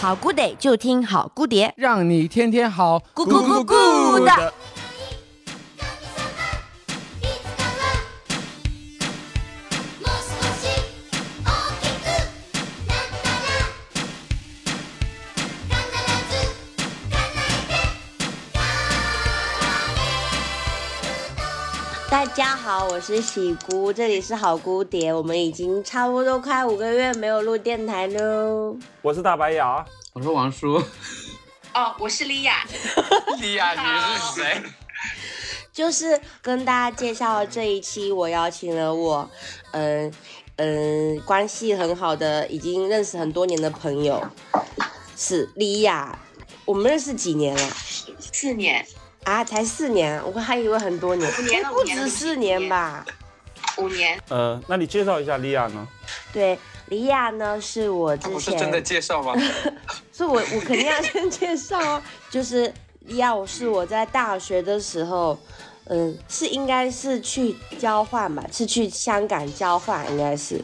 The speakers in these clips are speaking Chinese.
好 good day 就听好姑爹，让你天天好，咕咕咕咕的。大家好，我是喜姑，这里是好姑爹。我们已经差不多快五个月没有录电台喽。我是大白牙，我是王叔，哦，我是莉亚。莉亚，你是谁？就是跟大家介绍这一期，我邀请了我，嗯嗯，关系很好的，已经认识很多年的朋友，是莉亚。我们认识几年了？四年，啊，才四年，我还以为很多年，五年不止四年吧？五年，呃，那你介绍一下莉亚呢？对，莉亚呢是我之前，不是真的介绍吗？所以我我肯定要先介绍哦，就是莉亚，我是我在大学的时候，嗯，是应该是去交换吧，是去香港交换，应该是，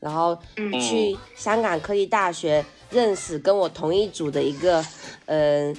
然后嗯去香港科技大学认识跟我同一组的一个，嗯。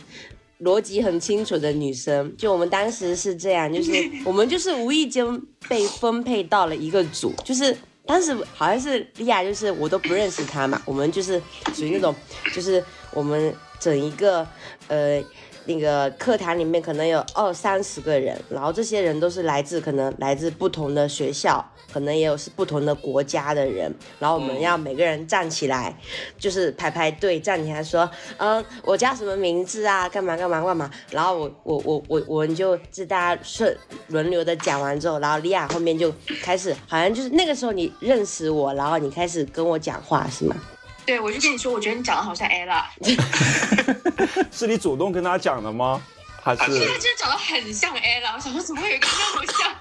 逻辑很清楚的女生，就我们当时是这样，就是 我们就是无意间被分配到了一个组，就是当时好像是莉亚，就是我都不认识她嘛，我们就是属于那种，就是我们整一个呃那个课堂里面可能有二三十个人，然后这些人都是来自可能来自不同的学校，可能也有是不同的国家的人，然后我们要每个人站起来，就是排排队站起来说，嗯，我叫什么名字啊？干嘛干嘛干嘛？然后我我我我我们就就大家顺轮流的讲完之后，然后莉亚后面就开始，好像就是那个时候你认识我，然后你开始跟我讲话是吗？对我就跟你说，我觉得你长得好像 ella，是你主动跟他讲的吗？还是因为他真的长得很像 ella，我想说怎么会有一个那么像？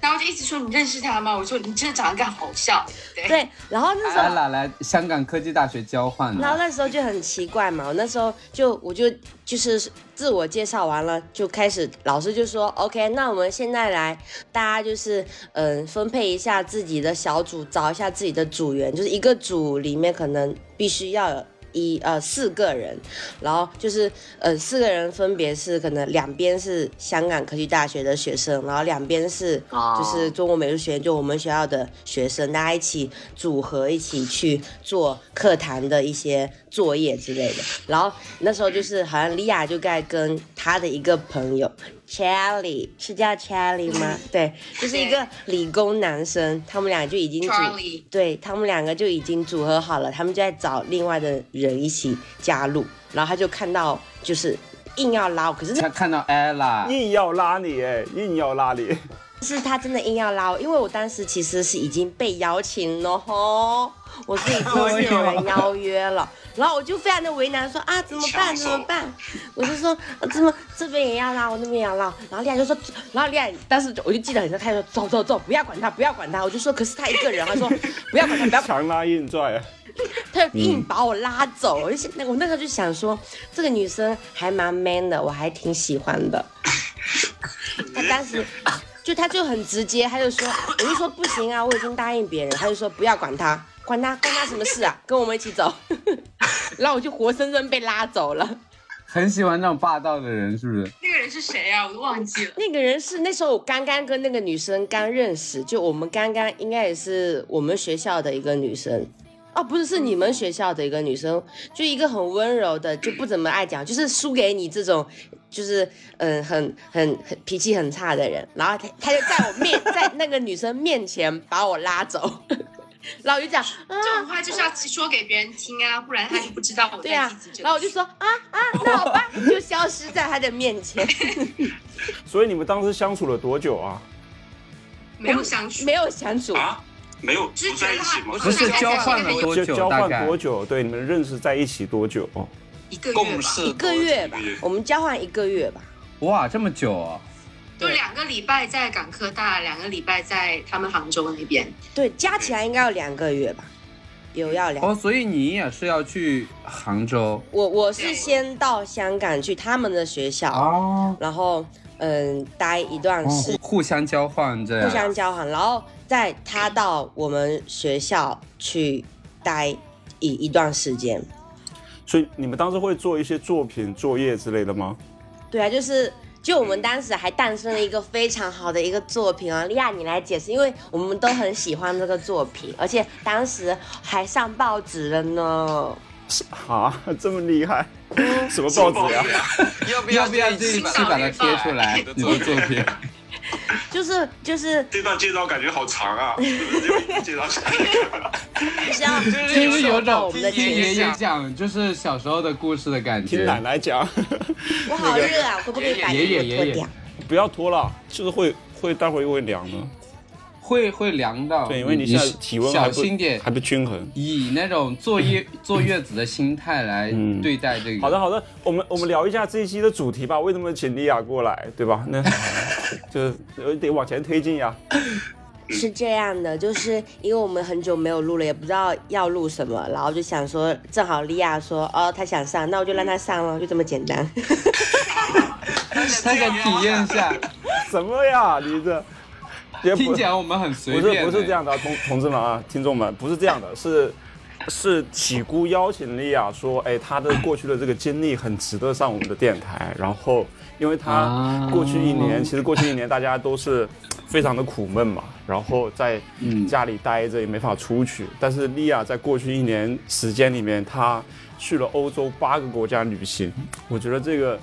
然后就一直说你认识他吗？我说你真的长得跟他好像，对，对，然后那时候艾拉来香港科技大学交换然后，那时候就很奇怪嘛，我那时候就我就就是自我介绍完了，就开始老师就说 OK，那我们现在来，大家就是嗯分配一下自己的小组，找一下自己的组员，就是一个组里面可能必须要有。一呃四个人，然后就是呃四个人分别是可能两边是香港科技大学的学生，然后两边是就是中国美术学院就我们学校的学生，大家一起组合一起去做课堂的一些作业之类的。然后那时候就是好像莉亚就在跟她的一个朋友 Charlie 是叫 Charlie 吗？对，就是一个理工男生，他们俩就已经组 Charlie 对他们两个就已经组合好了，他们就在找另外的人一起加入，然后他就看到就是硬要拉我，可是他看到 Ella，硬要拉你？哎，硬要拉你。是他真的硬要拉我，因为我当时其实是已经被邀请了吼，我是已经是有人邀约了，然后我就非常的为难，说啊怎么办怎么办？我就说呃怎么这边也要拉，我那边也要拉，然后丽亚就说，然后丽亚当时我就记得很深，他就说走走走，不要管他，不要管他，我就说可是他一个人，他说不要管他，不要。强拉硬拽，他就硬把我拉走，我就想，那我那时候就想说，这个女生还蛮 man 的，我还挺喜欢的。他当时就他就很直接，他就说，我就说不行啊，我已经答应别人，他就说不要管他，管他关他什么事啊，跟我们一起走。然后我就活生生被拉走了。很喜欢那种霸道的人，是不是？那个人是谁啊？我都忘记了。那个人是那时候我刚刚跟那个女生刚认识，就我们刚刚应该也是我们学校的一个女生。哦，不是，是你们学校的一个女生，就一个很温柔的，就不怎么爱讲，就是输给你这种，就是嗯，很很很脾气很差的人。然后他他就在我面，在那个女生面前把我拉走，然后我就讲啊，这种话就是要说给别人听啊，不然他就不知道我对啊在自己这里。然后我就说啊啊，那好吧，就消失在他的面前，所以你们当时相处了多久啊？没有相处，没有相处。啊，没有只是在一起吗？不是交换了多久交换多久？对，你们认识在一起多久？哦，一个月吧，一个月吧，我们交换一个月吧。哇，这么久哦！就两个礼拜在港科大，两个礼拜在他们杭州那边。对，加起来应该要两个月吧，有要两。哦，所以你也是要去杭州我我是先到香港去他们的学校，哦，然后嗯待一段哦时互互相交换这样。互相交换，然后在他到我们学校去待一一段时间。所以你们当时会做一些作品、作业之类的吗？对啊，就是就我们当时还诞生了一个非常好的一个作品啊，利亚你来解释，因为我们都很喜欢这个作品，而且当时还上报纸了呢。啊，这么厉害？什么报纸呀？要不要不要这一期这一期把它贴出来？你的作品，就是就是这段介绍感觉好长啊，就介绍下来。就是要就是有种我们的听爷爷讲，就是小时候的故事的感觉听奶。奶讲，我好热啊，我可不可以把衣服脱掉？不要脱了，就是会会待会儿又会凉的。会会凉到，对，因为你现在体温小心点还，不均衡。以那种坐月 坐月子的心态来嗯对待这个。好的，好的，我们我们聊一下这一期的主题吧。为什么请莉亚过来，对吧？那 就是呃得往前推进呀。是这样的，就是因为我们很久没有录了，也不知道要录什么，然后就想说，正好莉亚说，哦，她想上，那我就让她上了，就这么简单。她想体验一下，什么呀？你这 听起来我们很随不是。不是这样的啊，同同志们啊，听众们，不是这样的，是是起姑邀请莉亚说，哎，她的过去的这个经历很值得上我们的电台，然后因为她啊过去一年，其实过去一年大家都是非常的苦闷嘛，然后在嗯家里待着也没法出去，但是莉亚在过去一年时间里面，她去了欧洲八个国家旅行，我觉得这个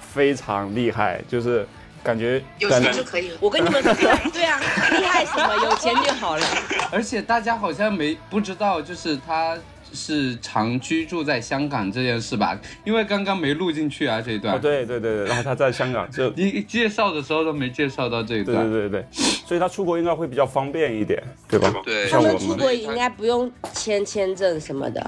非常厉害，就是感觉有钱就可以了。我跟你们说，对啊厉害什么？有钱就好了。而且大家好像没不知道，就是他是常居住在香港这件事吧？因为刚刚没录进去啊这一段。哦，对对对对，然后他在香港就你介绍的时候都没介绍到这一段。对对对，所以他出国应该会比较方便一点，对吧？对他像我们们出国应该不用签签证什么的。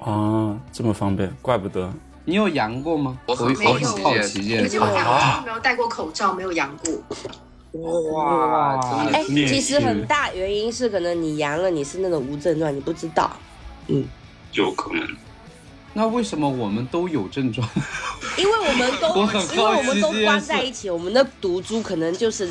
啊，这么方便，怪不得。你有阳过吗？我很没有好奇这件事而且。我看我从来没有戴过口罩，没有阳过。哇，哎，是其实很大原因是可能你阳了，你是那种无症状，你不知道。嗯有可能。那为什么我们都有症状？因为我们都 因为我们都关在一起，我们的毒株可能就是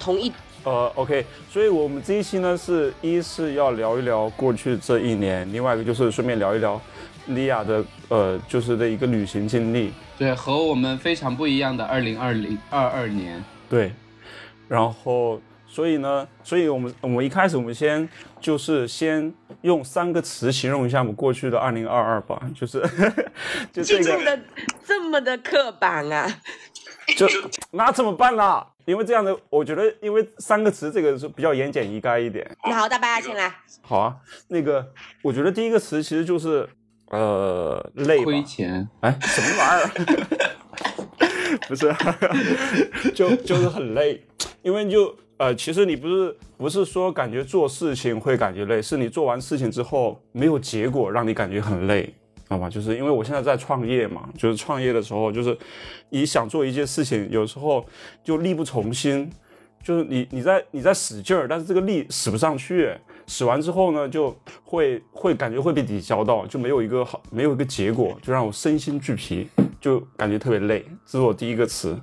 同一呃，OK，所以我们这一期呢，是一是要聊一聊过去这一年，另外一个就是顺便聊一聊莉亚的呃，就是的一个旅行经历。对，和我们非常不一样的二零二零二二年。对，然后所以呢，所以我们我们一开始我们先就是先用三个词形容一下我们过去的二零二二吧，就是 就这个这么的这么的刻板啊！就那怎么办啦？因为这样的，我觉得因为三个词这个是比较言简意赅一点。那好，大白先来。好啊，那个我觉得第一个词其实就是呃累。亏钱，哎，什么玩意儿？不是，就就是很累，因为就呃，其实你不是不是说感觉做事情会感觉累，是你做完事情之后没有结果，让你感觉很累，知道吗？就是因为我现在在创业嘛，就是创业的时候，就是你想做一件事情，有时候就力不从心，就是你你在你在使劲儿，但是这个力使不上去，使完之后呢，就会会感觉会被抵消到，就没有一个好没有一个结果，就让我身心俱疲，就感觉特别累。这是我第一个词。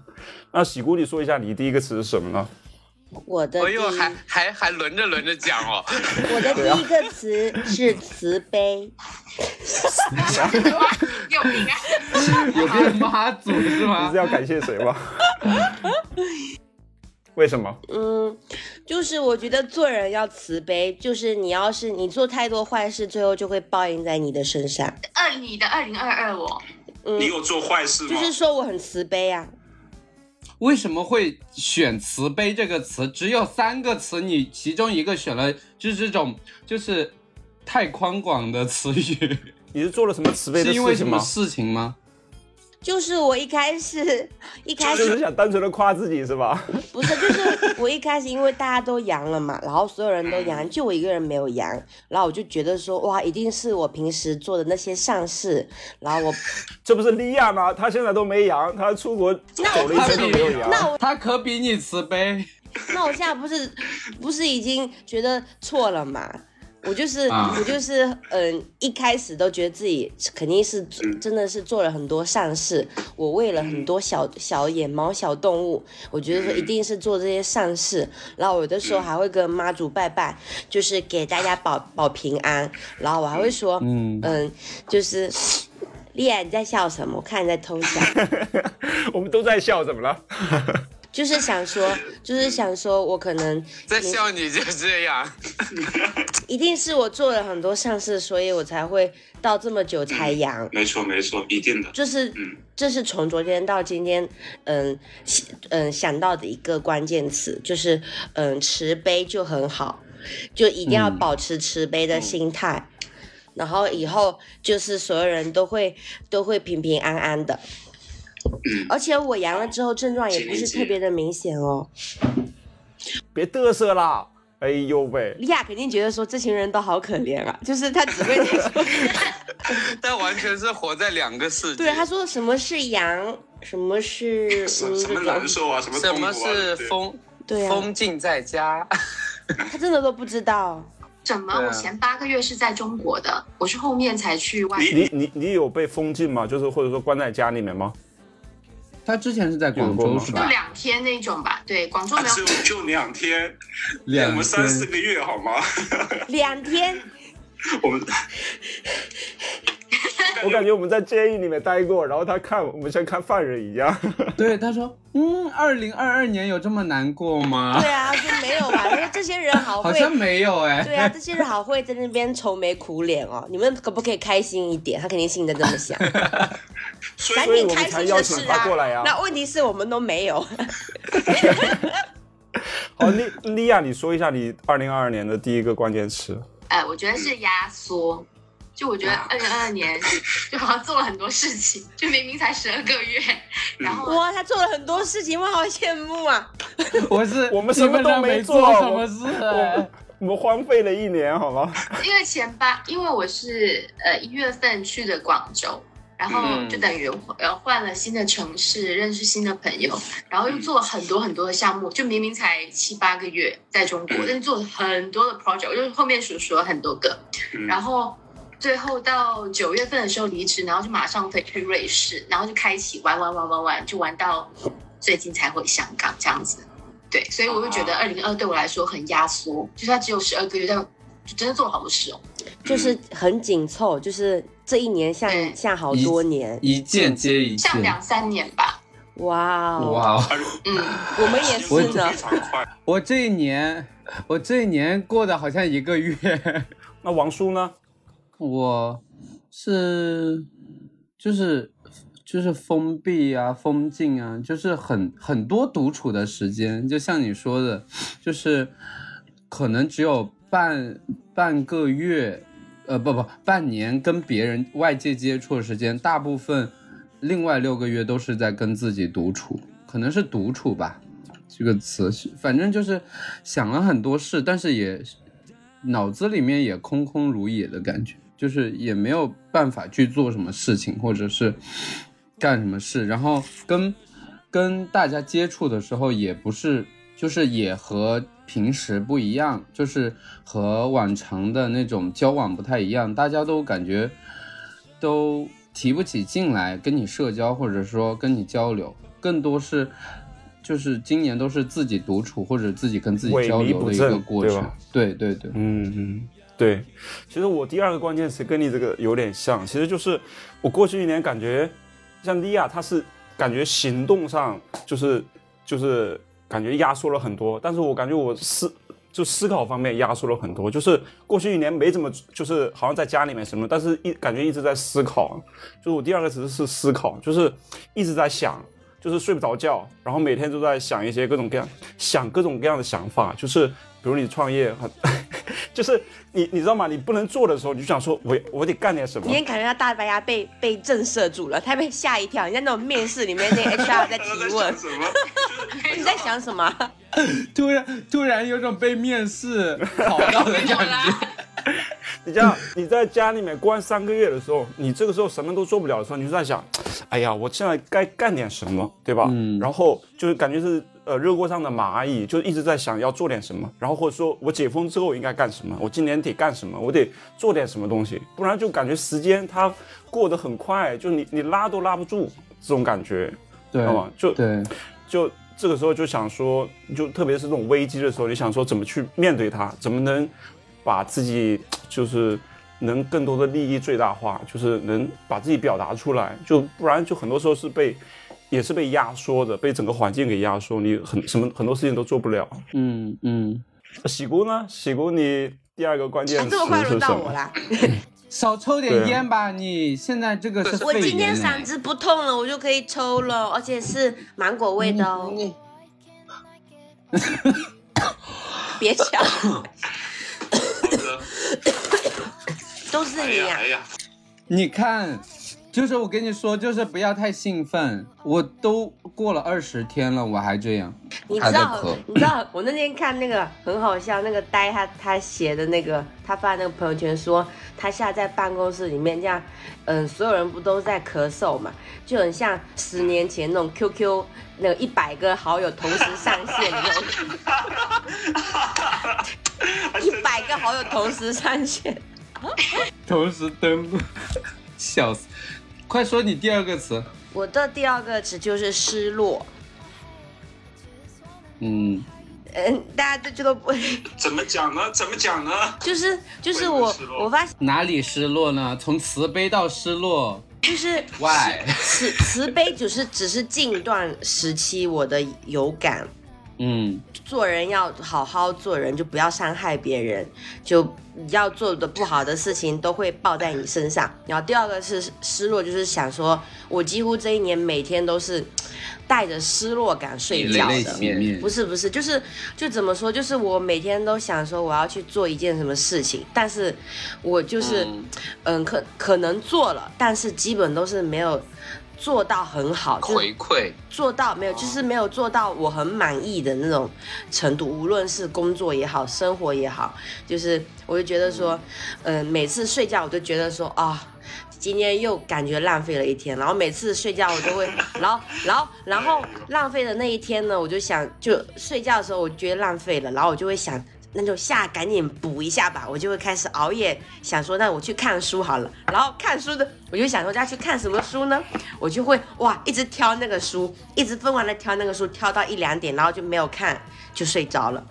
那喜姑，你说一下你第一个词是什么呢？我的哎呦，还还还轮着轮着讲哦。我的第一个词是慈悲。有病啊！有变妈祖是吗你是？要感谢谁吗？为什么？嗯，就是我觉得做人要慈悲，就是你要是你做太多坏事，最后就会报应在你的身上。二你的二零二二哦，你有做坏事吗？就是说我很慈悲啊，为什么会选慈悲这个词？只有三个词，你其中一个选了，就是这种就是太宽广的词语，你是做了什么慈悲的是因为什么事情吗？就是我一开始 一开始就是想单纯的夸自己是吧？不是，就是我一开始因为大家都阳了嘛，然后所有人都阳，就我一个人没有阳，然后我就觉得说哇，一定是我平时做的那些善事，然后我 这不是莉亚吗？她现在都没阳，她出国走了一圈都没有阳。那我他可比你慈悲。那我现在不是不是已经觉得错了嘛？我就是、啊我就是嗯，一开始都觉得自己肯定是真的是做了很多善事，我为了很多小小野猫小动物，我觉得说一定是做这些善事，然后有的时候还会跟妈祖拜拜，就是给大家保保平安，然后我还会说嗯嗯，就是。丽亚，你在笑什么？我看你在偷笑。我们都在笑，怎么了？就是想说，就是想说，我可能在笑你就这样，一定是我做了很多善事，所以我才会到这么久才阳。没错没错，一定的。就是嗯，这是从昨天到今天，嗯想嗯想到的一个关键词，就是嗯慈悲就很好，就一定要嗯保持慈悲的心态，然后以后就是所有人都会都会平平安安的。嗯而且我阳了之后，症状也不是特别的明显哦。别嘚瑟啦！哎呦喂，莉亚肯定觉得说这群人都好可怜啊，就是他只会 但完全是活在两个世界。对他说什么是阳，什么是嗯 什什么这种，难受啊，什么是封对啊，封禁在家？他真的都不知道。怎么？我前八个月是在中国的，我是后面才去外你你你你有被封禁吗？就是或者说关在家里面吗？他之前是在广州是吧？就两天那种吧。对，广州没有啊就就两天，两 我们三四。个月好吗？两天，我们我感觉我们在监狱里面待过，然后他看我们像看犯人一样。对，他说，嗯，二零二二年有这么难过吗对？啊，就没有吧？他说这些人好会，好像没有哎。对啊，这些人好会在那边愁眉苦脸哦。你们可不可以开心一点？他肯定心里在这么想，所以赶紧开心才邀请的事啊他过来呀。那问题是我们都没有。好，莉莉亚，你说一下你二零二二年的第一个关键词。呃，我觉得是压缩。就我觉得二零二二年 就好像做了很多事情，就明明才十二个月，然后哇，他做了很多事情，我好羡慕啊！我是我们什么都没做。我们荒废了一年，好吗？因为前八，因为我是呃一月份去的广州，然后嗯。就等于呃换了新的城市，认识新的朋友，然后又做了很多很多的项目，就明明才七八个月在中国，但是做了很多的 project，我就是后面数数了很多个，嗯。然后最后到九月份的时候离职，然后就马上飞去瑞士，然后就开启玩玩玩玩玩，就玩到最近才回香港这样子。对，所以我就觉得二零二对我来说很压缩，就是它只有十二个月，但就真的做了好多事哦。就是很紧凑，就是这一年像对像好多年，一件接一件。像两三年吧。哇哦！哇哦！嗯，我们也是呢非。常快。我这一年，我这一年过得好像一个月。那王叔呢？我是就是就是封闭啊、封禁啊，就是很很多独处的时间。就像你说的，就是可能只有半半个月，呃，不不，半年跟别人外界接触的时间，大部分另外六个月都是在跟自己独处，可能是独处吧。这个词，反正就是想了很多事，但是也脑子里面也空空如也的感觉，就是也没有办法去做什么事情，或者是干什么事。然后跟跟大家接触的时候，也不是，就是也和平时不一样，就是和往常的那种交往不太一样，大家都感觉都提不起劲来跟你社交，或者说跟你交流，更多是。就是今年都是自己独处或者自己跟自己交流的一个过程对吧，对对对，嗯嗯，对。其实我第二个关键词跟你这个有点像，其实就是我过去一年感觉，像利亚，她是感觉行动上就是就是感觉压缩了很多，但是我感觉我思就思考方面压缩了很多，就是过去一年没怎么就是好像在家里面什么，但是一感觉一直在思考，就是我第二个词是思考，就是一直在想。就是睡不着觉，然后每天都在想一些各种各样想各种各样的想法，就是比如你创业，很 就是你你知道吗？你不能做的时候，你就想说我我得干点什么今。天感觉到大白牙被被震慑住了，他被吓一跳。你在那种面试里面，那个 HR 在提问，什么？你在想什么？突然突然有种被面试考到的感觉。你这样你在家里面关三个月的时候，你这个时候什么都做不了的时候，你就在想，哎呀，我现在该干点什么，对吧？嗯然后就是感觉是呃热锅上的蚂蚁，就一直在想要做点什么，然后或者说我解封之后应该干什么，我今年得干什么，我得做点什么东西，不然就感觉时间它过得很快，就你你拉都拉不住这种感觉，对知道吗？就对，就这个时候就想说，就特别是这种危机的时候，你想说怎么去面对它，怎么能把自己就是能更多的利益最大化，就是能把自己表达出来，就不然就很多时候是被也是被压缩的，被整个环境给压缩，你很什么很多事情都做不了。嗯嗯，喜姑呢？喜姑，你第二个关键啊词这么快轮是？到我了！少抽点烟吧，你现在这个是我今天嗓子不痛了，我就可以抽了，而且是芒果味的哦。别抢，都是哎你呀、呀哎呀，你看，就是我跟你说，就是不要太兴奋。我都过了二十天了，我还这样，你知道你知道，我那天看那个很好笑，那个呆他他写的那个，他发那个朋友圈说，他现在在办公室里面这样，嗯，所有人不都在咳嗽嘛，就很像十年前那种 QQ 那个一百个好友同时上线 好友同时上线。同时登录，笑死！快说你第二个词。我的第二个词就是失落，嗯，嗯，大家都觉得不，怎么讲呢？怎么讲呢？就是就是我我发现哪里失落呢？从慈悲到失落就是，why？慈慈悲只是只是近段时期我的有感，嗯做人要好好做人，就不要伤害别人，就你要做的不好的事情都会报在你身上。然后第二个是失落，就是想说我几乎这一年每天都是带着失落感睡觉泪的。不是不是，就是就怎么说，就是我每天都想说我要去做一件什么事情，但是我就是嗯嗯可可能做了，但是基本都是没有做到很好，回馈，做到没有，就是没有做到我很满意的那种程度，无论是工作也好，生活也好，就是我就觉得说，嗯、每次睡觉我就觉得说啊。今天又感觉浪费了一天，然后每次睡觉我都会，然后，然后，然后浪费的那一天呢，我就想，就睡觉的时候我觉得浪费了，然后我就会想，那就下赶紧补一下吧，我就会开始熬夜，想说那我去看书好了，然后看书的我就想说要去看什么书呢？我就会哇一直挑那个书，一直疯狂的挑那个书，挑到一两点，然后就没有看，就睡着了。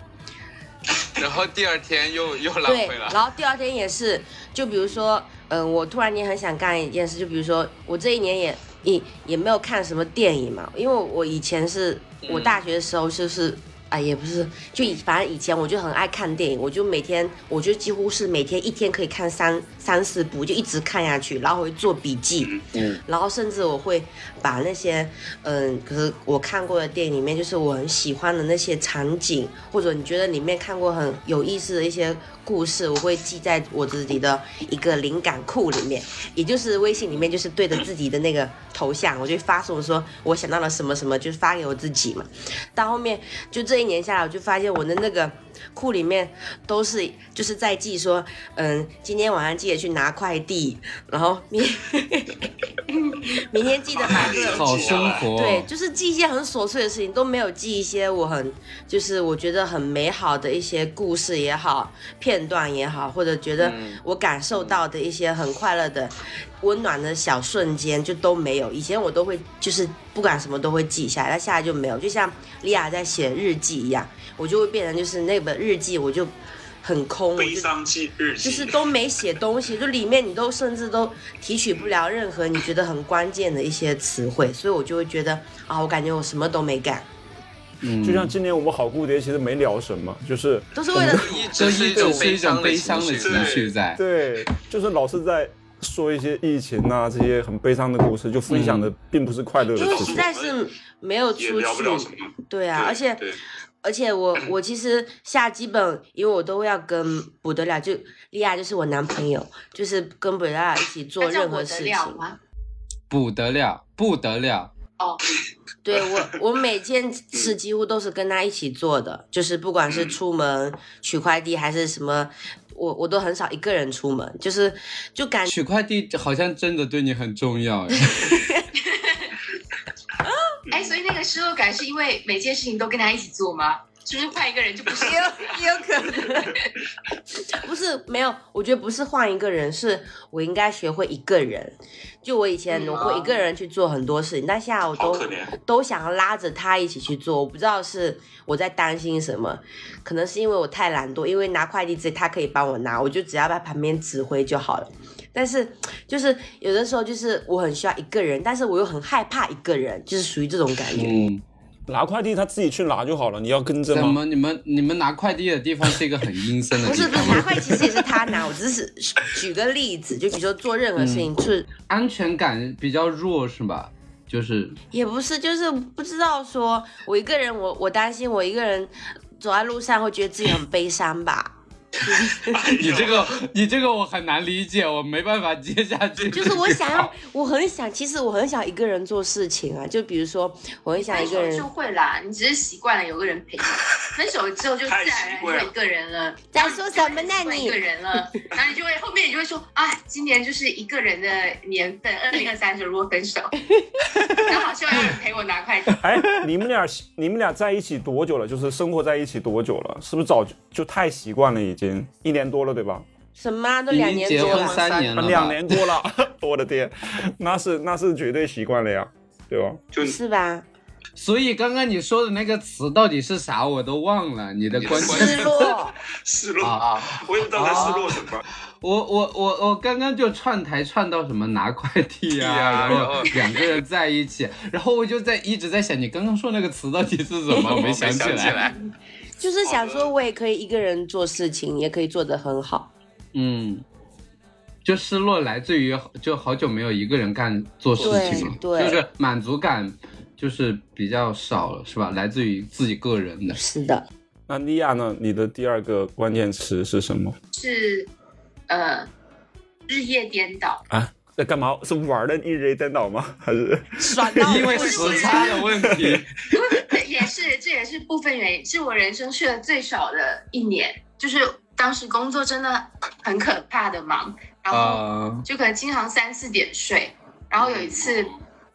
然后第二天又又浪费，了。然后第二天也是，就比如说，嗯、我突然间很想干一件事，就比如说我这一年也也也没有看什么电影嘛，因为我以前是我大学的时候就是。啊，也不是，就以反正以前我就很爱看电影，我就每天，我就几乎是每天一天可以看三三四部，就一直看下去，然后会做笔记，嗯，然后甚至我会把那些，嗯，可是我看过的电影里面，就是我很喜欢的那些场景，或者你觉得里面看过很有意思的一些故事，我会记在我自己的一个灵感库里面，也就是微信里面就是对着自己的那个头像，我就发送说我想到了什么什么，就发给我自己嘛。到后面就这一年下来，我就发现我的那个库里面都是就是在记说，嗯，今天晚上记得去拿快递，然后明 明天记得把这个好生活。对，就是记一些很琐碎的事情，都没有记一些我很就是我觉得很美好的一些故事也好，片段也好，或者觉得我感受到的一些很快乐的、温暖的小瞬间，就都没有。以前我都会就是不管什么都会记下来，但现在就没有。就像莉亚在写日记一样，我就会变成就是那本日记我就很空，我就悲伤记日记，就是都没写东西，就里面你都甚至都提取不了任何你觉得很关键的一些词汇，所以我就会觉得啊，我感觉我什么都没干，嗯，就像今年我们好姑爹其实没聊什么，就是都是为了 一这是一种悲伤种悲伤的情情绪在。对，就是老是在说一些疫情啊这些很悲伤的故事，就分享的并不是快乐的因为实事情。在是没有出去，。对啊，对而且对而且我我其实下基本，因为我都要跟不得了，就利亚就是我男朋友，就是跟不得了一起做任何事情。了吗？不得了，不得了。哦，对我，我每件事几乎都是跟他一起做的，就是不管是出门取快递还是什么，我我都很少一个人出门，就是就感取快递好像真的对你很重要 哎。所以那个失落感是因为每件事情都跟他一起做吗？是不是换一个人就不行？也有也有可能，不是没有，我觉得不是换一个人，是我应该学会一个人。就我以前嗯我会一个人去做很多事情，但现在我都。都想要拉着他一起去做。我不知道是我在担心什么，可能是因为我太懒惰，因为拿快递直接他可以帮我拿，我就只要在旁边指挥就好了。但是就是有的时候就是我很需要一个人，但是我又很害怕一个人，就是属于这种感觉。嗯，拿快递他自己去拿就好了，你要跟着怎吗？么你们你们拿快递的地方是一个很阴森的地方不是不是，拿快递其实也是他拿，我只是举个例子，就比如说做任何事情，就是安全感比较弱是吧？就是也不是，就是不知道说我一个人，我我担心我一个人走在路上会觉得自己很悲伤吧。你这个你这个我很难理解，我没办法接下去。就是我想要，我很想，其实我很想一个人做事情啊。就比如说，我很想一个人分手就会啦，你只是习惯了有个人陪你。分手之后就自然而 然就会一个人了。在说什么呢你一个人了，然后你就会后面你就会说，啊，今年就是一个人的年份，二零二三时候如果分手，然后好希望有人陪我拿快递。哎，你们俩你们俩在一起多久了？就是生活在一起多久了？是不是早就就太习惯了？已经一年多了，对吧？什么啊、都已两经结婚年多了。啊三年了，两年多了，我的天，那是那是绝对习惯了呀，对吧？就是吧？所以刚刚你说的那个词到底是啥，我都忘了。你的关键失落，失落啊啊！我也不知道在失落什么。我我我我刚刚就串台串到什么拿快递啊，呀然后两个人在一起，然后我就在一直在想，你刚刚说那个词到底是什么？我没想起来。就是想说，我也可以一个人做事情，也可以做得很好。嗯，就失落来自于就好久没有一个人干做事情了，对对就是满足感就是比较少了，是吧？来自于自己个人的。是的，那莉亚呢？你的第二个关键词是什么是呃日夜颠倒，啊？在干嘛？是玩的一直在脑吗？还是？爽到因为不行时差的问题，也是这也是部分原因，是我人生去的最少的一年，就是当时工作真的很可怕的忙，然后呃，就可能经常三四点睡，然后有一次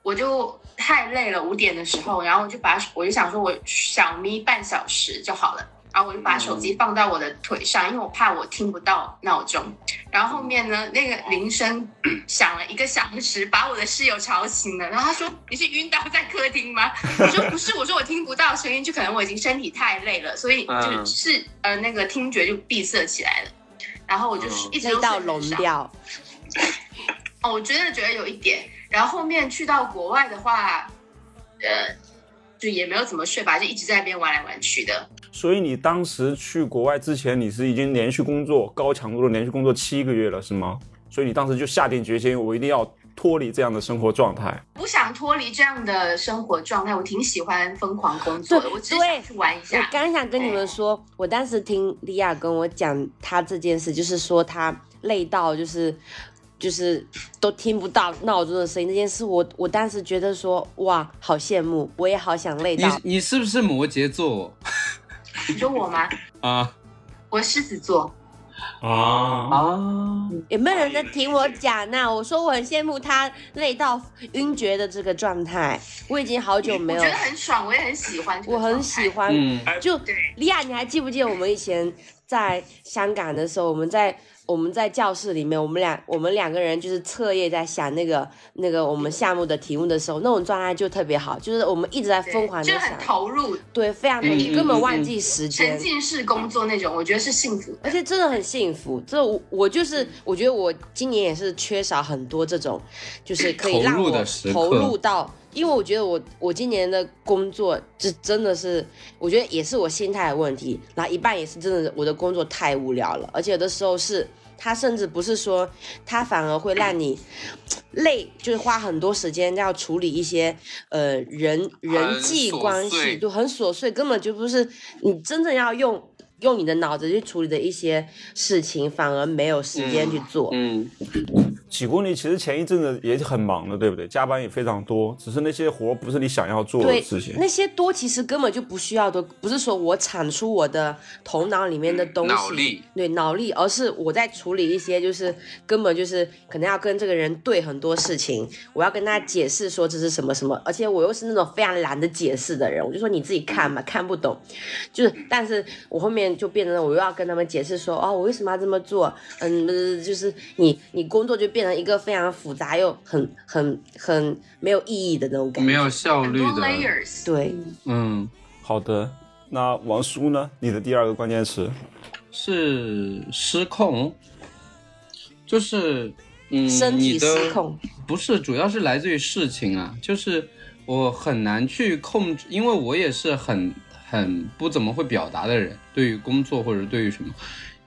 我就太累了，五点的时候，然后我就把我就想说我小眯半小时就好了，然后我就把手机放到我的腿上，因为我怕我听不到闹钟。然后后面呢，那个铃声响了一个小时，把我的室友吵醒了。然后他说：“你是晕倒在客厅吗？” 我说：“不是，我说我听不到声音，就可能我已经身体太累了，所以嗯就是、呃那个听觉就闭塞起来了。”然后我就是一直都到聋。掉。哦，我真的觉得有一点。然后后面去到国外的话，呃，就也没有怎么睡吧，就一直在那边玩来玩去的。所以你当时去国外之前，你是已经连续工作高强度的连续工作七个月了，是吗？所以你当时就下定决心，我一定要脱离这样的生活状态。不想脱离这样的生活状态，我挺喜欢疯狂工作的，我只是想去玩一下我下。刚想跟你们说，我当时听莉亚跟我讲她这件事，就是说她累到就是就是都听不到闹钟的声音这件事，我我当时觉得说哇，好羡慕，我也好想累到你。你是不是摩羯座你说我吗？啊我狮子座，啊，啊？有没有人在听我讲呢、我说我很羡慕他累到晕厥的这个状态，我已经好久没有我觉，得很爽，我也很喜欢我很喜欢。嗯，就对莉亚，你还记不记得我们以前在香港的时候，我们在我们在教室里面，我们俩我们两个人就是彻夜在想那个那个我们项目的题目的时候，那种状态就特别好，就是我们一直在疯狂的想就很，投入，对，非常投入，根本嗯忘记时间沉。浸式工作那种，我觉得是幸福的而。且真的很幸福，这我我就是，我觉得我今年也是缺少很多这种，就是可以让投入我的时投入到，因为我觉得我我今年的工作，这真的是，我觉得也是我心态的问题，然后一半也是真的我的工作太无聊了，而且有的时候是。他甚至不是说，他反而会让你 累，就是花很多时间要处理一些呃人人际关系，碎就很琐碎，根本就不是你真正要用用你的脑子去处理的一些事情，反而没有时间去做。嗯，几公里其实前一阵子也很忙的，对不对？加班也非常多，只是那些活不是你想要做的事情。那些多其实根本就不需要多，不是说我产出我的头脑里面的东西，脑力对脑力，而是我在处理一些就是根本就是可能要跟这个人对很多事情，我要跟他解释说这是什么什么，而且我又是那种非常懒得解释的人，我就说你自己看嘛，看不懂，就是，但是我后面就变成了我又要跟他们解释说，哦，我为什么要这么做？嗯，呃就是你你工作就变成一个非常复杂又很很很没有意义的那种感觉，没有效率的，layers，对。嗯，好的，那王叔呢？你的第二个关键词？是失控，就是嗯，身体你的失控，不是，主要是来自于事情啊，就是我很难去控制，因为我也是很很不怎么会表达的人，对于工作或者对于什么，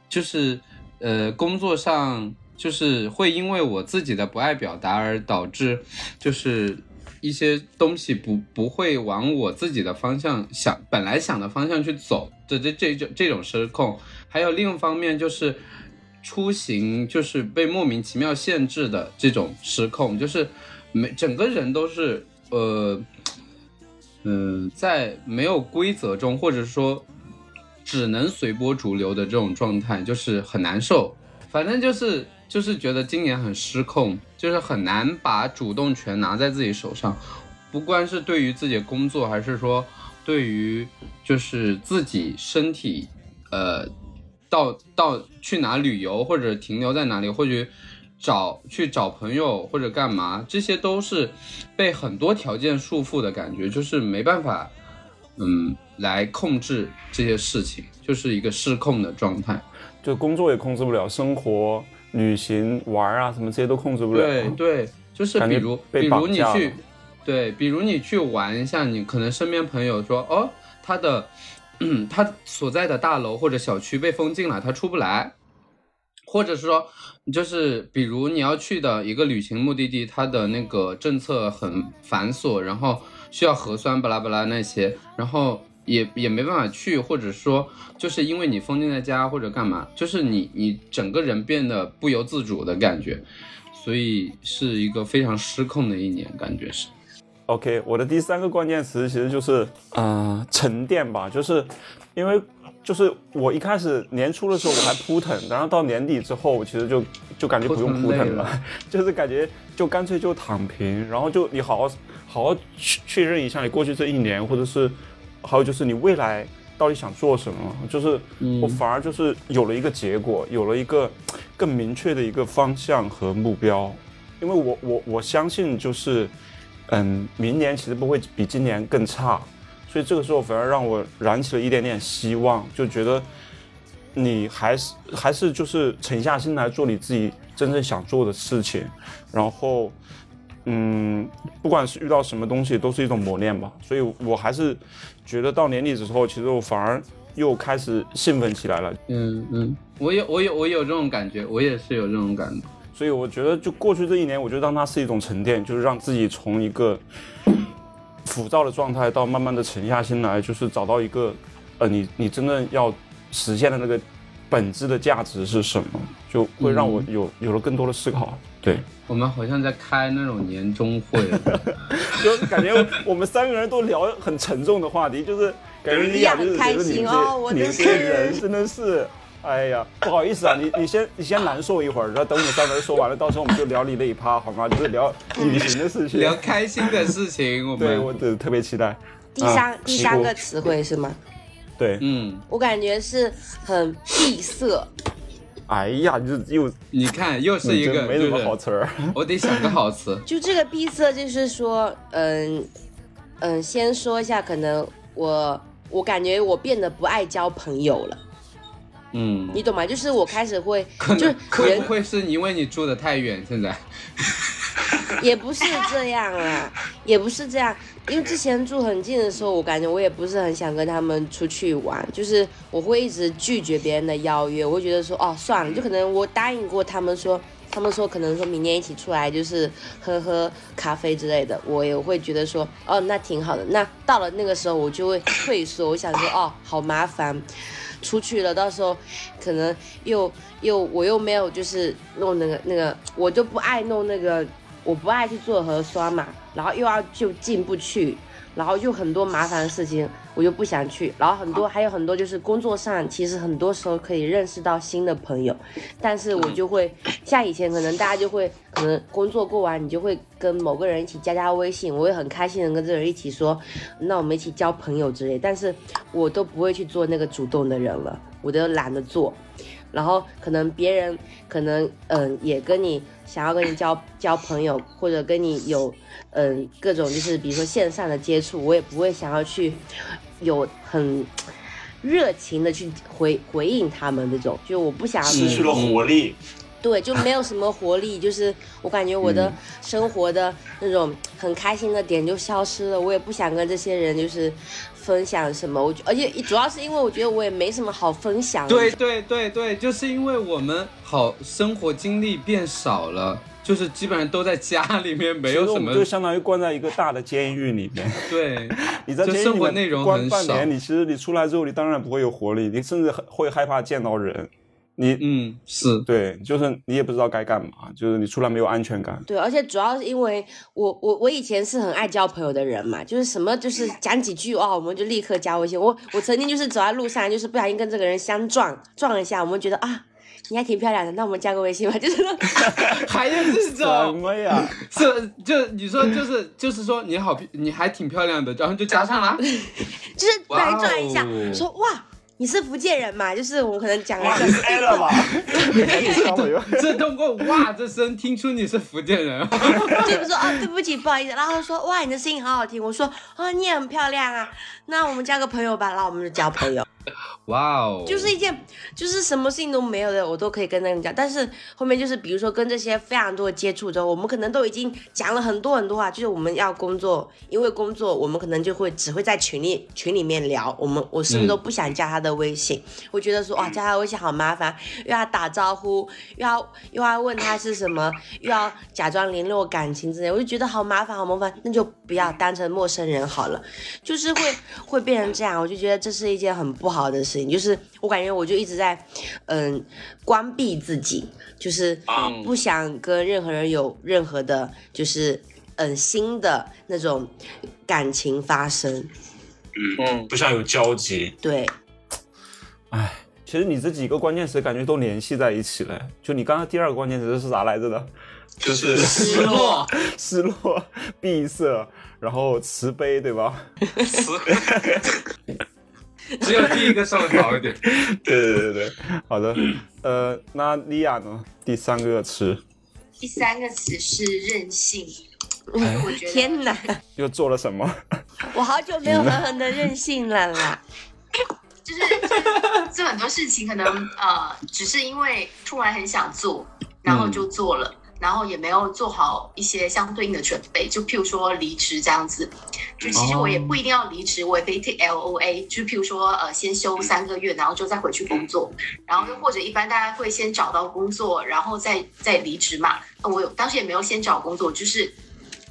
就是呃，工作上就是会因为我自己的不爱表达而导致，就是一些东西不不会往我自己的方向想，本来想的方向去走，这这这种这种失控，还有另一方面就是。出行就是被莫名其妙限制的这种失控，就是每整个人都是呃，嗯、在没有规则中，或者说只能随波逐流的这种状态，就是很难受。反正就是就是觉得今年很失控，就是很难把主动权拿在自己手上，不管是对于自己的工作，还是说对于就是自己身体，呃，到到去哪旅游，或者停留在哪里，或者找去找朋友或者干嘛，这些都是被很多条件束缚的感觉，就是没办法，嗯，来控制这些事情，就是一个失控的状态。就工作也控制不了，生活、旅行、玩啊什么这些都控制不了。对对，就是比如比如你去对，比如你去玩一下，你可能身边朋友说，哦，他的，嗯，他所在的大楼或者小区被封禁了，他出不来，或者是说，就是比如你要去的一个旅行目的地，它的那个政策很繁琐，然后需要核酸巴拉巴拉那些，然后也也没办法去，或者说就是因为你封禁在家或者干嘛，就是你你整个人变得不由自主的感觉，所以是一个非常失控的一年，感觉是。OK，我的第三个关键词其实就是呃沉淀吧，就是因为就是我一开始年初的时候我还扑腾，然后到年底之后，其实就就感觉不用扑腾了，就是感觉就干脆就躺平，然后就你好好好好确确认一下你过去这一年，或者是还有就是你未来到底想做什么，就是我反而就是有了一个结果，有了一个更明确的一个方向和目标，因为我我我相信就是。嗯，明年其实不会比今年更差，所以这个时候反而让我燃起了一点点希望，就觉得你还是还是就是沉下心来做你自己真正想做的事情，然后嗯，不管是遇到什么东西都是一种磨练吧，所以我还是觉得到年底的时候，其实我反而又开始兴奋起来了，嗯嗯，我有我有我有这种感觉，我也是有这种感觉。所以我觉得，就过去这一年，我觉得让它是一种沉淀，就是让自己从一个浮躁的状态到慢慢的沉下心来，就是找到一个，呃，你你真正要实现的那个本质的价值是什么，就会让我有、有了更多的思考。对，我们好像在开那种年终会，就是感觉我们三个人都聊很沉重的话题，就是感觉你俩就是觉得你们这哦我真你这些人真的是。哎呀，不好意思啊，你你先你先难受一会儿，然后等我们三个人说完了，到时候我们就聊你那一趴好吗？就是聊旅行的事情。聊开心的事情。我们对我的特别期待。第三、啊第三个词汇是吗？对，嗯，我感觉是很闭塞，哎呀，你这又你看又是一个，没什么好词儿。我得想个好词。就这个闭塞，就是说，嗯嗯，先说一下，可能我我感觉我变得不爱交朋友了，嗯，你懂吗？就是我开始会，可就是能会不会是因为你住的太远？现在 也不是这样啊，也不是这样，因为之前住很近的时候，我感觉我也不是很想跟他们出去玩，就是我会一直拒绝别人的邀约，我会觉得说，哦，算了，就可能我答应过他们说，他们说可能说明年一起出来就是喝喝咖啡之类的，我也会觉得说，哦，那挺好的。那到了那个时候，我就会退缩，我想说，哦，好麻烦。出去了，到时候可能又又我又没有就是弄那个那个，我就不爱弄那个，我不爱去做核酸嘛，然后又要就进不去，然后就很多麻烦的事情，我就不想去。然后很多还有很多就是工作上，其实很多时候可以认识到新的朋友，但是我就会像以前可能大家就会可能工作过完，你就会跟某个人一起加加微信，我会很开心的跟这个人一起说，那我们一起交朋友之类。但是我都不会去做那个主动的人了，我都懒得做。然后可能别人可能嗯也跟你想要跟你交交朋友，或者跟你有嗯各种就是比如说线上的接触，我也不会想要去有很热情的去回回应他们这种，就我不想要失去了活力。对，就没有什么活力，就是我感觉我的生活的那种很开心的点就消失了，我也不想跟这些人就是分享什么，我觉而且主要是因为我觉得我也没什么好分享的，对对对对，就是因为我们好生活经历变少了，就是基本上都在家里面，没有什么就相当于关在一个大的监狱里面。对，你在监狱里面生活内容很少。关半年，你其实你出来之后，你当然不会有活力，你甚至会害怕见到人。你嗯，是对，就是你也不知道该干嘛，就是你出来没有安全感。对，而且主要是因为我我我以前是很爱交朋友的人嘛，就是什么就是讲几句哦，我们就立刻加微信。我我曾经就是走在路上，就是不小心跟这个人相撞，撞了一下，我们觉得啊，你还挺漂亮的，那我们加个微信吧，就是那种 还有这什，么呀？是就你说就是就是说你好，你还挺漂亮的，然后就加上了。就是不小心撞一下，哦说哇。你是福建人嘛？就是我们可能讲了你猜了吧？这通过哇这声听出你是福建人，对不说啊，对不起，不好意思。然后他说哇，你的声音好好听。我说啊，你也很漂亮啊，那我们交个朋友吧。然后我们就交朋友，哇哦，就是一件就是什么事情都没有的，我都可以跟那个人讲。但是后面就是比如说跟这些非常多的接触之后，我们可能都已经讲了很多很多话。就是我们要工作，因为工作我们可能就会只会在群里群里面聊。我们我甚至都不想加他的微信，我觉得说哇，加他微信好麻烦，又要打招呼，又要又要问他是什么，又要假装联络感情之类，我就觉得好麻烦，好麻烦，那就不要当成陌生人好了。就是会会变成这样，我就觉得这是一件很不好的事情。就是我感觉我就一直在嗯关闭自己，就是嗯不想跟任何人有任何的，就是嗯新的那种感情发生。嗯，不想有交集。对，哎，其实你这几个关键词感觉都联系在一起了。就你刚刚第二个关键词是啥来着的？就是失落，失落、闭塞，然后慈悲，对吧？只有第一个稍微好一点。对对对对，好的。呃，那莉亚呢？第三个词第三个词是任性，因为我觉得天哪，又做了什么？我好久没有狠狠的任性了啦。就是就是做很多事情，可能呃，只是因为突然很想做，然后就做了，然后也没有做好一些相对应的准备。就譬如说离职这样子，就其实我也不一定要离职，我也可以 take L O A，就譬如说呃，先休三个月，然后就再回去工作，然后又或者一般大家会先找到工作，然后再再离职嘛。那我有当时也没有先找工作，就是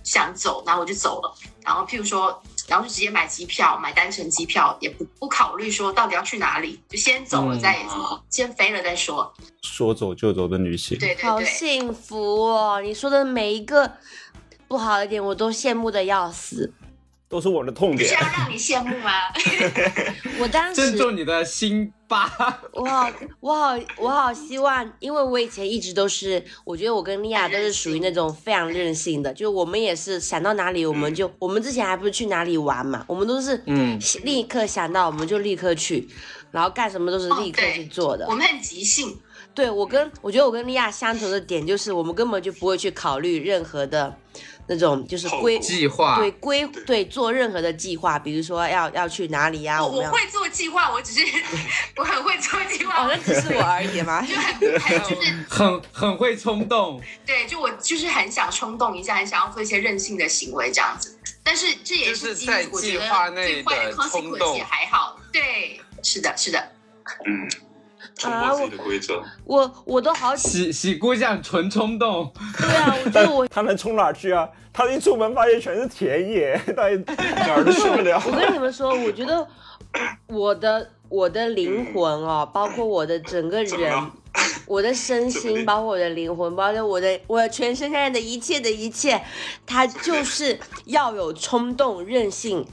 想走，然后我就走了。然后譬如说。然后就直接买机票，买单程机票，也不不考虑说到底要去哪里，就先走了嗯再、先飞了再说。说走就走的旅行。对对对好，幸福哦！你说的每一个不好的点，我都羡慕的要死。都是我的痛点是要。让你羡慕吗？我当时正中你的心巴。我好，我好，我好希望，因为我以前一直都是，我觉得我跟莉亚都是属于那种非常任性的，就我们也是想到哪里我们就，我们之前还不是去哪里玩嘛，我们都是嗯立刻想到我们就立刻去，然后干什么都是立刻去做的。我们很即兴，对我跟我觉得我跟莉亚相同的点就是，我们根本就不会去考虑任何的那种就是规计划对规对做任何的计划，比如说要要去哪里呀、我我我会做计划，我只是 我很会做计划，哦，那只是我而已嘛。就很很 就是 很很会冲动，对，就我就是很想冲动一下，很想要做一些任性的行为这样子。但是这也就是在计划得内最坏的的冲 consequence 动也还好。对，是的，是的。嗯，冲破自己的规则。我我都好喜喜姑酱纯冲动，对啊，我觉得我他能冲哪儿去啊？他一出门发现全是田野，他 哪儿都去不了。我跟你们说，我觉得我的我的灵魂哦，包括我的整个人 我的身心，包括我的灵魂，包括我的我的全身上下的一切的一切，它就是要有冲动、任性，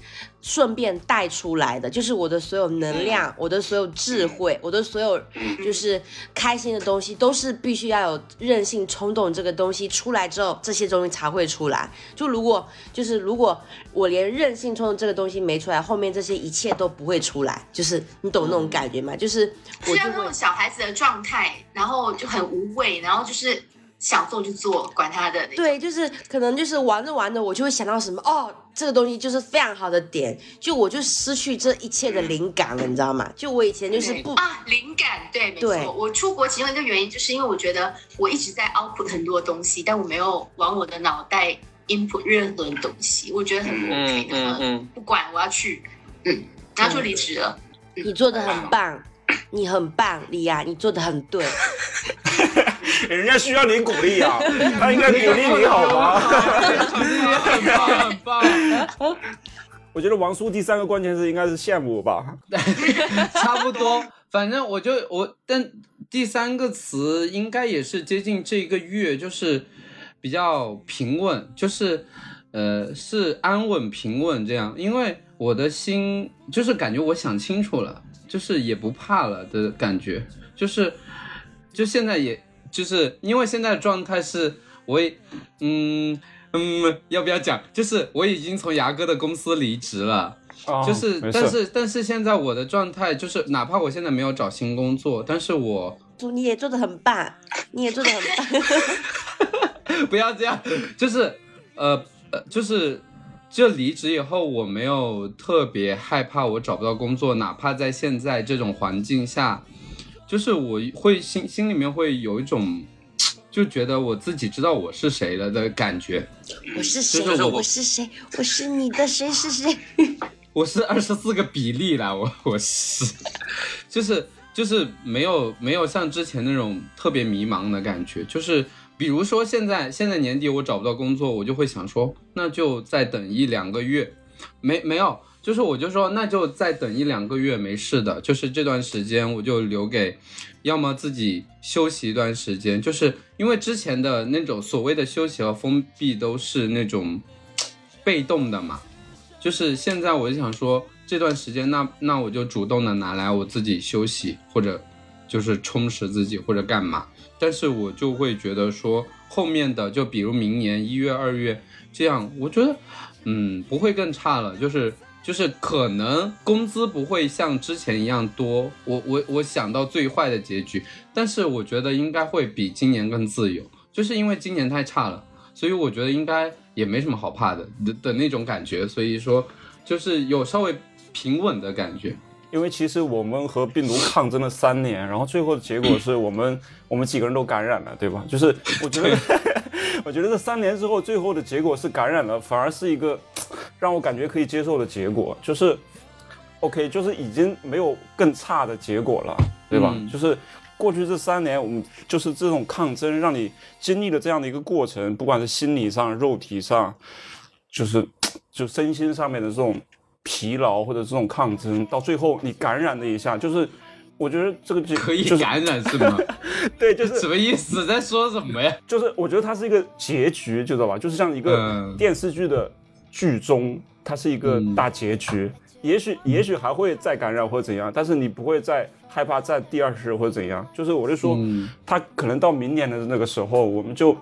顺便带出来的，就是我的所有能量，我的所有智慧，我的所有就是开心的东西，都是必须要有任性、冲动这个东西出来之后，这些东西才会出来。就如果就是如果我连任性、冲动这个东西没出来，后面这些一切都不会出来。就是你懂那种感觉吗？就是我就会是要那种小孩子的状态，然后就很无畏，然后就是想做就做，管他的。对，就是可能就是玩着玩着，我就会想到什么哦，这个东西就是非常好的点，就我就失去这一切的灵感了，你知道吗？就我以前就是不啊，灵感，对，没错。我出国其中一个原因，就是因为我觉得我一直在 output 很多东西，但我没有往我的脑袋 input 任何东西，我觉得很不 OK 嗯的。嗯嗯，不管我要去，嗯，然后就离职了。你做的很棒，你很棒，李亚，你做的很对。人家需要你鼓励啊，他应该鼓励你好吗？很棒很棒，我觉得王叔第三个关键字应该是羡慕吧。差不多。反正我就我，但第三个词应该也是接近这个月，就是比较平稳，就是呃是安稳平稳这样。因为我的心就是感觉我想清楚了，就是也不怕了的感觉，就是就现在也就是因为现在的状态是我也嗯嗯要不要讲？就是我已经从牙哥的公司离职了。哦就是，但是但是现在我的状态就是，哪怕我现在没有找新工作，但是我你也做的很棒，你也做的很棒。不要这样，就是呃呃，就是就离职以后，我没有特别害怕我找不到工作，哪怕在现在这种环境下，就是我会心心里面会有一种。就觉得我自己知道我是谁了的感觉，我是谁？就是我我是谁？我是你的谁是谁？我是二十四个比例啦，我我是，就是就是没有没有像之前那种特别迷茫的感觉，就是比如说现在现在年底我找不到工作，我就会想说，那就再等一两个月，没没有，就是我就说那就再等一两个月没事的，就是这段时间我就留给，要么自己休息一段时间，就是因为之前的那种所谓的休息和封闭都是那种被动的嘛。就是现在我就想说，这段时间那那我就主动的拿来我自己休息，或者就是充实自己，或者干嘛。但是我就会觉得说，后面的就比如明年一月、二月这样，我觉得嗯不会更差了，就是就是可能工资不会像之前一样多。我我我想到最坏的结局，但是我觉得应该会比今年更自由，就是因为今年太差了。所以我觉得应该也没什么好怕的的的那种感觉，所以说就是有稍微平稳的感觉。因为其实我们和病毒抗争了三年，然后最后的结果是我们 我们几个人都感染了，对吧？就是我觉得，我觉得这三年之后，最后的结果是感染了，反而是一个让我感觉可以接受的结果，就是 OK，就是已经没有更差的结果了，对吧？嗯就是过去这三年，我们就是这种抗争，让你经历了这样的一个过程，不管是心理上、肉体上，就是就身心上面的这种疲劳或者这种抗争，到最后你感染了一下，就是我觉得这个就可以感染是吗？对，就是什么意思？在说什么呀？就是我觉得它是一个结局，知道吧？就是像一个嗯电视剧的剧终，它是一个大结局。也许也许还会再感染或者怎样，但是你不会再害怕再第二次或者怎样。就是我就说，嗯他可能到明年的那个时候，我们就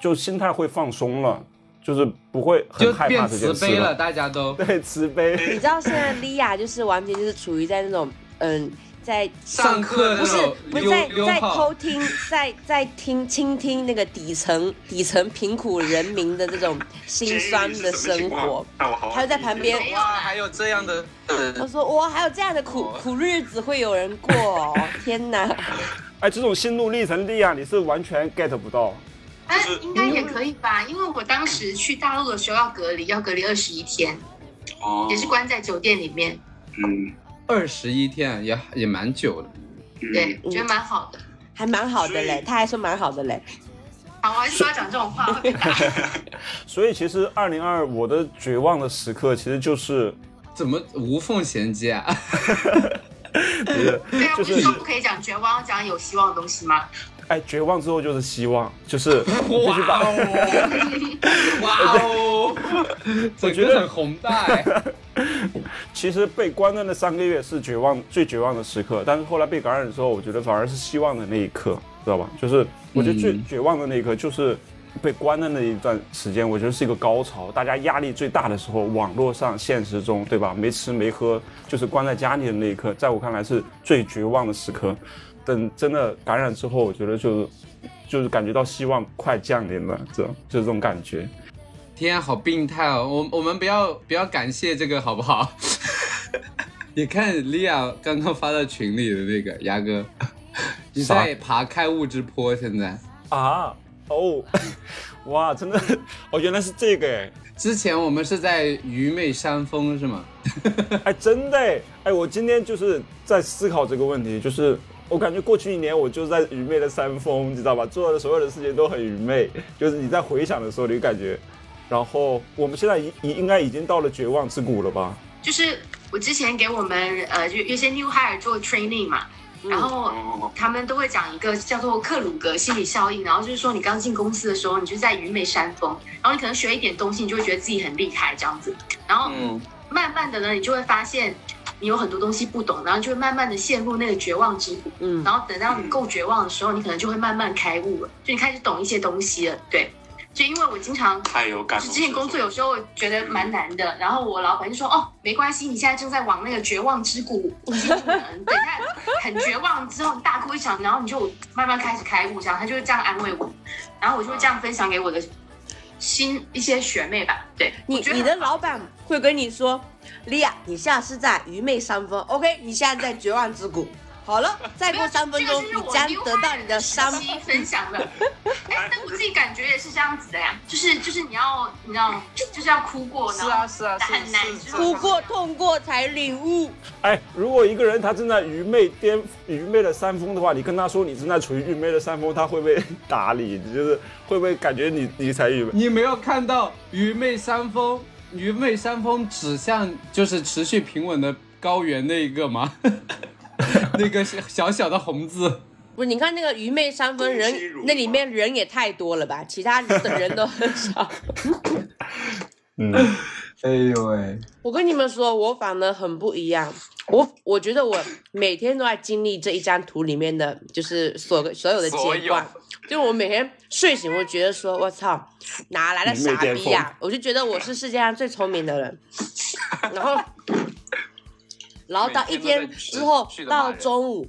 就心态会放松了，就是不会很害怕变这件事慈悲了，。大家都。对，慈悲。你知道现在莉亚就是完全就是处于在那种嗯，在上课不是不是在在偷听，在在听倾听那个底层底层贫苦人民的这种心酸的生活。让我好好还有在旁边哇，还有这样的人他说哇，还有这样的苦苦日子会有人过、哦，天哪！哎，这种心路历程，莉亚你是完全 get 不到。哎，应该也可以吧？因为我当时去大陆的时候要隔离，要隔离二十一天，哦也是关在酒店里面。嗯二十一天也也蛮久的。嗯对，我觉得蛮好的。还蛮好的嘞，他还说蛮好的嘞。好，我还是不要讲这种话。所以其实二零二我的绝望的时刻，其实就是怎么无缝衔接啊？对啊，就是不是说不可以讲绝望，要讲有希望的东西吗？哎，绝望之后就是希望，就是 必须把。哇哦，我觉得很宏大哎。其实被关的那三个月是绝望最绝望的时刻，但是后来被感染之后，我觉得反而是希望的那一刻，知道吧？就是我觉得最嗯绝望的那一刻就是被关的那一段时间，我觉得是一个高潮，大家压力最大的时候，网络上、现实中，对吧？没吃没喝，就是关在家里的那一刻，在我看来是最绝望的时刻。等真的感染之后，我觉得就就是感觉到希望快降临了，这种就这种感觉。天啊，好病态哦！我我们不要不要感谢这个好不好？你看莉亚刚刚发到群里的那个牙哥，你在爬开悟之坡，现在啊哦，哇，真的哦，原来是这个哎。之前我们是在愚昧山峰是吗？哎，真的哎，哎，我今天就是在思考这个问题，就是我感觉过去一年我就是在愚昧的山峰，你知道吧？做的所有的事情都很愚昧，就是你在回想的时候，你就感觉，然后我们现在已已应该已经到了绝望之谷了吧？就是我之前给我们呃，就有些 new hire 做 training 嘛，然后他们都会讲一个叫做克鲁格心理效应，然后就是说你刚进公司的时候，你就在愚昧山峰，然后你可能学一点东西，你就会觉得自己很厉害这样子，然后嗯，慢慢的呢，你就会发现你有很多东西不懂，然后就会慢慢的陷入那个绝望之谷，嗯然后等到你够绝望的时候，你可能就会慢慢开悟了，就你开始懂一些东西了，对。就因为我经常太有感就。之前工作有时候觉得蛮难的，然后我老板就说：“哦，没关系，你现在正在往那个绝望之谷进入。等一下很绝望之后，你大哭一场，然后你就慢慢开始开悟，这样他就会这样安慰我，然后我就会这样分享给我的新一些学妹吧。对，你觉得你的老板会跟你说，莉亚，你现在是在愚昧山峰，OK，你现在在绝望之谷。好了，再过三分钟，你将得到你的山时期分享的。哎，但我自己感觉也是这样子的呀，就是就是你要你知道，就是要哭过，然后是啊很难哭过痛过才领悟。哎，如果一个人他正在愚昧巅愚昧的山峰的话，你跟他说你正在处于愚昧的山峰，他会不会打你？你就是会不会感觉你你才愚昧？你没有看到愚昧山峰，愚昧山峰指向就是持续平稳的高原那一个吗？那个小小的红字，不是，你看那个愚昧山峰人，那里面人也太多了吧？其他的人都很少。嗯，哎呦喂，我跟你们说，我反而很不一样。我我觉得我每天都在经历这一张图里面的，就是所所有的阶段。就我每天睡醒，我觉得说，我操，哪来的傻逼呀、我就觉得我是世界上最聪明的人。然后，然后到一天之后到中午，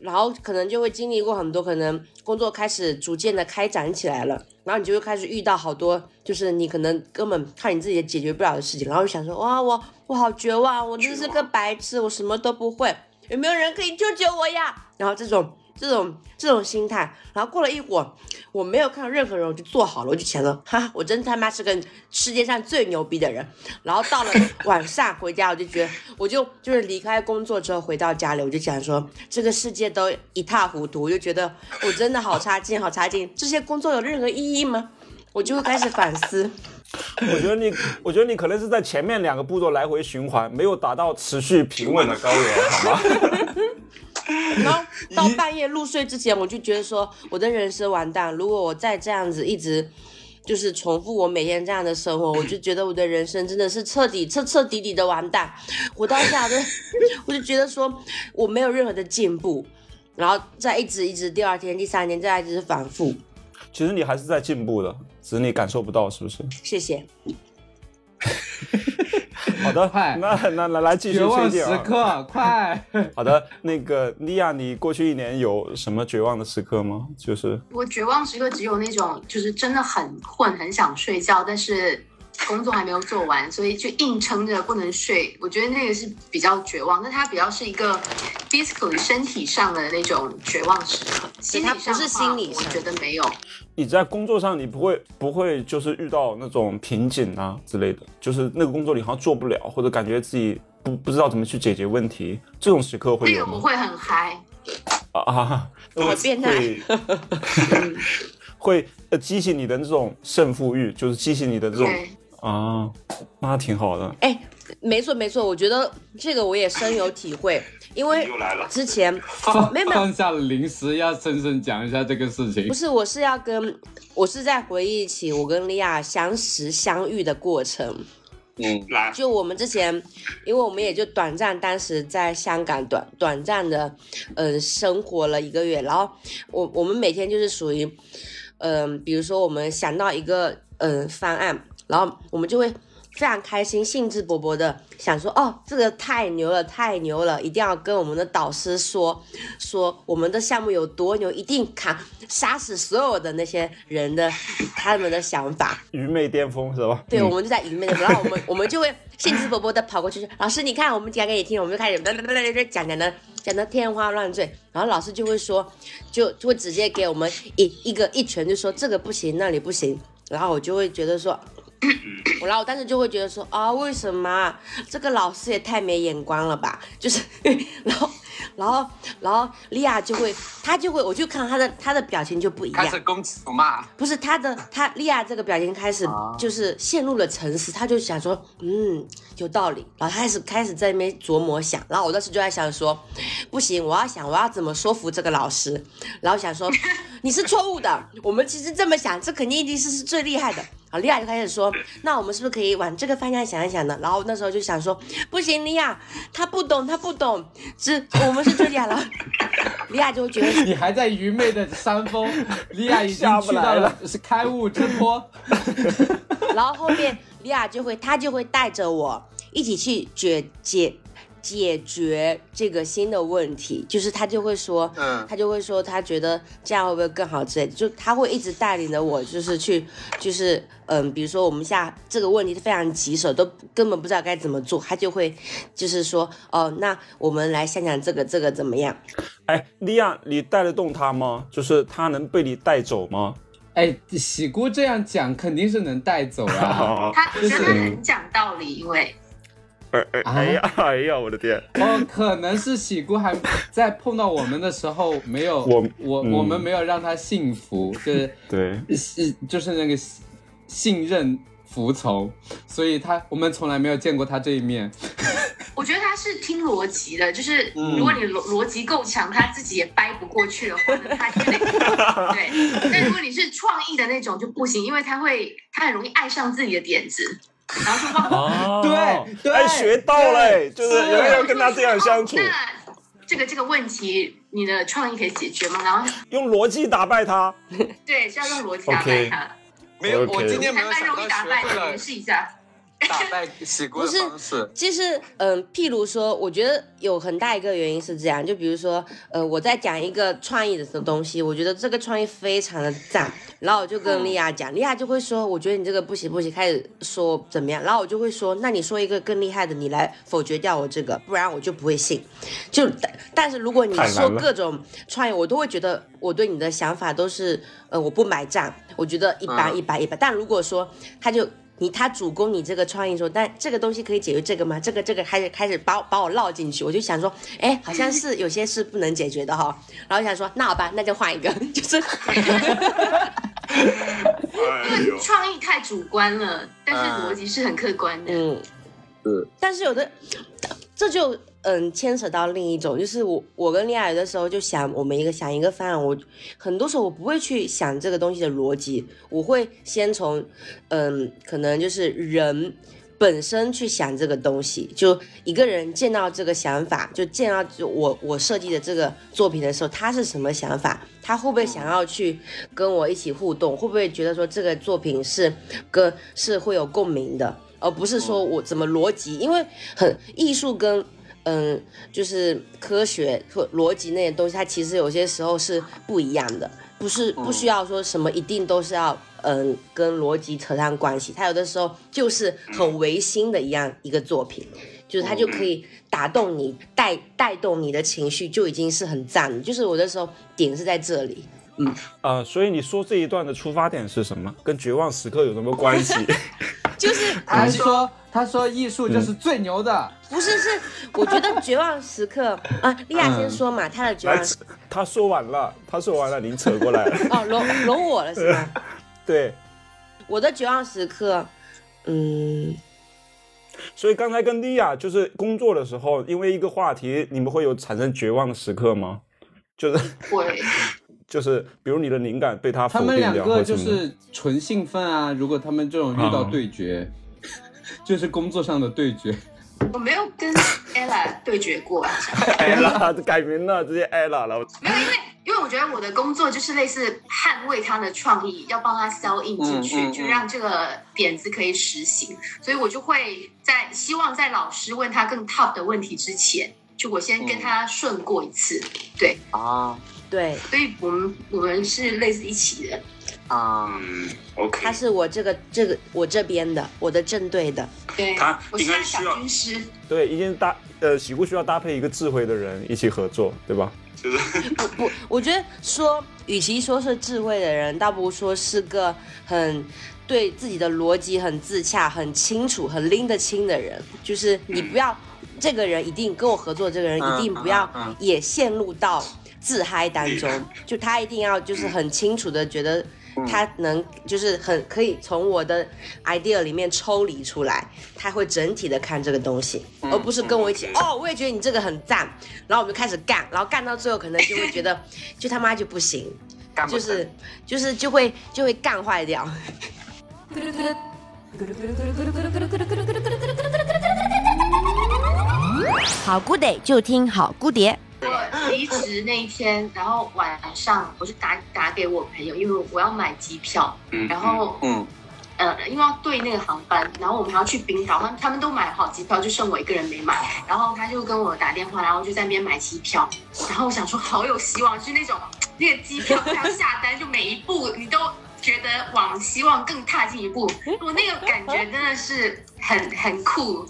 然后可能就会经历过很多，可能工作开始逐渐的开展起来了，然后你就会开始遇到好多，就是你可能根本靠你自己也解决不了的事情，然后就想说，哇，我我好绝望，我真是个白痴，我什么都不会，有没有人可以救救我呀？然后这种这种这种心态，然后过了一会儿，我没有看到任何人，我就做好了，我就想着，哈，我真他妈是个世界上最牛逼的人。然后到了晚上回家，我就觉得，我就就是离开工作之后回到家里，我就想说，这个世界都一塌糊涂，我就觉得我真的好差劲，好差劲，这些工作有任何意义吗？我就会开始反思。我觉得你，我觉得你可能是在前面两个步骤来回循环，没有达到持续平稳的高原，好吗？然后 到半夜入睡之前，我就觉得说我的人生完蛋。如果我再这样子一直就是重复我每天这样的生活，我就觉得我的人生真的是彻底彻彻底底的完蛋。我当下就 我就觉得说我没有任何的进步，然后再一直一直第二天、第三天再一直反复。其实你还是在进步的，只是你感受不到，是不是？谢谢。好的，快那那来来继续绝望时推荐啊。刻，快！好的，那个莉亚，你过去一年有什么绝望的时刻吗？就是我绝望时刻只有那种就是真的很困，很想睡觉，但是工作还没有做完，所以就硬撑着不能睡。我觉得那个是比较绝望，但它比较是一个 physically 身体上的那种绝望时刻。心理上不是上的话心理上我觉得没有。你在工作上，你不会不会就是遇到那种瓶颈啊之类的，就是那个工作你好像做不了，或者感觉自己不不知道怎么去解决问题，这种时刻会有吗？那个我会很嗨，啊啊，我变态会会呃激起你的这种胜负欲，就是激起你的这种，啊，那挺好的。哎，没错没错，我觉得这个我也深有体会，因为之前放放下了零食，要深深讲一下这个事情不。是，我是要跟我是在回忆起我跟莉亚相识相遇的过程。嗯，来，就我们之前，因为我们也就短暂，当时在香港短短暂的，嗯、生活了一个月，然后我我们每天就是属于，嗯、比如说我们想到一个嗯、方案，然后我们就会非常开心、兴致勃勃的想说，哦，这个太牛了，太牛了，一定要跟我们的导师说说我们的项目有多牛，一定砍杀死所有的那些人的他们的想法。愚昧巅峰是吧？对，嗯我们就在愚昧的，然后我们我们就会兴致勃勃的跑过去说，老师你看，我们讲给你听，我们就开始讲讲讲的讲的天花乱坠，然后老师就会说，就就会直接给我们一一个一拳，就说这个不行，那里不行，然后我就会觉得说。我然后我当时就会觉得说啊，为什么这个老师也太没眼光了吧？就是，然后，然后，然后莉亚就会，她就会，我就看到她的她的表情就不一样。开，始攻击骂，不是他的，他莉亚这个表情开始啊。就是陷入了沉思，他就想说，嗯，有道理，然后他开始开始在那边琢磨想，然后我当时就在想说，不行，我要想我要怎么说服这个老师，然后想说 你是错误的，我们其实这么想，这肯定一定是是最厉害的。然后莉亚就开始说，那我们是不是可以往这个方向想一想呢？然后那时候就想说，不行，莉亚他不懂，他不懂，是我们是最厉害了。李亚就会觉得你还在愚昧的山峰，李亚已经下不去到了是开悟之坡。然后后面李亚就会，她就会带着我一起去解解解决这个新的问题，就是他就会说，嗯他就会说，他觉得这样会不会更好之类的，就他会一直带领着我，就是去，就是嗯，比如说我们现在这个问题非常棘手，都根本不知道该怎么做，他就会就是说，哦，那我们来想想这个这个怎么样？哎，利亚，你带得动他吗？就是他能被你带走吗？哎，喜姑这样讲肯定是能带走啊。啊 他我觉得他就是很讲道理，因为哎哎哎呀哎呀，我的天！哦，可能是喜姑还在碰到我们的时候没有我我、嗯我们没有让他幸福，就是对，是就是那个信信任服从，所以他我们从来没有见过他这一面。我觉得他是听逻辑的，就是嗯如果你逻逻辑够强，他自己也掰不过去的话，他就得 对。但如果你是创意的那种就不行，因为他会他很容易爱上自己的点子，然后就忘了。哦对对哎，学到了，哎就是是有没有跟他这样相处哦，那这个这个问题，你的创意可以解决吗？然后用逻辑打败他。对，是要用逻辑打败他。没有我今天没还蛮有想到容易打败的，学会了你试一下。打败洗锅的方式。其实，嗯、譬如说，我觉得有很大一个原因是这样，就比如说，呃，我在讲一个创意的东西，我觉得这个创意非常的赞，然后我就跟莉亚讲，莉亚就会说，我觉得你这个不行不行，开始说怎么样，然后我就会说，那你说一个更厉害的，你来否决掉我这个，不然我就不会信。就但但是如果你说各种创意，我都会觉得我对你的想法都是，呃，我不买账，我觉得一般嗯一般一般。但如果说他就你他主攻你这个创意说，但这个东西可以解决这个吗？这个这个开始开始把我把我绕进去，我就想说，哎，好像是 有些是不能解决的哈。然后想说，那好吧，那就换一个，就是因为，创意太主观了，但是嗯逻辑是很客观的。嗯，是但是有的这就嗯牵扯到另一种，就是我我跟莉亚有的时候就想我们一个想一个方案，我很多时候我不会去想这个东西的逻辑，我会先从嗯可能就是人。本身去想这个东西，就一个人见到这个想法，就见到就我我设计的这个作品的时候，他是什么想法？他会不会想要去跟我一起互动？会不会觉得说这个作品是跟是会有共鸣的？而不是说我怎么逻辑，因为很艺术跟嗯，就是科学或逻辑那些东西，它其实有些时候是不一样的，不是不需要说什么一定都是要嗯跟逻辑扯上关系，它有的时候就是很违心的一样一个作品，就是它就可以打动你，带带动你的情绪，就已经是很赞的。就是我的时候点是在这里，嗯呃，所以你说这一段的出发点是什么？跟绝望时刻有什么关系？就是他说他说艺术就是最牛的，不是是，我觉得绝望时刻 啊，莉亚先说嘛，他的绝来望，他说完了，他说完了，您扯过来了。哦，轮轮我了是吧？对，我的绝望时刻，嗯，所以刚才跟莉亚就是工作的时候，因为一个话题，你们会有产生绝望的时刻吗？就是会，就是，比如你的灵感被他否他们，两个就是纯兴奋啊！如果他们这种遇到对决，就是工作上的对决。我没有跟 ella 对决过，，Ella 改名了，直接 Ella 了。没有，因为因为我觉得我的工作就是类似捍卫他的创意，要帮他 sell in 进去，嗯嗯嗯就让这个点子可以实行。所以我就会在希望在老师问他更 top 的问题之前，就我先跟他顺过一次。对，啊对，所以我们我们是类似一起的。啊，嗯，OK，他是我这个这个我这边的，我的正对的。对他，我是他应该需要小军师。对，一定搭呃，喜姑需要搭配一个智慧的人一起合作，对吧？就是 不不，我觉得说，与其说是智慧的人，倒不如说是个很对自己的逻辑很自洽、很清楚、很拎得清的人。就是你不要，这个人一定跟我合作，这个人一定不要也陷入到自嗨当中，就他一定要就是很清楚的觉得。他能就是很可以从我的 idea 里面抽离出来，他会整体的看这个东西，而不是跟我一起哦，我也觉得你这个很赞，然后我们就开始干，然后干到最后可能就会觉得 就他妈就不行，干不就是就是就会就会干坏掉。好姑得就听好姑爹。我离职那一天，然后晚上我就打打给我朋友，因为我要买机票，嗯然后嗯呃，因为要对那个航班，然后我们还要去冰岛，他们他们都买好机票，就剩我一个人没买。然后他就跟我打电话，然后就在那边买机票。然后我想说，好有希望，就是那种那个机票快要下单，就每一步你都觉得往希望更踏进一步。我那个感觉真的是很很酷，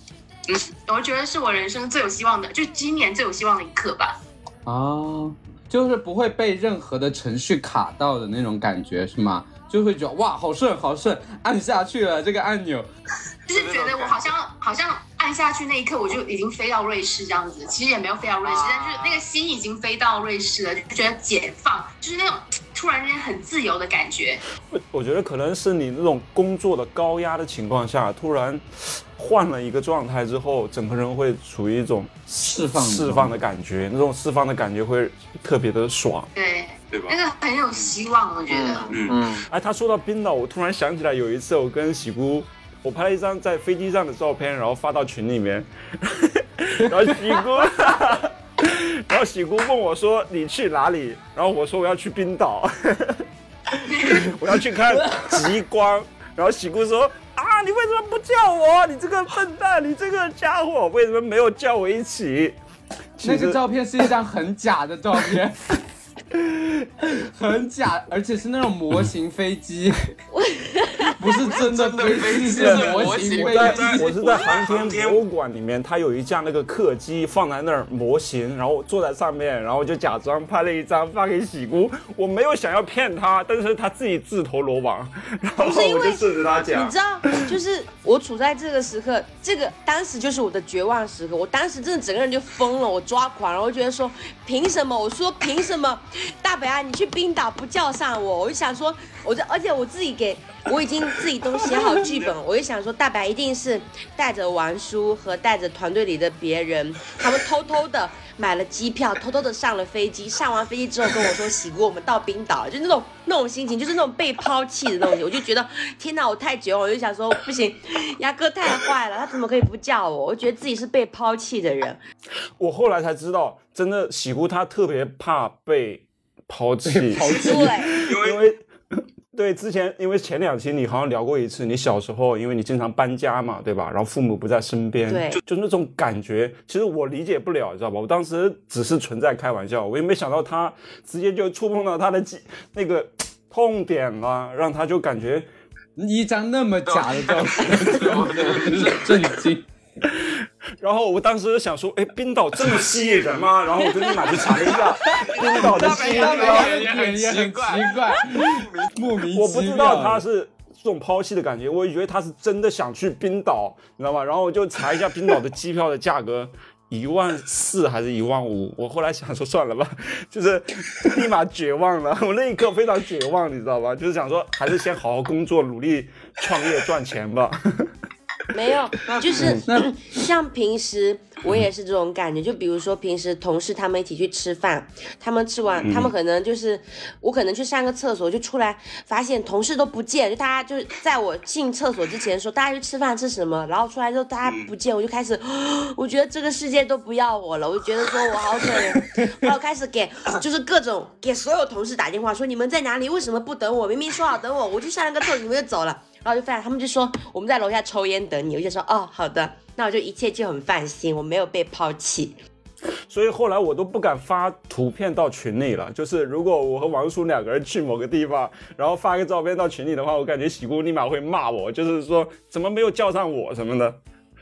嗯，我觉得是我人生最有希望的，就今年最有希望的一刻吧。啊，就是不会被任何的程序卡到的那种感觉是吗？就会觉得哇，好顺好顺，按下去了这个按钮。就是觉得我好像好像按下去那一刻，我就已经飞到瑞士这样子。其实也没有飞到瑞士，但是那个心已经飞到瑞士了，就觉得解放，就是那种突然之间很自由的感觉。我我觉得可能是你那种工作的高压的情况下，突然换了一个状态之后，整个人会处于一种释放的释放的感觉，那种释放的感觉会特别的爽。对，对吧那？个很有希望，我觉得。嗯，嗯哎，他说到冰岛，我突然想起来有一次我跟喜姑，我拍了一张在飞机上的照片，然后发到群里面，然后喜姑，然后喜姑问我说你去哪里？然后我说我要去冰岛，我要去看极光。然后喜姑说啊，你为什么不叫我？你这个笨蛋，你这个家伙，为什么没有叫我一起？那个照片是一张很假的照片，很假，而且是那种模型飞机，不是真的飞机，是模型飞我在机。我是在航天博物馆里面，它有一架那个客机放在那儿模型，然后我坐在上面，然后就假装拍了一张发给喜姑。我没有想要骗他，但是他自己自投罗网，然后是因为我就顺着他讲你知。道，就是我处在这个时刻，这个当时就是我的绝望时刻。我当时真的整个人就疯了，我抓狂，然后觉得说，凭什么？我说凭什么？大北啊，你去冰岛不叫上我？我就想说，我就而且我自己给我已经自己都写好剧本，我就想说，大白一定是带着王叔和带着团队里的别人，他们偷偷的买了机票，偷偷的上了飞机。上完飞机之后跟我说，喜姑，我们到冰岛，就那种那种心情，就是那种被抛弃的东西。我就觉得，天哪，我太绝望，我就想说，不行，牙哥太坏了，他怎么可以不叫我？我觉得自己是被抛弃的人。我后来才知道，真的喜姑她特别怕被抛弃，抛弃对，因为因为对之前，因为前两期你好像聊过一次，你小时候因为你经常搬家嘛，对吧？然后父母不在身边，对就就那种感觉，其实我理解不了，你知道吧？我当时只是存在开玩笑，我也没想到他直接就触碰到他的记那个痛点了，让他就感觉一张那么假的照片，震惊。然后我当时想说，哎，冰岛这么吸引人吗？然后我就立马去查了一下 冰岛的机他们票，的点也很奇怪，莫名其妙。我不知道他是这种抛弃的感觉，我以为他是真的想去冰岛，你知道吗？然后我就查一下冰岛的机票的价格。一万四还是一万五？我后来想说算了吧，就是立马绝望了。我那一刻非常绝望，你知道吧？就是想说还是先好好工作，努力创业赚钱吧。没有，就是 像平时我也是这种感觉，就比如说平时同事他们一起去吃饭，他们吃完，他们可能就是我可能去上个厕所就出来，发现同事都不见，就大家就是在我进厕所之前说大家去吃饭吃什么，然后出来之后大家不见，我就开始，我觉得这个世界都不要我了，我就觉得说我好可怜，然后开始给就是各种给所有同事打电话说你们在哪里，为什么不等我？明明说好等我，我去上了个厕所你们就走了。然后就发现他们就说我们在楼下抽烟等你，我就说哦好的，那我就一切就很放心，我没有被抛弃。所以后来我都不敢发图片到群里了。就是如果我和王叔两个人去某个地方，然后发个照片到群里的话，我感觉喜姑立马会骂我，就是说怎么没有叫上我什么的。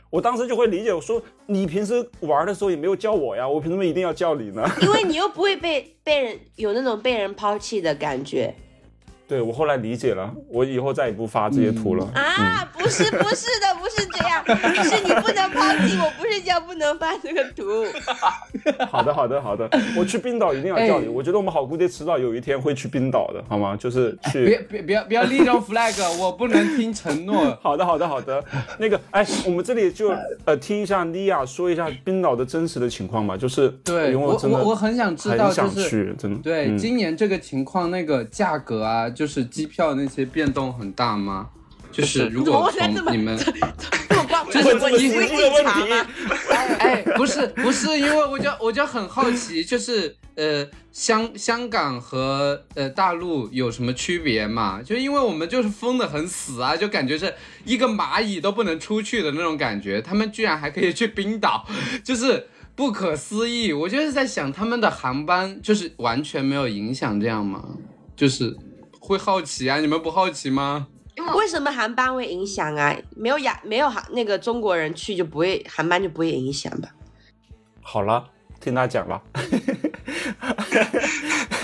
我当时就会理解，我说你平时玩的时候也没有叫我呀，我凭什么一定要叫你呢？因为你又不会被被人有那种被人抛弃的感觉对我后来理解了，我以后再也不发这些图了。啊！不是不是的，不是这样，是你不能抛弃我，不是叫不能发这个图。好的，好的，好的，我去冰岛一定要叫你。哎我觉得我们好姑爹迟早有一天会去冰岛的，好吗？就是去。别别别不要立这种 flag，我不能听承诺。好的，好的，好的。那个，哎，我们这里就呃听一下莉亚说一下冰岛的真实的情况吧，就是对我因为真的我我很想知道，就是想去，真的。对、嗯今年这个情况，那个价格啊，就是机票那些变动很大吗？就是如果从你们，就是问你你会这个问题吗？哎，不是不是，因为我就我就很好奇，就是呃香香港和呃大陆有什么区别嘛？就因为我们就是封的很死啊，就感觉是一个蚂蚁都不能出去的那种感觉，他们居然还可以去冰岛，就是。不可思议，我就是在想，他们的航班就是完全没有影响，这样吗？就是会好奇啊，你们不好奇吗？因为什么航班会影响啊？没有亚没有航那个中国人去就不会航班就不会影响吧？好了，听他讲吧。没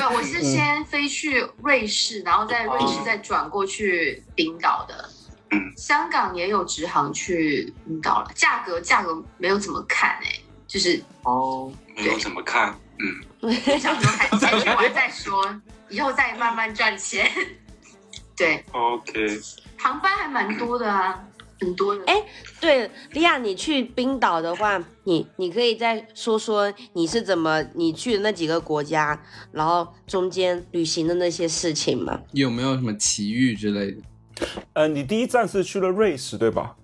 有，我是先飞去瑞士，然后在瑞士再转过去冰岛的。嗯香港也有直航去冰岛了，价格价格没有怎么看哎、就是哦，没有怎么看，嗯，想说还先去玩再说，以后再慢慢赚钱。对，OK，航班还蛮多的啊，很多的。哎对，莉亚，你去冰岛的话，你你可以再说说你是怎么你去的那几个国家，然后中间旅行的那些事情吗？有没有什么奇遇之类的？呃，你第一站是去了瑞士，对吧？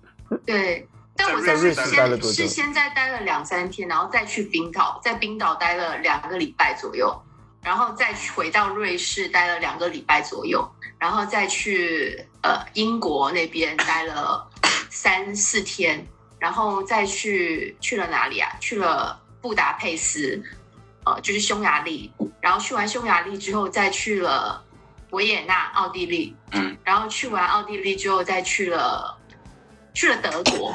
对，但我在在瑞士待了多久先是先在待了两三天，然后再去冰岛，在冰岛待了两个礼拜左右，然后再去回到瑞士待了两个礼拜左右，然后再去呃英国那边待了 三四天，然后再去去了哪里啊？去了布达佩斯，呃，就是匈牙利，然后去完匈牙利之后，再去了维也纳，奥地利，嗯，然后去完奥地利之后，再去了去了德国，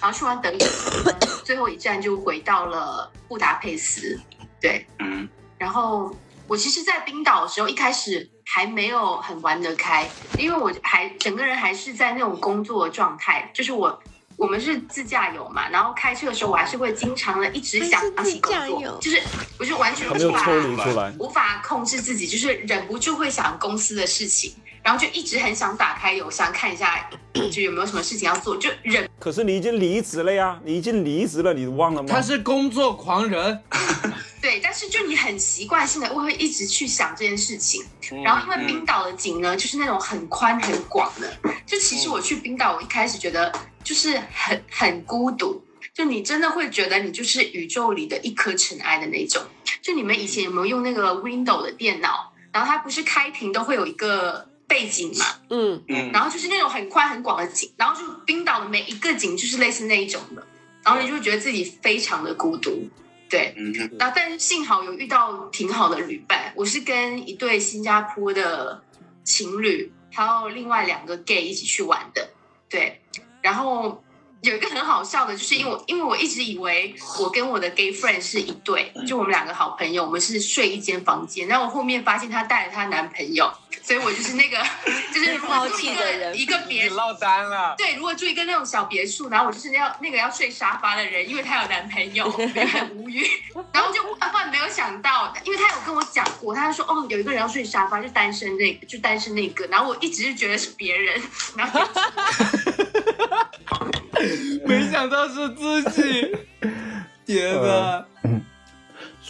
然后去完德国，最后一站就回到了布达佩斯，对，嗯，然后我其实，在冰岛的时候，一开始还没有很玩得开，因为我还整个人还是在那种工作状态，就是我我们是自驾游嘛，然后开车的时候，我还是会经常的一直想起工作就是我就完全无法。无法控制自己，就是忍不住会想公司的事情，然后就一直很想打开邮箱看一下，就有没有什么事情要做，就忍可是你已经离职了呀，你已经离职了，你忘了吗？他是工作狂人，对，但是就你很习惯性的会一直去想这件事情。然后因为冰岛的景呢，就是那种很宽很广的，就其实我去冰岛，我一开始觉得就是很很孤独，就你真的会觉得你就是宇宙里的一颗尘埃的那种。就你们以前有没有用那个 Windows 的电脑？然后它不是开屏都会有一个背景嘛？嗯，嗯，然后就是那种很宽很广的景，然后就冰岛的每一个景就是类似那一种的，然后你就会觉得自己非常的孤独，对。嗯，然后但是幸好有遇到挺好的旅伴，我是跟一对新加坡的情侣，还有另外两个 gay 一起去玩的，对。然后有一个很好笑的，就是因为我因为我一直以为我跟我的 gay friend 是一对，就我们两个好朋友，我们是睡一间房间。然后我后面发现她带了她男朋友，所以我就是那个 就是如果抛住一个弃的人一个别你落单了。对，如果住一个那种小别墅，然后我就是要那个要睡沙发的人，因为她有男朋友，很无语。然后就万万没有想到，因为她有跟我讲过，她就说哦，有一个人要睡沙发，就单身那个，就单身那个。然后我一直就觉得是别人，然后就 没想到是自己，天哪！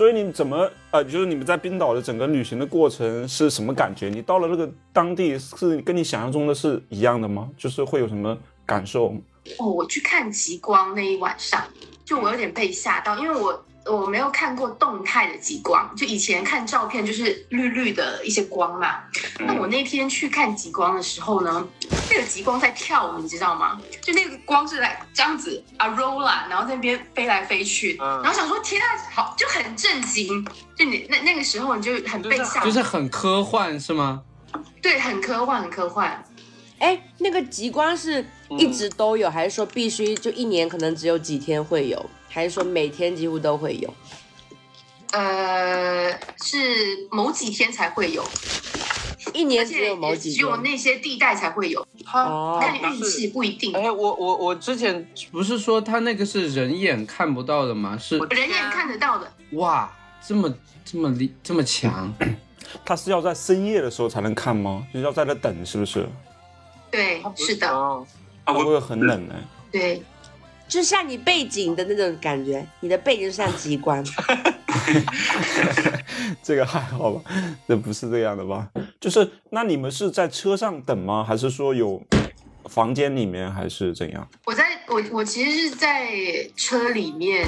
所以你怎么呃，就是你们在冰岛的整个旅行的过程是什么感觉？你到了那个当地是跟你想象中的是一样的吗？就是会有什么感受？哦，我去看极光那一晚上，就我有点被吓到，因为我我没有看过动态的极光，就以前看照片就是绿绿的一些光嘛。那我那天去看极光的时候呢，那个极光在跳舞，你知道吗？就那个光是来这样子啊 roll 啦，然后在那边飞来飞去，嗯然后想说天啊，好就很震惊，就你那那个时候你就很被吓，就是很科幻是吗？对，很科幻，很科幻。哎，那个极光是一直都有，还是说必须就一年可能只有几天会有，还是说每天几乎都会有？呃，是某几天才会有，一年只有某几只有。那些地带才会有，哦看运气不一定。哎，我我我之前不是说他那个是人眼看不到的吗？是人眼看得到的，哇，这么这么厉这么强，它是要在深夜的时候才能看吗？就是要在那等，是不是？对，是的，啊会不会很冷呢？对，就像你背景的那种感觉，你的背景就像机关。这个还好吧？这不是这样的吧？就是那你们是在车上等吗？还是说有房间里面，还是怎样？我在我我其实是在车里面，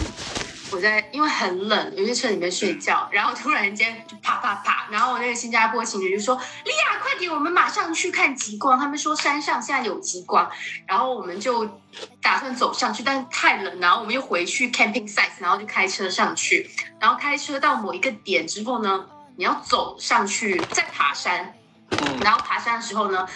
我在因为很冷，我在车里面睡觉，然后突然间就啪啪啪，然后我那个新加坡情侣就说：“莉亚，快点，我们马上去看极光。”他们说山上现在有极光，然后我们就打算走上去，但是太冷，然后我们又回去 camping site，然后就开车上去，然后开车到某一个点之后呢，你要走上去再爬山。然后爬山的时候呢，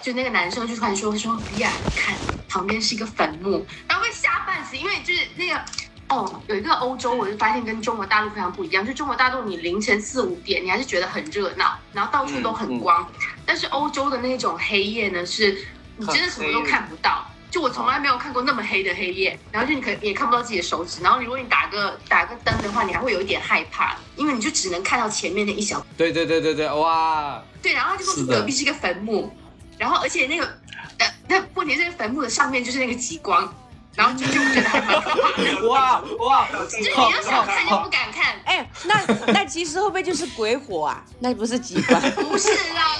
就那个男生就突然说说，比亚，你看旁边是一个坟墓，然后被吓半死，因为就是那个。哦，有一个欧洲，我就发现跟中国大陆非常不一样。就中国大陆，你凌晨四五点，你还是觉得很热闹，然后到处都很光。但是欧洲的那种黑夜呢，是你真的什么都看不到。就我从来没有看过那么黑的黑夜，然后就你可也看不到自己的手指，然后如果你打个打个灯的话，你还会有一点害怕，因为你就只能看到前面的一小对对对对对，哇，对，然后他就说隔壁是一个坟墓，然后而且那个，呃，那问题是坟墓的上面就是那个极光，然后就就觉得还蛮可怕的，哇哇，就是你要想看就不敢看，哎，那那其实会不会就是鬼火啊？那不是极光。不是啦，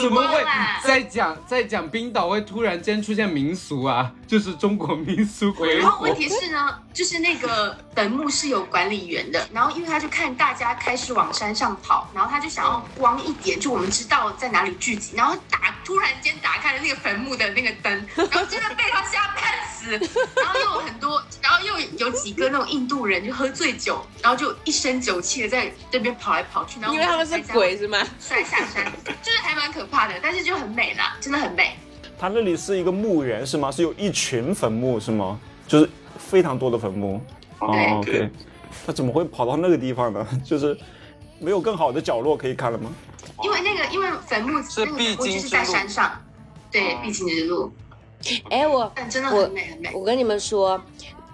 怎么会。在讲在讲冰岛会突然间出现民俗啊？就是中国民俗鬼火然后问。题是呢，就是那个坟墓是有管理员的，然后因为他就看大家开始往山上跑，然后他就想要光一点，就我们知道在哪里聚集，然后打突然间打开了那个坟墓的那个灯，然后真的被他吓半死，然后又有很多，然后又有几个那种印度人就喝醉酒，然后就一身酒气的在那边跑来跑去，然后因为他们是鬼是吗？在下山，就是还蛮可怕的，但是就很美啦，真的很美。它那里是一个墓园是吗？是有一群坟墓是吗？就是非常多的坟墓。哦对，OK。那怎么会跑到那个地方呢？就是没有更好的角落可以看了吗？因为那个，因为坟墓是那个必经坟墓就是在山上，对，必经之路，哎，我但真的我很美很美。我跟你们说，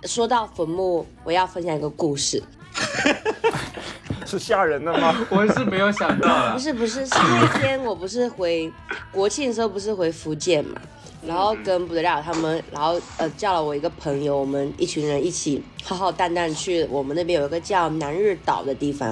说到坟墓，我要分享一个故事。是吓人的吗？我是没有想到不，是不是，是那天我不是回国庆的时候不是回福建嘛，然后跟布德廖他们，然后呃叫了我一个朋友，我们一群人一起浩浩荡荡去我们那边有一个叫南日岛的地方，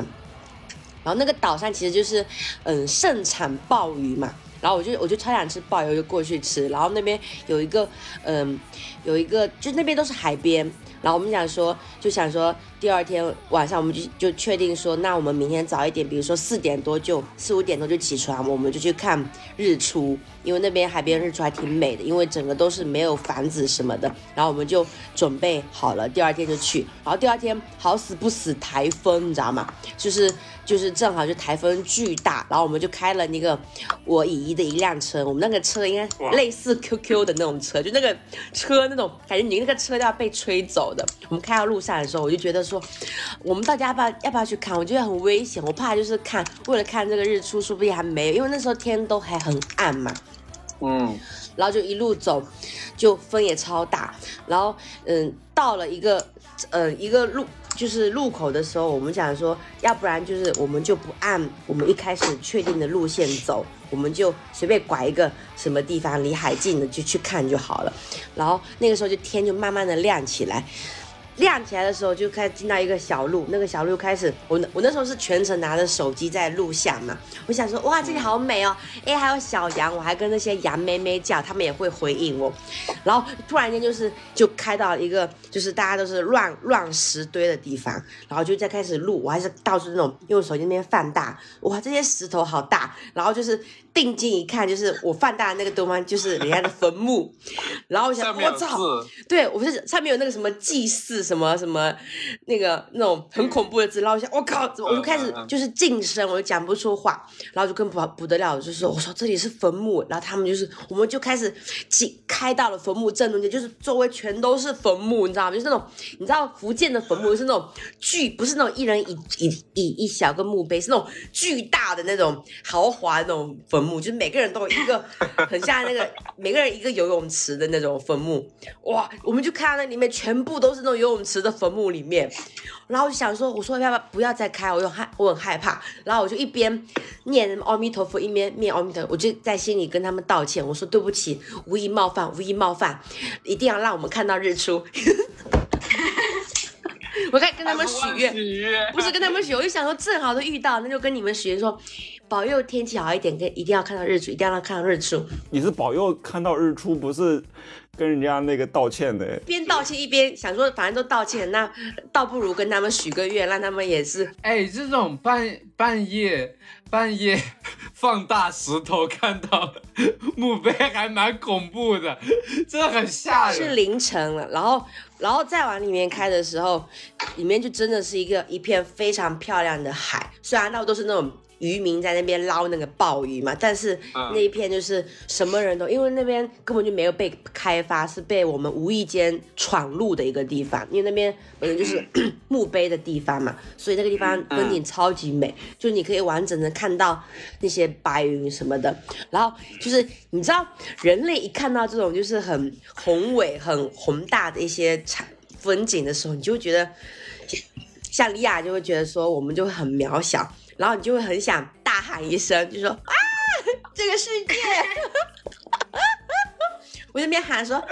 然后那个岛上其实就是嗯盛产鲍鱼嘛。然后我就我就超想吃鲍鱼，我就过去吃。然后那边有一个嗯，有一个就那边都是海边。然后我们想说，就想说第二天晚上我们就就确定说，那我们明天早一点，比如说四点多就四五点多就起床，我们就去看日出，因为那边海边日出还挺美的，因为整个都是没有房子什么的。然后我们就准备好了，第二天就去。然后第二天好死不死台风，你知道吗？就是就是正好就台风巨大，然后我们就开了那个我姨姨的一辆车，我们那个车应该类似 QQ 的那种车，就那个车那种感觉你那个车都要被吹走的。我们开到路上的时候，我就觉得说，我们到家要不要要不要去看？我觉得很危险，我怕就是看为了看这个日出，说不定还没有，因为那时候天都还很暗嘛。嗯，然后就一路走，就风也超大，然后嗯，到了一个呃一个路就是路口的时候，我们想说，要不然就是我们就不按我们一开始确定的路线走，我们就随便拐一个什么地方离海近的就去看就好了。然后那个时候就天就慢慢的亮起来。亮起来的时候，就开始进到一个小路，那个小路开始，我那我那时候是全程拿着手机在录像嘛，我想说哇这里好美哦，哎还有小羊，我还跟那些羊妹妹叫，他们也会回应我，然后突然间就是就开到一个就是大家都是乱乱石堆的地方，然后就在开始录，我还是到处那种用手机那边放大，哇这些石头好大，然后就是定睛一看，就是我放大的那个地方就是人家的坟墓，然后我想我操。对，我是上面有那个什么祭祀什么什么那个那种很恐怖的字，然后我想我靠，怎么我就开始就是噤声，我就讲不出话，然后就跟不不得了，就说我说这里是坟墓，然后他们就是我们就开始进开到了坟墓正中间，就是周围全都是坟墓，你知道吗？就是那种你知道福建的坟墓是那种巨，不是那种一人一一一一小个墓碑，是那种巨大的那种豪华的那种坟墓，就是每个人都有一个很像那个 每个人一个游泳池的那种坟墓，哇，我们就看到那里面全部都是那种游泳池的坟墓里面，然后我就想说，我说要不要不要再开，我有害我很害怕，然后我就一边念阿弥陀佛，一边念阿弥陀佛，我就在心里跟他们道歉，我说对不起，无意冒犯，无意冒犯，一定要让我们看到日出。我该跟他们许愿，许愿。不是跟他们许，我就想说正好都遇到，那就跟你们许愿说，保佑天气好一点，跟一定要看到日出，一定要让看到日出。你是保佑看到日出，不是跟人家那个道歉的。边道歉一边想说，反正都道歉，那倒不如跟他们许个愿，让他们也是哎，这种半半夜半夜放大石头看到墓碑还蛮恐怖的，真的很吓人是。凌晨了，然后然后再往里面开的时候，里面就真的是一个一片非常漂亮的海，虽然那都是那种。渔民在那边捞那个鲍鱼嘛，但是嗯那一片就是什么人都，因为那边根本就没有被开发，是被我们无意间闯入的一个地方。因为那边本来就是 墓碑的地方嘛，所以那个地方风景超级美，就你可以完整的看到那些白云什么的。然后就是你知道，人类一看到这种就是很宏伟、很宏大的一些场风景的时候，你就会觉得，像莉亚就会觉得说，我们就会很渺小，然后你就会很想大喊一声，就说啊，这个世界！我这边喊说哇哇，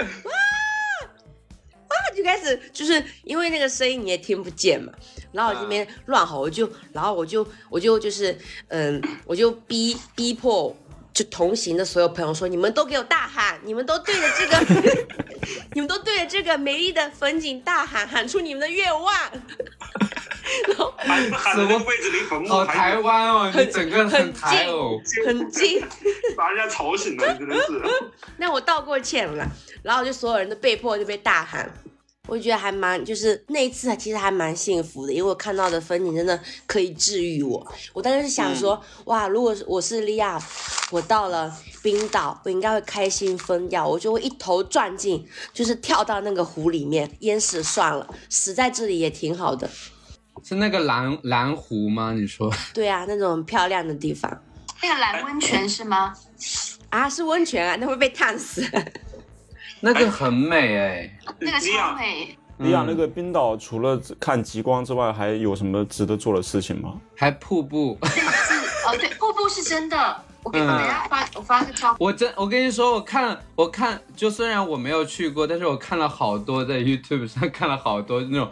就开始就是因为那个声音你也听不见嘛，然后我这边乱吼，我就然后我就我就就是嗯，我就逼逼迫。就同行的所有朋友说：“你们都给我大喊，你们都对着这个，你们都对着这个美丽的风景大喊，喊出你们的愿望。”然后喊喊的那个位置离坟墓好台湾哦，你整个很台哦。很近，把人家吵醒了，真的是。那我道过歉了，然后就所有人都被迫就被大喊，我就觉得还蛮，就是那一次其实还蛮幸福的，因为我看到的风景真的可以治愈我。我当时是想说，哇，如果我是利亚，我到了冰岛，我应该会开心疯掉，我就会一头撞进，就是跳到那个湖里面淹死算了，死在这里也挺好的。是那个蓝蓝湖吗？你说？对啊，那种漂亮的地方那个蓝温泉是吗？啊，是温泉啊，那会被烫死。那个很美哎。那个超美。利亚，那个冰岛除了看极光之外，还有什么值得做的事情吗？还瀑布，哦，对，瀑布是真的。我给我嗯等一下发，我发个照。我真我跟你说，我看我看，就虽然我没有去过，但是我看了好多在 YouTube 上看了好多那种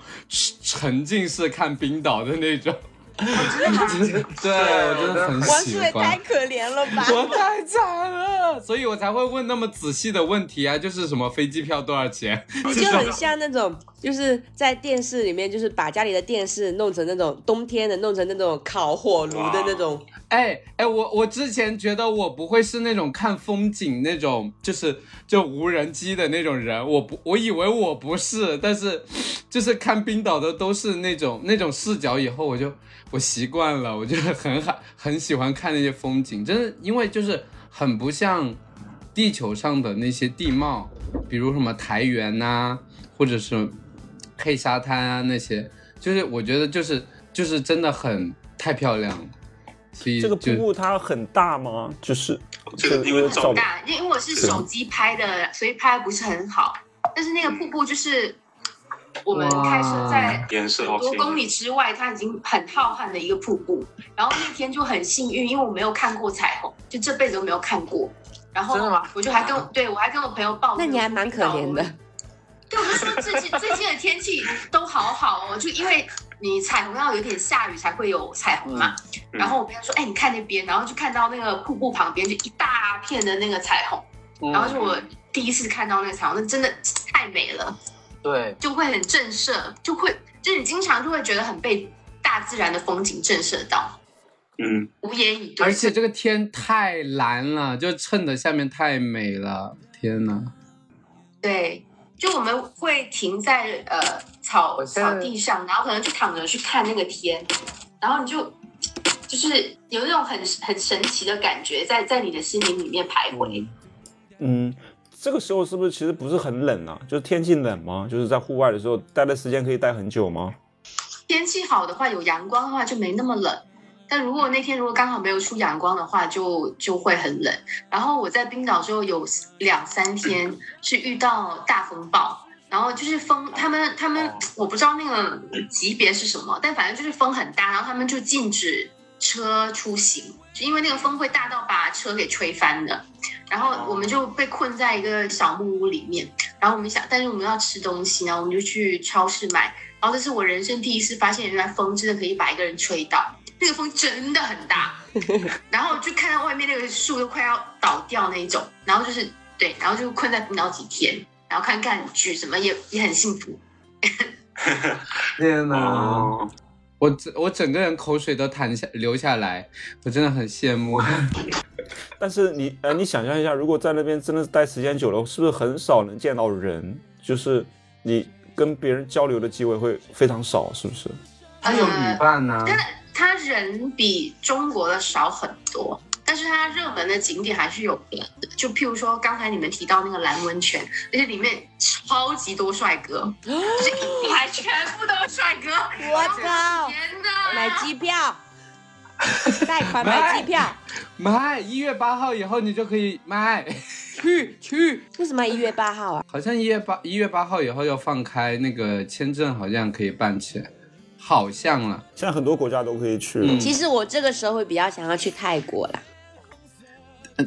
沉浸式看冰岛的那种。对，我真的很喜欢。可怜了吧我太惨了，所以我才会问那么仔细的问题啊，就是什么飞机票多少钱？你 就很像那种，就是在电视里面，就是把家里的电视弄成那种冬天的，弄成那种烤火炉的那种。哎哎，我我之前觉得我不会是那种看风景那种，就是就无人机的那种人，我不，我以为我不是，但是就是看冰岛的都是那种那种视角，以后我就我习惯了，我就很很很喜欢看那些风景，真的，因为就是很不像地球上的那些地貌，比如什么台原呐、或者是黑沙滩啊那些，就是我觉得就是就是真的很太漂亮了。所以这个瀑布它很大吗？就是这个因为照照片大，因为我是手机拍的，所以拍的不是很好。但是那个瀑布就是，我们开车在很多公里之外，它已经很浩瀚的一个瀑布。然后那天就很幸运，因为我没有看过彩虹，就这辈子都没有看过。然后真的吗我就还跟我对我还跟我朋友报，那你还蛮可怜的。。对，我就说最近最近的天气都好好哦，就因为你彩虹要有点下雨才会有彩虹嘛。嗯然后我朋友说，哎、你看那边，然后就看到那个瀑布旁边就一大片的那个彩虹，嗯然后就我第一次看到那个彩虹，那真的太美了。对，就会很震慑，就会就是你经常就会觉得很被大自然的风景震慑到，嗯，无言以对。而且这个天太蓝了，就衬得下面太美了，天呐！对，就我们会停在呃草草地上，然后可能就躺着去看那个天，然后你就就是有那种很很神奇的感觉在在你的心灵里面徘徊。嗯，这个时候是不是其实不是很冷啊？就是天气冷吗？就是在户外的时候待的时间可以待很久吗？天气好的话，有阳光的话就没那么冷。但如果那天如果刚好没有出阳光的话，就就会很冷。然后我在冰岛之后有两三天是遇到大风暴，然后就是风，他们他们我不知道那个级别是什么，但反正就是风很大，然后他们就禁止车出行，就因为那个风会大到把车给吹翻的。然后我们就被困在一个小木屋里面，然后我们想，但是我们要吃东西，然后我们就去超市买。然后这是我人生第一次发现，原来风真的可以把一个人吹倒，那个风真的很大。然后就看到外面那个树都快要倒掉那一种，然后就是对，然后就困在冰岛几天，然后看看剧什么也也很幸福。天呐！哦，我整我整个人口水都淌下流下来，我真的很羡慕。但是你呃，你想象一下，如果在那边真的待时间久了，是不是很少能见到人？就是你跟别人交流的机会会非常少，是不是？他有旅伴呢、但他人比中国的少很多，但是它热门的景点还是有的。就譬如说刚才你们提到那个蓝温泉，而且里面超级多帅哥，就是一排全部都是帅哥。我操！天哪！买机票，贷款买机票，买一月八号以后你就可以买，去去。为什么一月八号啊？好像一月八一月八号以后要放开那个签证，好像可以办起来，好像了。现在很多国家都可以去了，嗯其实我这个时候会比较想要去泰国啦。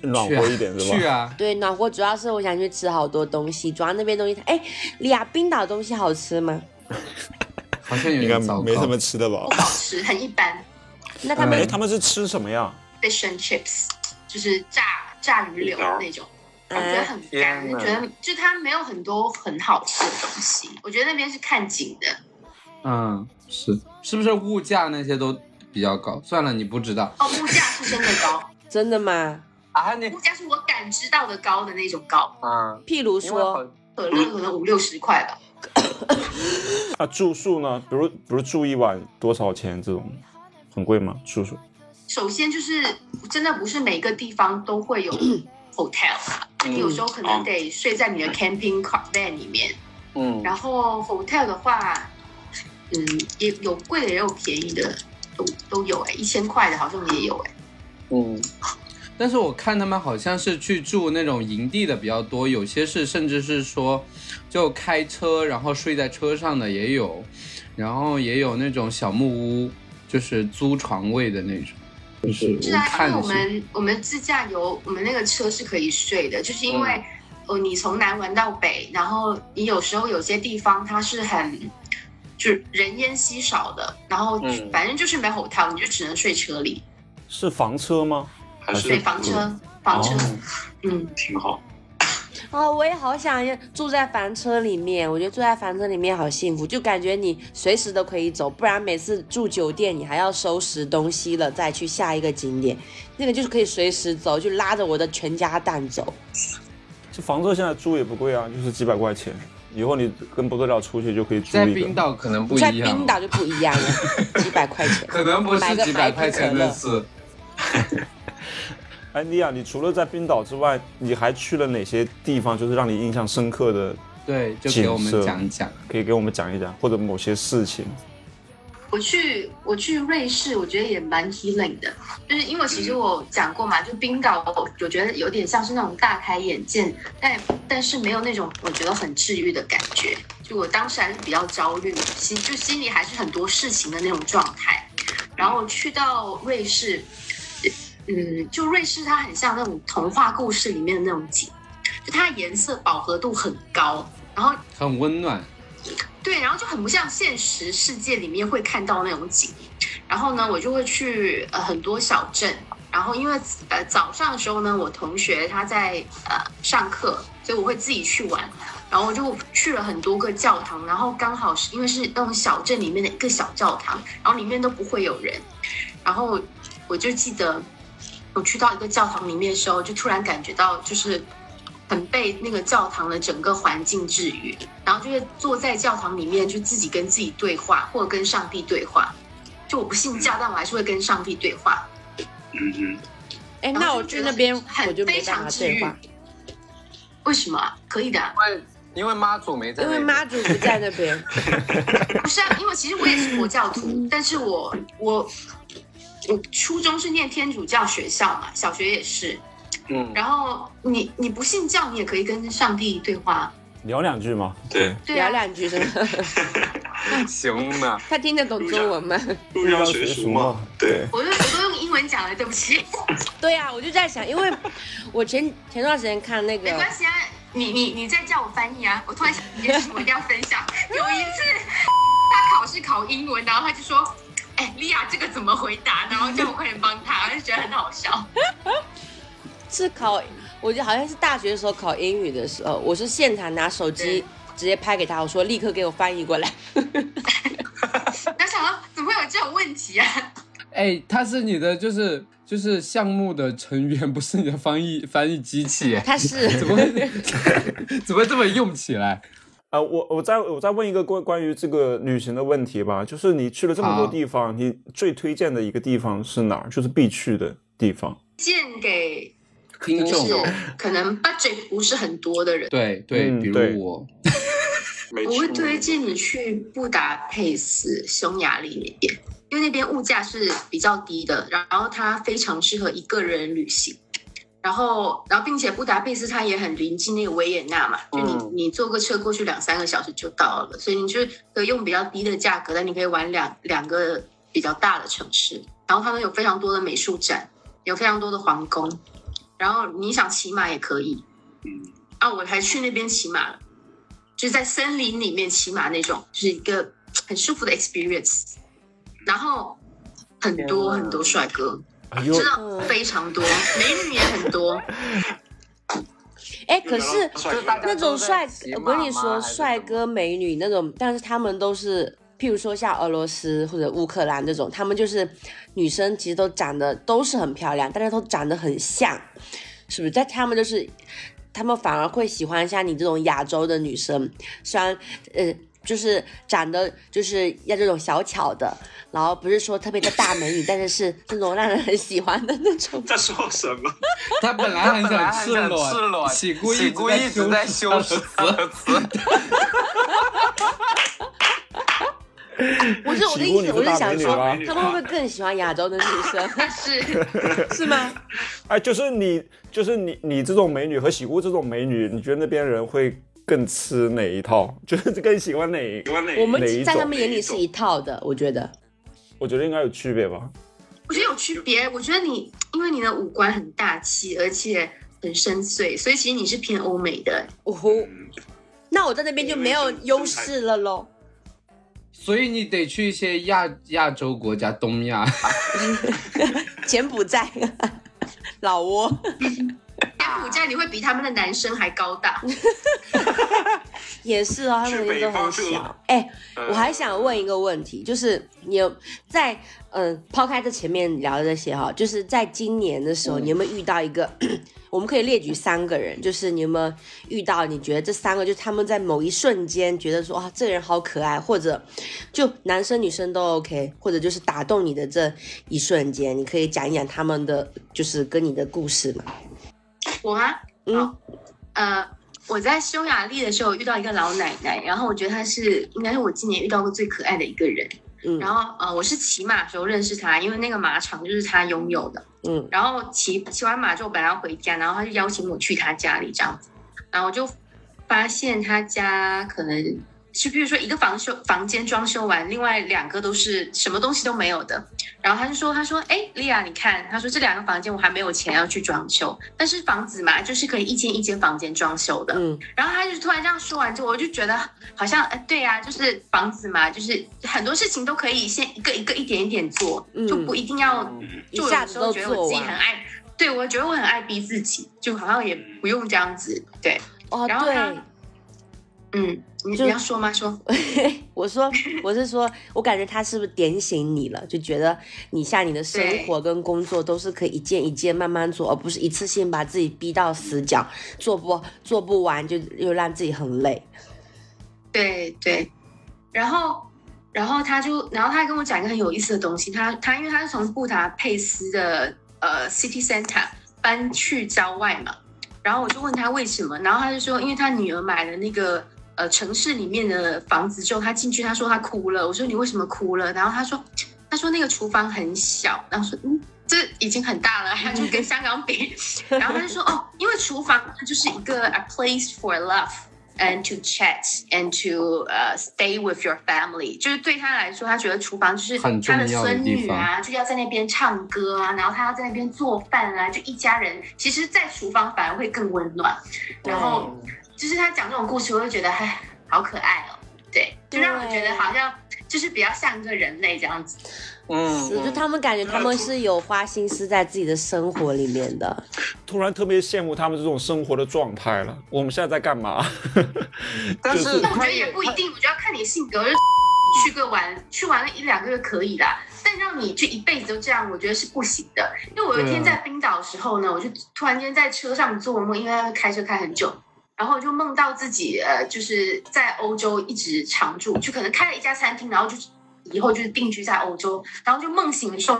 暖和一点是吧？去啊，对，暖和主要是我想去吃好多东西，主要那边东西，哎，利亚冰岛东西好吃吗？好像有应该点糟糕。没什么吃的吧不？好吃，很一般。哎，那他们他们是吃什么呀？fish and chips，就是炸炸鱼柳那种，我觉得很干，觉得就它没有很多很好吃的东西。我觉得那边是看景的，嗯，是是不是物价那些都比较高？算了，你不知道。哦，物价是真的高，真的吗？物价是我感知到的高的那种高，啊，譬如说，可乐可能五六十块吧。啊，住宿呢？比如比如住一晚多少钱？这种很贵吗？住宿？首先就是真的不是每个地方都会有 hotel，你有时候可能得睡在你的 camping car van 里面。嗯，然后 hotel 的话，嗯，也有贵的也有便宜的，都都有哎、一千块的好像也有哎、嗯，但是我看他们好像是去住那种营地的比较多，有些是甚至是说就开车然后睡在车上的也有，然后也有那种小木屋，就是租床位的那种。就是是啊，因为我们我们自驾游，我们那个车是可以睡的，就是因为、哦你从南玩到北，然后你有时候有些地方它是很就是人烟稀少的，然后嗯反正就是没 hotel，你就只能睡车里，是房车吗？还是睡房车，房车，哦嗯，挺好。哦，我也好想要住在房车里面，我觉得住在房车里面好幸福，就感觉你随时都可以走，不然每次住酒店你还要收拾东西了再去下一个景点，那个就是可以随时走，就拉着我的全家蛋走。这房车现在租也不贵啊，就是几百块钱。以后你跟不得了出去就可以租在一个。冰岛可能不一样在，冰岛就不一样了，几百块钱。可能不是几百块钱的事。哎，莉亚，你除了在冰岛之外，你还去了哪些地方？就是让你印象深刻的，对，就给我们讲一讲讲。可以给我们讲一讲，或者某些事情。我去我去瑞士，我觉得也蛮 healing 的，就是因为其实我讲过嘛，就冰岛，我我觉得有点像是那种大开眼界，但但是没有那种我觉得很治愈的感觉。就我当时还是比较焦虑，心就心里还是很多事情的那种状态。然后去到瑞士，嗯，就瑞士它很像那种童话故事里面的那种景，就它的颜色饱和度很高，然后很温暖。对，然后就很不像现实世界里面会看到那种景。然后呢，我就会去呃很多小镇，然后因为呃早上的时候呢，我同学他在呃上课，所以我会自己去玩。然后我就去了很多个教堂，然后刚好是因为是那种小镇里面的一个小教堂，然后里面都不会有人。然后我就记得我去到一个教堂里面的时候，就突然感觉到就是很被那个教堂的整个环境治愈，然后就是坐在教堂里面，就自己跟自己对话，或者跟上帝对话。就我不信教，但我还是会跟上帝对话。嗯嗯，哎，那我就觉得去那边很我就没非常办法治愈对话，为什么啊？可以的啊，因为因为妈祖没在因为妈祖不在那边。不是啊，因为其实我也是佛教徒，但是我我我初中是念天主教学校嘛，小学也是。嗯，然后你你不信教，你也可以跟上帝对话。聊两句嘛。对，聊对啊，两句真的，行呢。他听得懂中文吗？入乡随俗嘛。对，我都我都用英文讲了，对不起，对啊，我就在想，因为我前前段时间看那个，没关系啊。你你你在叫我翻译啊！我突然想一件事，我一定要分享。有一次他考试考英文，然后他就说：“哎，莉亚，这个怎么回答？”然后叫我快点帮他，我就觉得很好笑。是考，我觉得好像是大学的时候考英语的时候，我是现场拿手机直接拍给他，我说立刻给我翻译过来。然后想到怎么会有这种问题啊？哎，他是你的就是就是项目的成员，不是你的翻译翻译机器，哎他是怎么会怎么会这么用起来？呃，我我再我再问一个关关于这个旅行的问题吧，就是你去了这么多地方，你最推荐的一个地方是哪儿？就是必去的地方。荐给听众就是可能 budget 不是很多的人，对对，比如我，没我会推荐你去布达佩斯、匈牙利那边，因为那边物价是比较低的，然后它非常适合一个人旅行。然后，然后，并且布达佩斯它也很临近那个维也纳嘛，就你、嗯你坐个车过去两三个小时就到了，所以你就可以用比较低的价格，但你可以玩两两个比较大的城市。然后他们有非常多的美术展，有非常多的皇宫，然后你想骑马也可以。嗯啊，我还去那边骑马了，就是在森林里面骑马那种，就是一个很舒服的 experience。然后很多很多帅哥，哎呦真，的非常多，美女也很多。哎，可是那种帅骑，我跟你说，帅哥美女那种，但是他们都是，譬如说像俄罗斯或者乌克兰这种，他们就是女生其实都长得都是很漂亮，大家都长得很像，是不是？但他们就是，他们反而会喜欢像你这种亚洲的女生，虽然呃。就是长得就是要这种小巧的，然后不是说特别的大美女，但是是那种让人很喜欢的那种。在说什么？他本来很想赤裸赤裸，喜姑喜姑一直在修饰他的词。不是我的意思，我是想说他们会不会更喜欢亚洲的女生？是，是吗？哎，就是你，就是你，你这种美女和喜姑这种美女，你觉得那边人会更吃哪一套？就是更喜欢哪一？喜欢哪我们在他们眼里是一套的，我觉得。我觉得应该有区别吧。我觉得有区别。我觉得你因为你的五官很大气，而且很深邃，所以其实你是偏欧美的。哦吼，那我在那边就没有优势了喽。所以你得去一些亚亚洲国家，东亚。柬埔寨、老挝，柬埔寨你会比他们的男生还高大。也是哦，他去们人都很小。哎、呃我还想问一个问题，就是你有在嗯、呃抛开这前面聊的这些哈，就是在今年的时候，你有没有遇到一个？我们可以列举三个人，就是你有没有遇到？你觉得这三个，就是他们在某一瞬间觉得说啊，这个人好可爱，或者就男生女生都 OK，或者就是打动你的这一瞬间，你可以讲一讲他们的，就是跟你的故事嘛？我吗？嗯好，呃，我在匈牙利的时候遇到一个老奶奶，然后我觉得她是应该是我今年遇到过最可爱的一个人。嗯然后呃，我是骑马的时候认识她，因为那个马场就是她拥有的。嗯然后骑骑完马之后，本来要回家，然后她就邀请我去她家里这样子，然后我就发现她家可能是，比如说一个房修房间装修完，另外两个都是什么东西都没有的。然后他就说：“他说，哎，莉亚，你看，他说这两个房间我还没有钱要去装修，但是房子嘛，就是可以一间一间房间装修的。嗯然后他就突然这样说完之后，我就觉得好像，哎，对呀、就是房子嘛，就是很多事情都可以先一个一个一点一点做，嗯就不一定要。就我有时候一下子都觉得我自己做完。很爱，对我觉得我很爱逼自己，就好像也不用这样子。对，哦，然后他对，嗯，你要说吗？说，我说我是说，我感觉他是不是点醒你了？就觉得你像你的生活跟工作都是可以一件一件慢慢做，而不是一次性把自己逼到死角，做不做不完就又让自己很累。对对，然后。然后他就，然后他还跟我讲一个很有意思的东西。他他因为他是从布达佩斯的呃 city center 搬去郊外嘛，然后我就问他为什么，然后他就说，因为他女儿买了那个呃城市里面的房子之后，他进去，他说他哭了。我说你为什么哭了？然后他说他说那个厨房很小，然后说嗯。这已经很大了，他就跟香港比，然后他就说哦，因为厨房它就是一个 a place for love and to chat and to 呃、stay with your family，就是对他来说，他觉得厨房就是他的孙女啊，就要在那边唱歌啊，然后他要在那边做饭啊，就一家人，其实，在厨房反而会更温暖。然后就是他讲这种故事，我就觉得哎，好可爱哦，对，就让我觉得好像就是比较像一个人类这样子。嗯，是，就他们感觉他们是有花心思在自己的生活里面的。突然特别羡慕他们这种生活的状态了。我们现在在干嘛？但 就是是那我觉得也不一定，我觉得要看你性格。就去个玩，去玩了一两个月可以啦，但让你就一辈子都这样，我觉得是不行的。因为我有一天在冰岛的时候呢，我就突然间在车上做梦，因为开车开很久，然后就梦到自己呃，就是在欧洲一直常住，就可能开了一家餐厅，然后就以后就是定居在欧洲，然后就梦醒的时候。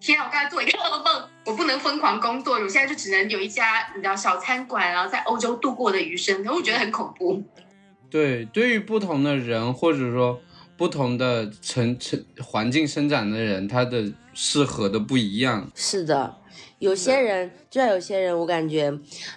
天啊！我刚才做一个噩梦，我不能疯狂工作，我现在就只能有一家你知道小餐馆，然后在欧洲度过的余生，我觉得很恐怖。对，对于不同的人，或者说不同的成成环境生长的人，他的适合的不一样。是的，有些人就像有些人，我感觉，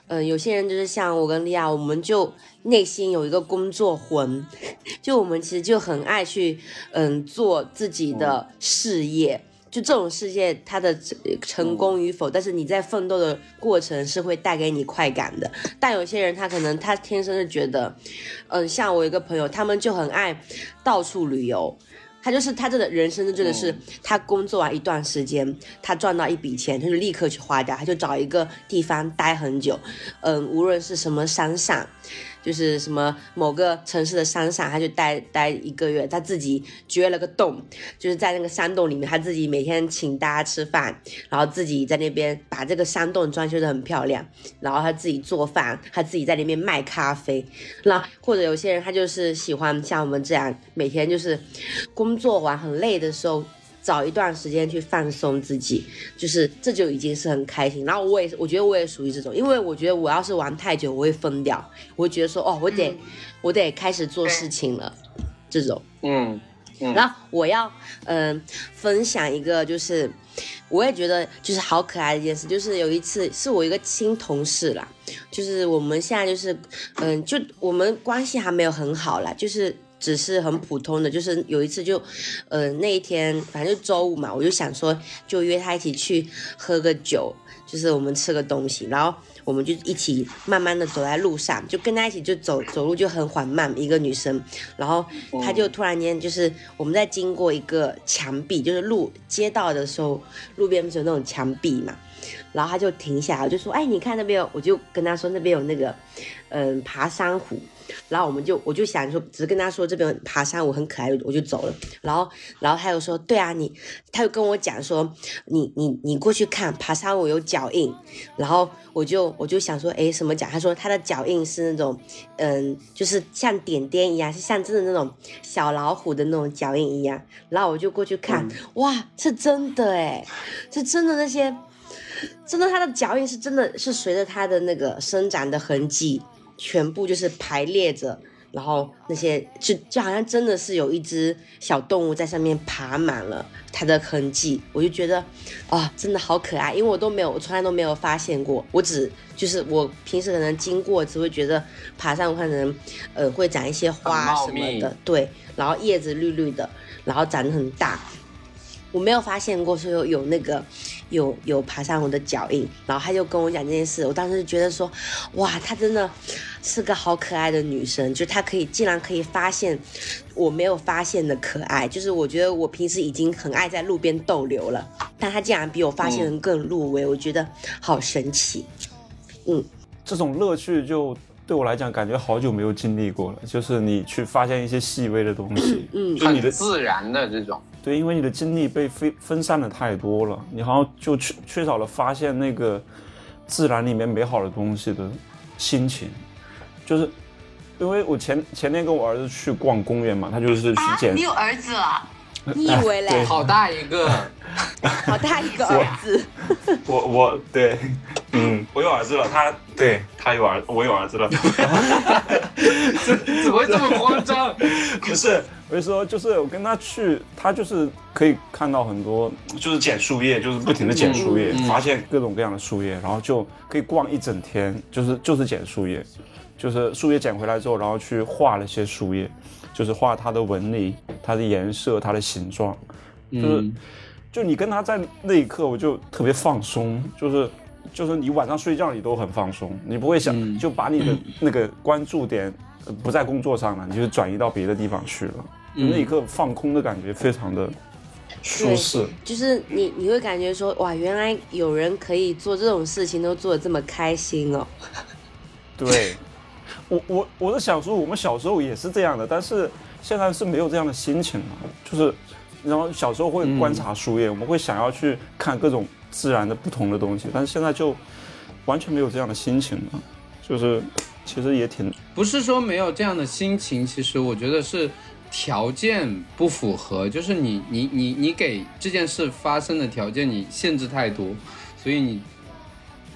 嗯、有些人就是像我跟莉亚，我们就内心有一个工作魂，就我们其实就很爱去，嗯，做自己的事业。就这种事业，它的成成功与否，但是你在奋斗的过程是会带给你快感的。但有些人他可能他天生就觉得，嗯，像我一个朋友，他们就很爱到处旅游，他就是他这个人生就真的是，他工作完一段时间，他赚到一笔钱，他就立刻去花掉，他就找一个地方待很久，嗯，无论是什么山上，就是什么某个城市的山上，他就待待一个月，他自己掘了个洞，就是在那个山洞里面，他自己每天请大家吃饭，然后自己在那边把这个山洞装修的很漂亮，然后他自己做饭，他自己在那边卖咖啡，那或者有些人他就是喜欢像我们这样，每天就是工作完很累的时候。找一段时间去放松自己，就是这就已经是很开心。然后我也，我觉得我也属于这种，因为我觉得我要是玩太久，我会疯掉，我会觉得说，哦，我得、嗯我得开始做事情了，这种。嗯，然后我要嗯、分享一个，就是我也觉得就是好可爱的一件事，就是有一次是我一个新同事啦，就是我们现在就是嗯、就我们关系还没有很好啦，就是。只是很普通的，就是有一次就，呃，那一天反正就周五嘛，我就想说，就约他一起去喝个酒，就是我们吃个东西，然后我们就一起慢慢的走在路上，就跟他一起就走走路就很缓慢，一个女生，然后她就突然间就是我们在经过一个墙壁，就是路街道的时候，路边不是有那种墙壁嘛，然后她就停下来，我就说，哎，你看那边有，我就跟她说那边有那个，嗯、爬山虎。然后我们就我就想说，只是跟他说这边爬山我很可爱，我就走了。然后然后他又说，对啊，你，他又跟我讲说，你你你过去看爬山我有脚印。然后我就我就想说，诶，什么脚？他说他的脚印是那种，嗯，就是像点点一样，是像真的那种小老虎的那种脚印一样。然后我就过去看，哇，是真的诶，是真的那些，真的他的脚印是真的是随着他的那个生长的痕迹。全部就是排列着然后那些就就好像真的是有一只小动物在上面爬满了它的痕迹，我就觉得啊、真的好可爱，因为我都没有，我从来都没有发现过，我只就是我平时可能经过只会觉得爬上可能呃会长一些花什么的，对，然后叶子绿绿的，然后长得很大，我没有发现过说有有那个有有爬上我的脚印，然后他就跟我讲这件事，我当时就觉得说，哇，她真的是个好可爱的女生，就她可以竟然可以发现我没有发现的可爱，就是我觉得我平时已经很爱在路边逗留了，但她竟然比我发现的更入微，我觉得好神奇。嗯这种乐趣就对我来讲，感觉好久没有经历过了。就是你去发现一些细微的东西，嗯就你的自然的这种。对，因为你的精力被分分散的太多了，你好像就缺缺少了发现那个自然里面美好的东西的心情。就是因为我前前天跟我儿子去逛公园嘛，他就是去啊，捡你有儿子啊？你以为嘞？好大一个，好大一个儿子，我我对，嗯，我有儿子了，他对他有儿，我有儿子了。怎么会这么慌张？不是，我就说，就是我跟他去，他就是可以看到很多，就是捡树叶，就是不停的捡树叶，发现各种各样的树叶，然后就可以逛一整天，就是就是捡树叶，就是树叶捡回来之后，然后去画了些树叶，就是画它的纹理、它的颜色、它的形状，就是、嗯就你跟他在那一刻，我就特别放松，就是就是你晚上睡觉你都很放松，你不会想、嗯就把你的那个关注点呃不在工作上了，你就转移到别的地方去了。就那一刻放空的感觉非常的舒适。就是你你会感觉说，哇，原来有人可以做这种事情都做的这么开心哦。对，我我我是想说，我们小时候也是这样的，但是现在是没有这样的心情了。就是，然后小时候会观察树叶，我们会想要去看各种自然的不同的东西，但是现在就完全没有这样的心情了。就是，其实也挺不是说没有这样的心情，其实我觉得是条件不符合，就是你你你你给这件事发生的条件你限制太多，所以你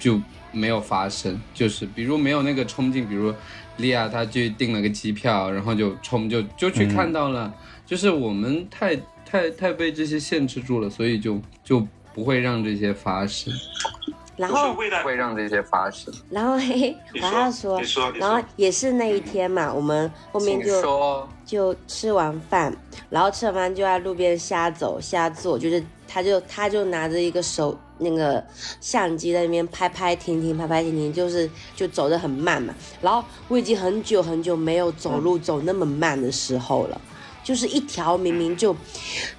就没有发生。就是比如没有那个冲劲，比如利亚她去订了个机票，然后就冲就就去看到了，就是我们太太太被这些限制住了，所以就就不会让这些发生，然后，会让这些发生。然后嘿嘿，然后说然后也是那一天嘛，我们后面就说，就吃完饭，然后吃完饭就在路边瞎走瞎坐，就是他就他就拿着一个手那个相机在那边拍拍停停拍拍停停，就是就走得很慢嘛。然后我已经很久很久没有走路走那么慢的时候了。就是一条明明就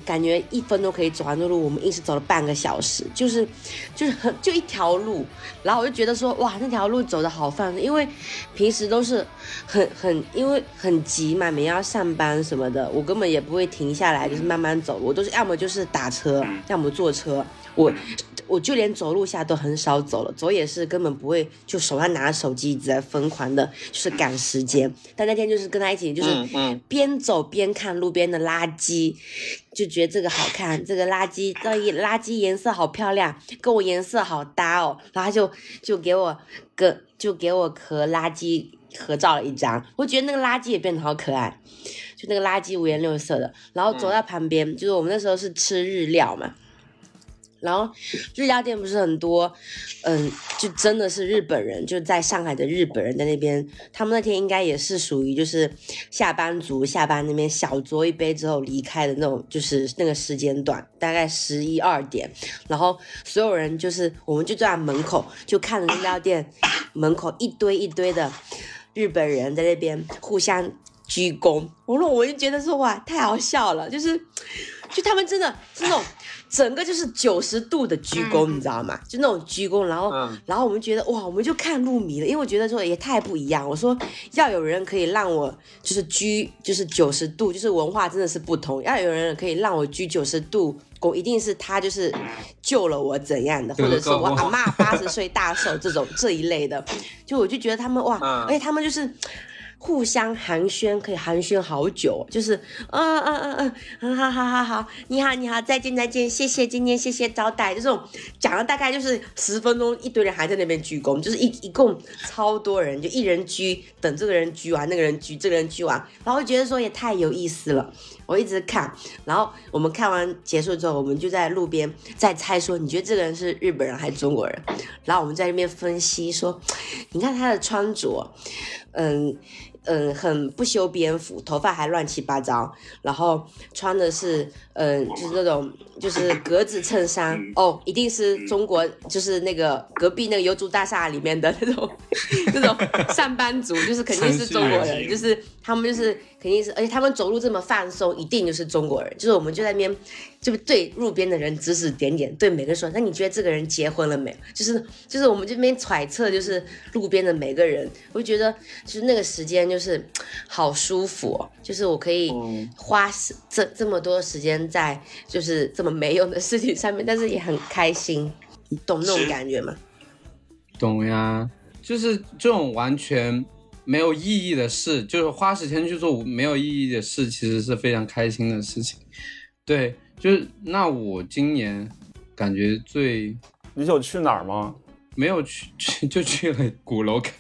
感觉一分钟可以走完的路，我们硬是走了半个小时，就是就是很就一条路，然后我就觉得说哇那条路走的好放松，因为平时都是很很因为很急嘛，每天要上班什么的，我根本也不会停下来，就是慢慢走，我都是要么就是打车，要么坐车，我我就连走路下都很少走了，走也是根本不会就手上拿着手机一直在疯狂的，就是赶时间。但那天就是跟他一起，就是边走边看路边的垃圾，就觉得这个好看，这个垃圾这一垃圾颜色好漂亮，跟我颜色好搭哦。然后他就就给我个就给我和垃圾合照了一张，我觉得那个垃圾也变得好可爱，就那个垃圾五颜六色的。然后走到旁边，就是我们那时候是吃日料嘛。然后日料店不是很多，嗯，就真的是日本人，就在上海的日本人在那边，他们那天应该也是属于就是下班族，下班那边小酌一杯之后离开的那种，就是那个时间段，大概十一二点，然后所有人就是我们就坐在门口，就看着日料店门口一堆一堆的日本人在那边互相鞠躬，我说我就觉得说哇太好笑了，就是就他们真的是那种。整个就是九十度的鞠躬，嗯你知道吗？就那种鞠躬，然后，嗯然后我们觉得哇，我们就看入迷了，因为我觉得说也太不一样。我说要有人可以让我就是鞠，就是九十度，就是文化真的是不同。要有人可以让我鞠九十度躬，一定是他就是救了我怎样的，或者是我阿嬷八十岁大寿这种这一类的。就我就觉得他们哇，嗯而且他们就是互相寒暄，可以寒暄好久，就是嗯嗯嗯嗯，很好好好好，你好你好，再见再见，谢谢今天谢谢招待，就这种讲了大概就是十分钟，一堆人还在那边鞠躬，就是一一共超多人，就一人鞠，等这个人鞠完，那个人鞠，这个人鞠完，然后觉得说也太有意思了。我一直看，然后我们看完结束之后，我们就在路边在猜说，你觉得这个人是日本人还是中国人？然后我们在那边分析说，你看他的穿着，嗯嗯，很不修边幅，头发还乱七八糟，然后穿的是嗯，就是那种就是格子衬衫，哦，一定是中国，就是那个隔壁那个油竹大厦里面的那种那种 上班族，就是肯定是中国人，就是他们就是肯定是，而且他们走路这么放松，一定就是中国人。就是我们就在那边，就对路边的人指指点点，对每个人说，那你觉得这个人结婚了没有？就是就是我们这边揣测，就是路边的每个人，我就觉得就是那个时间就是好舒服、哦，就是我可以花时这这么多时间在就是这么没用的事情上面，但是也很开心，你懂那种感觉吗？懂呀，就是这种完全没有意义的事，就是花时间去做没有意义的事，其实是非常开心的事情。对，就是那我今年感觉最你有去哪儿吗？没有去去 就去了鼓楼看，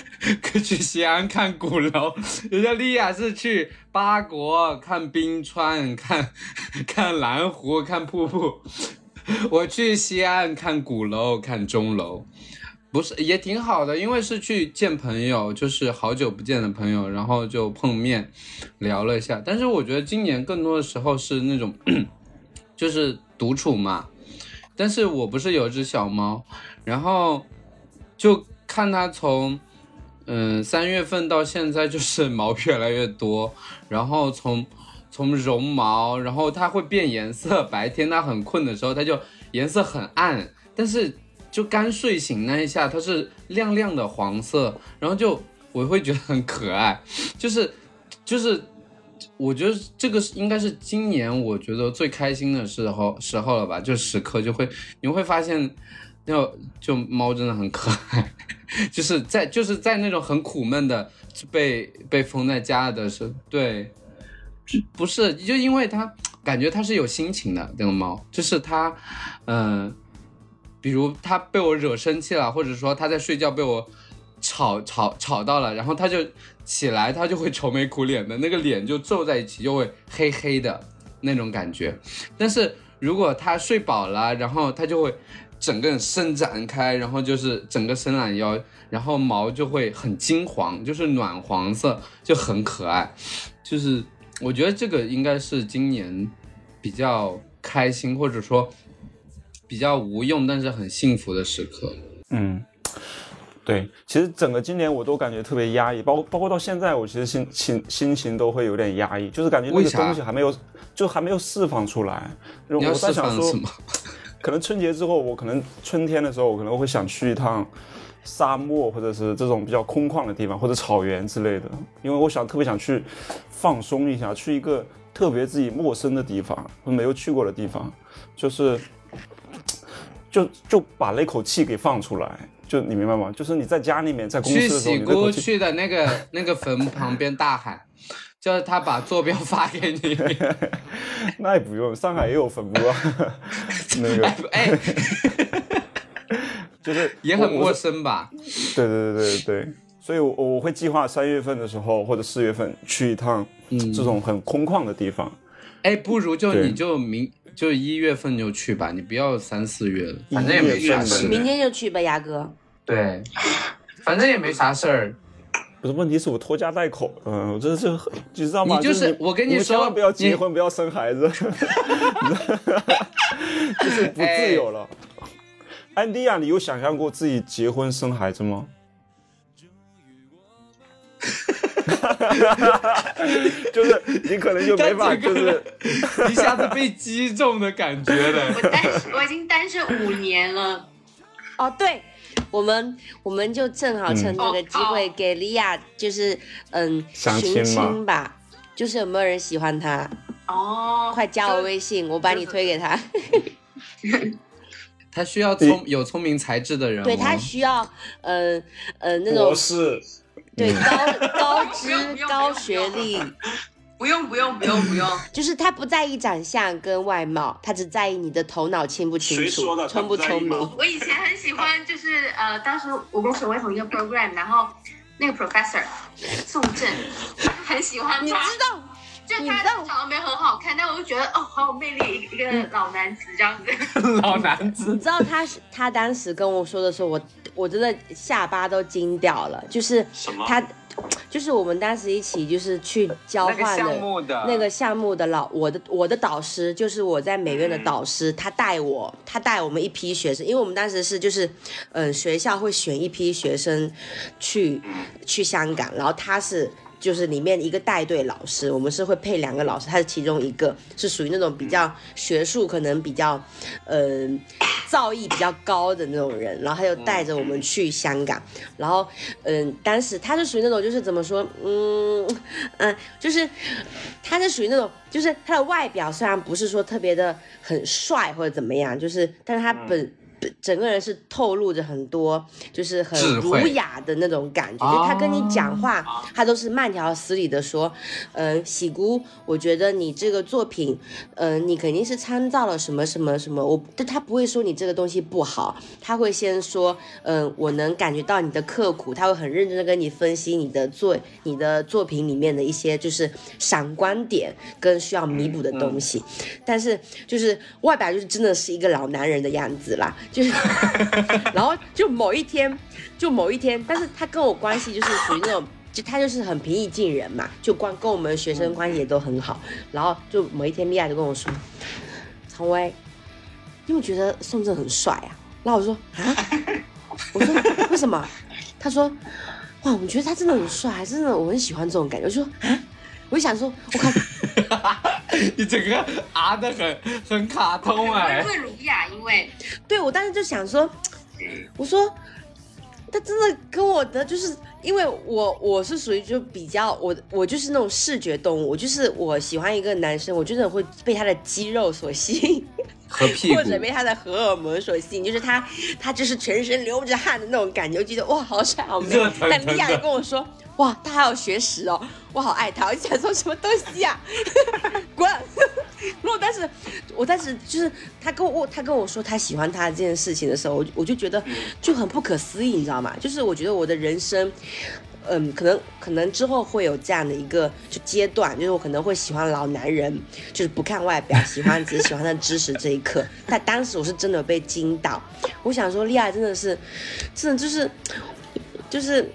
去西安看鼓楼。人家莉亚是去八国看冰川，看看蓝湖，看瀑布。我去西安看鼓楼，看钟楼，不是也挺好的，因为是去见朋友，就是好久不见的朋友，然后就碰面聊了一下。但是我觉得今年更多的时候是那种，就是独处嘛。但是我不是有只小猫，然后就看它从嗯三月份到现在，就是毛越来越多，然后从从绒毛，然后它会变颜色，白天它很困的时候，它就颜色很暗，但是就刚睡醒那一下，它是亮亮的黄色，然后就我会觉得很可爱，就是就是。我觉得这个是应该是今年我觉得最开心的时候时候了吧，就时刻就会你会发现，就就猫真的很可爱，就是在就是在那种很苦闷的被被封在家的时候，对，不是就因为它感觉它是有心情的那个猫，就是它，嗯、比如他被我惹生气了，或者说他在睡觉被我吵吵吵到了，然后他就起来，他就会愁眉苦脸的，那个脸就皱在一起，就会黑黑的那种感觉。但是如果他睡饱了，然后他就会整个人伸展开，然后就是整个伸懒腰，然后毛就会很金黄，就是暖黄色，就很可爱。就是我觉得这个应该是今年比较开心，或者说比较无用但是很幸福的时刻。嗯，对，其实整个今年我都感觉特别压抑，包括包括到现在，我其实心心心情都会有点压抑，就是感觉那个东西还没有，就还没有释放出来。我在想说？可能春节之后，我可能春天的时候，我可能会想去一趟沙漠，或者是这种比较空旷的地方，或者草原之类的，因为我想特别想去放松一下，去一个特别自己陌生的地方，没有去过的地方，就是就就把那口气给放出来。就你明白吗？就是你在家里面，在公司去的时候，喜姑你那口气去的那个那个坟旁边大喊，叫 他把坐标发给你。那也不用，上海也有坟墓啊。那个哎，就是也很陌生吧？对对对对对，所以我我会计划三月份的时候或者四月份去一趟这种很空旷的地方。哎，不如就你就明就一月份就去吧，你不要三四月了，反正也没啥事。明天就去吧，牙哥。对，反正也没啥事儿。不是，问题是我拖家带口，嗯，我这是你知道吗？你就是是我跟你说千万说不要结婚，不要生孩子，就是不自由了。安迪亚，你有想象过自己结婚生孩子吗？就是你可能就没法，他这个就是 一下子被击中的感觉了。我单我已经单身五年了，哦，对，我们我们就正好趁这个机会哦给莉亚，就是嗯寻相亲亲吧，就是有没有人喜欢她？哦，快加我微信，我把你推给他。他需要聪有聪明才智的人、哦。对他需要，呃呃那种博士，对高高 知高学历，不用不用不用不用，就是他不在意长相跟外貌，他只在意你的头脑清不清楚聪不聪明。我以前很喜欢，就是呃，当时我跟沈威同一个 program，然后那个 professor 宋振很喜欢他，你知道，就他长得没有很好看，但我就觉得哦，好有魅力，一个一个老男子这样子。老男子你知道他是他当时跟我说的时候，我我真的下巴都惊掉了，就是什么他，就是我们当时一起就是去交那个换项目的那个项目的老我的我的导师就是我在美院的导嗯师，他带我他带我们一批学生，因为我们当时是就是嗯、呃学校会选一批学生去嗯去香港，然后他是。就是里面一个带队老师，我们是会配两个老师，他是其中一个，是属于那种比较学术可能比较，呃，造诣比较高的那种人，然后他就带着我们去香港，然后嗯、当时他是属于那种就是怎么说，嗯嗯、就是他是属于那种，就是他的外表虽然不是说特别的很帅或者怎么样，就是但是他本。本整个人是透露着很多，就是很儒雅的那种感觉，就他跟你讲话，他都是慢条斯理的说，呃，喜姑，我觉得你这个作品，呃，你肯定是参照了什么什么什么，我，但他不会说你这个东西不好，他会先说，嗯、我能感觉到你的刻苦，他会很认真的跟你分析你的作你的作品里面的一些就是闪光点跟需要弥补的东西，但是就是外表就是真的是一个老男人的样子啦，就是，然后就某一天，就某一天，但是他跟我关系就是属于那种。就他就是很平易近人嘛，就关跟我们学生关系也都很好。然后就某一天，米娅就跟我说：“常威，你有没有觉得宋正很帅啊？”然后我说：“啊，我说为什么？”他说：“哇，我觉得他真的很帅，真的我很喜欢这种感觉。”我就说：“啊。”我就想说，我靠，你整个啊的很很卡通哎、会儒雅，因为对我当时就想说，我说他真的跟我的就是，因为我我是属于就比较我我就是那种视觉动物，我就是我喜欢一个男生，我真的会被他的肌肉所吸引。和屁或者被他的荷尔蒙所吸引，就是他他就是全身流着汗的那种感觉，我觉得哇好帅好美。热腾腾。但莉亚也跟我说，哇他还有学识哦，我好爱他，我想说什么东西呀、滚！如 果但是我当时就是他跟我他跟我说他喜欢他这件事情的时候，我就我就觉得就很不可思议，你知道吗？就是我觉得我的人生。嗯，可能可能之后会有这样的一个就阶段，就是我可能会喜欢老男人，就是不看外表，喜欢只是喜欢的知识这一刻。但当时我是真的被惊到，我想说，莉亚真的是，真的就是就是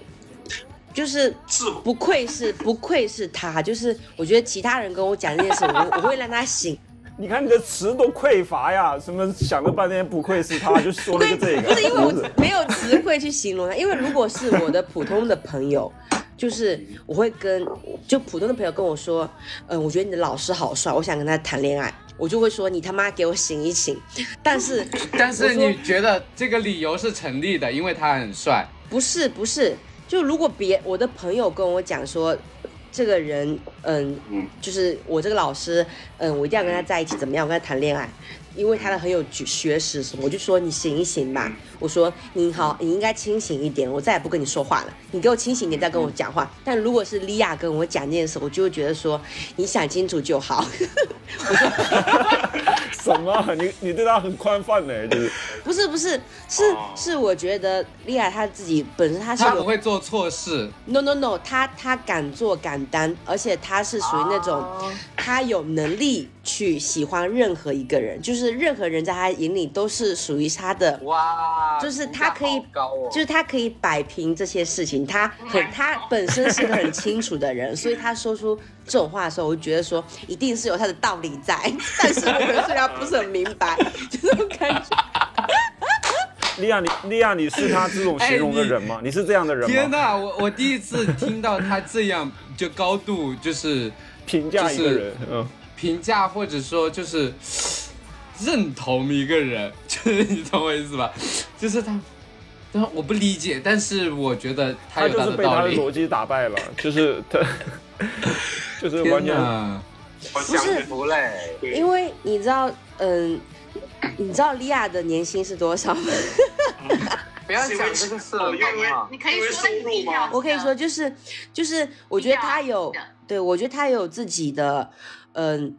就是自不愧是 不愧是他，就是我觉得其他人跟我讲这件事，我我会让他醒。你看你的词多匮乏呀！什么想了半天不愧是他，就说了个这个，不是因为我没有词汇去形容他，因为如果是我的普通的朋友，就是我会跟就普通的朋友跟我说，嗯，我觉得你的老师好帅，我想跟他谈恋爱，我就会说你他妈给我醒一醒。但是但是你觉得这个理由是成立的，因为他很帅。不是不是，就如果别我的朋友跟我讲说。这个人，嗯，就是我这个老师，嗯，我一定要跟他在一起，怎么样？我跟他谈恋爱，因为他的很有学学识什么，我就说你醒一醒吧。我说你好，你应该清醒一点，我再也不跟你说话了。你给我清醒一点再跟我讲话。但如果是莉亚跟我讲这件事，我就会觉得说你想清楚就好。我 说什么？你你对他很宽泛呢，就是不是不是，是哦是，我觉得莉亚她自己本身她是他不有会做错事，No no no，他他敢做敢担，而且他是属于那种，他有能力去喜欢任何一个人，就是任何人在他眼里都是属于他的，哇，就是他可以就是他可以摆平这些事情，他很他本身是个很清楚的人，所以他说出这种话的时候，我就觉得说一定是有他的道理在，但是我们虽然不是很明白，就这种感觉。莉亚，你莉亚，你是他这种形容的人吗？你是这样的人吗？天哪，我我第一次听到他这样就高度就是评价一个人，嗯，评价或者说就是认同一个人，就是你懂我意思吧？就是他，但我不理解，但是我觉得他他有就是被他的道理。逻辑打败了，就是他，就是完天全哪！我想服嘞。因为你知道，嗯，你知道利亚的年薪是多少吗？不要讲这个事了，好因为？你可以说那你要我可以说就是就是，我觉得他有对我觉得他有自己的嗯、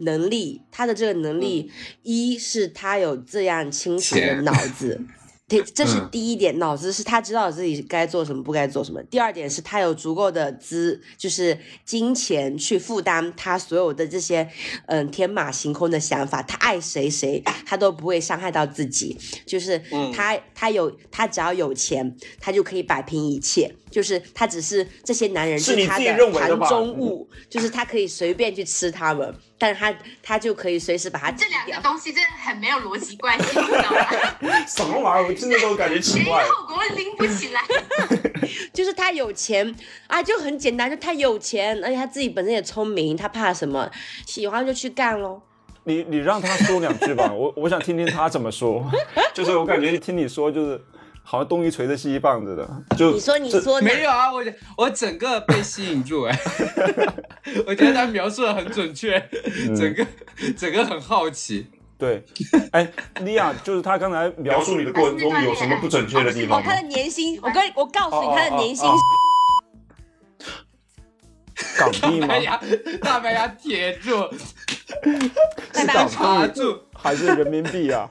能力，他的这个能力，一是他有这样清楚的脑子。对，这是嗯第一点，脑子是他知道自己该做什么，不该做什么。第二点是他有足够的资，就是金钱去负担他所有的这些，嗯，天马行空的想法。他爱谁谁，他都不会伤害到自己。就是嗯他，他有，他只要有钱，他就可以摆平一切。就是他只是这些男人是你自己他的盘认为的吧中物，就是他可以随便去吃他们，但是他他就可以随时把它这。两个东西真的很没有逻辑关系，你知道吗？什么玩意儿？我听着都感觉奇前因怪。后果拎不起来。就是他有钱啊，就很简单，就他有钱，而且他自己本身也聪明，他怕什么？喜欢就去干喽。你你让他说两句吧，我我想听听他怎么说。就是我感觉听你说就是好像东一锤子西一棒子的，就你说，你这说？没有啊，我我整个被吸引住哎，我觉得他描述的很准确，嗯整个整个很好奇。对。哎，莉亚，就是他刚才描述你的过程中有什么不准确的地哦方，吗他的？年薪，我跟我告诉你，哦他的年薪哦港币吗大？牙大白牙铁住，大概是港币卡住，还是人民币啊？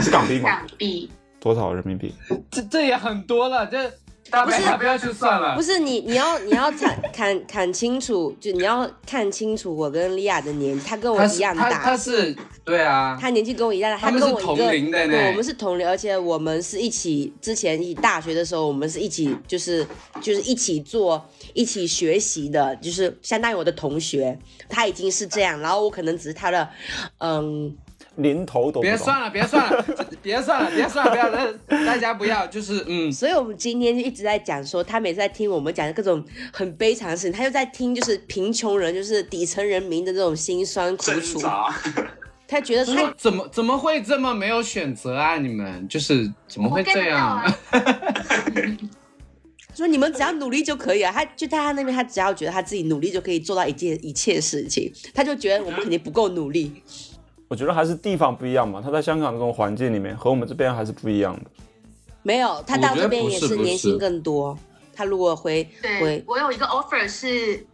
是港币吗？港币，多少人民币？这这也很多了，这大白牙不要去算了不。是你，你要你要看看看清楚，就你要看清楚我跟莉亚的年纪，他跟我一样大他大，是对啊，他年纪跟我一样大，他们是同跟我一个，龄的呢对，我们是同龄，而且我们是一起，之前一大学的时候，我们是一起，就是就是一起做，一起学习的，就是相当于我的同学，他已经是这样，然后我可能只是他的，嗯，零头都不。别算了，别算了，别算了，别算了，不要，大大家不要，就是嗯，所以我们今天就一直在讲说，他每次在听我们讲各种很悲惨的事情，他就在听就是贫穷人，就是底层人民的这种辛酸苦楚，他觉得说怎么怎么会这么没有选择啊？你们就是怎么会这样？说你们只要努力就可以了，他就在他那边，他只要觉得他自己努力就可以做到一件一切事情，他就觉得我们肯定不够努力。我觉得还是地方不一样嘛。他在香港这种环境里面，和我们这边还是不一样的。没有，他到这边也是年薪更多。他如果回对回，我有一个 offer 是，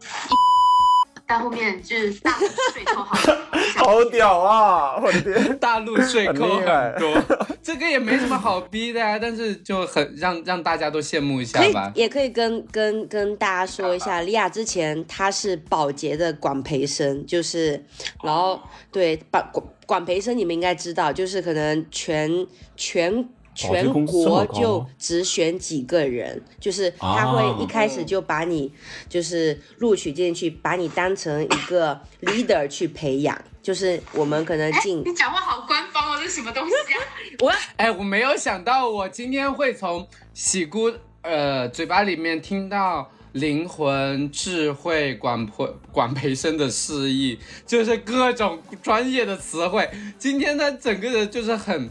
但后面就是大陆税扣好，好屌啊！我的天，大陆税扣很多，这个也没什么好逼的啊，但是就很让让大家都羡慕一下可以吧。也可以跟跟跟大家说一下，莉亚之前她是保洁的管培生，就是然后对管管管培生你们应该知道，就是可能全全。全国就只选几个人，就是他啊会一开始就把你就是录取进去，把你当成一个 leader 去培养。就是我们可能哎，进你讲话好官方哦，这是什么东西啊？我哎，我没有想到我今天会从喜姑呃嘴巴里面听到灵魂、智慧、管培管培生的示意，就是各种专业的词汇。今天他整个人就是很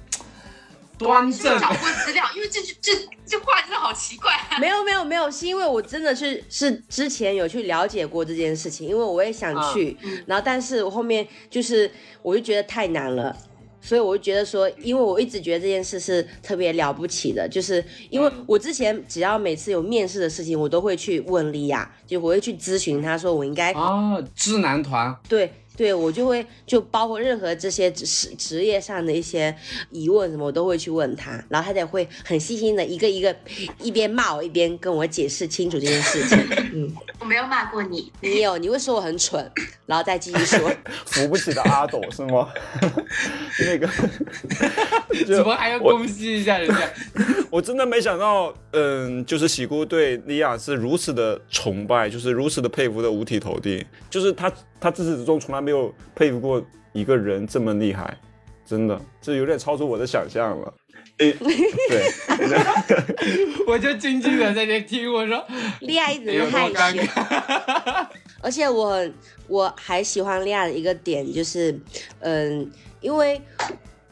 端正找过资料？因为这句这这话真的好奇怪啊。没有没有没有，是因为我真的是是之前有去了解过这件事情，因为我也想去，然后但是我后面就是我就觉得太难了。所以我就觉得说，因为我一直觉得这件事是特别了不起的，就是因为我之前只要每次有面试的事情，我都会去问莉亚，就我会去咨询她说我应该哦，智男团，对对，我就会就包括任何这些职职业上的一些疑问什么，我都会去问他，然后他得会很细心的一个一个一边骂我一边跟我解释清楚这件事情。嗯，我没有骂过你，你有你会说我很蠢，然后再继续说，扶不起的阿斗是吗？那个，怎么还要攻击一下人家？我真的没想到，嗯，就是喜姑对莉亚是如此的崇拜，就是如此的佩服的五体投地，就是他他自始至终从来没有佩服过一个人这么厉害，真的，这有点超出我的想象了。诶，对，我就静静的在那听，我说莉亚一直有多很害尴。而且我我还喜欢莉亚的一个点就是，嗯，因为。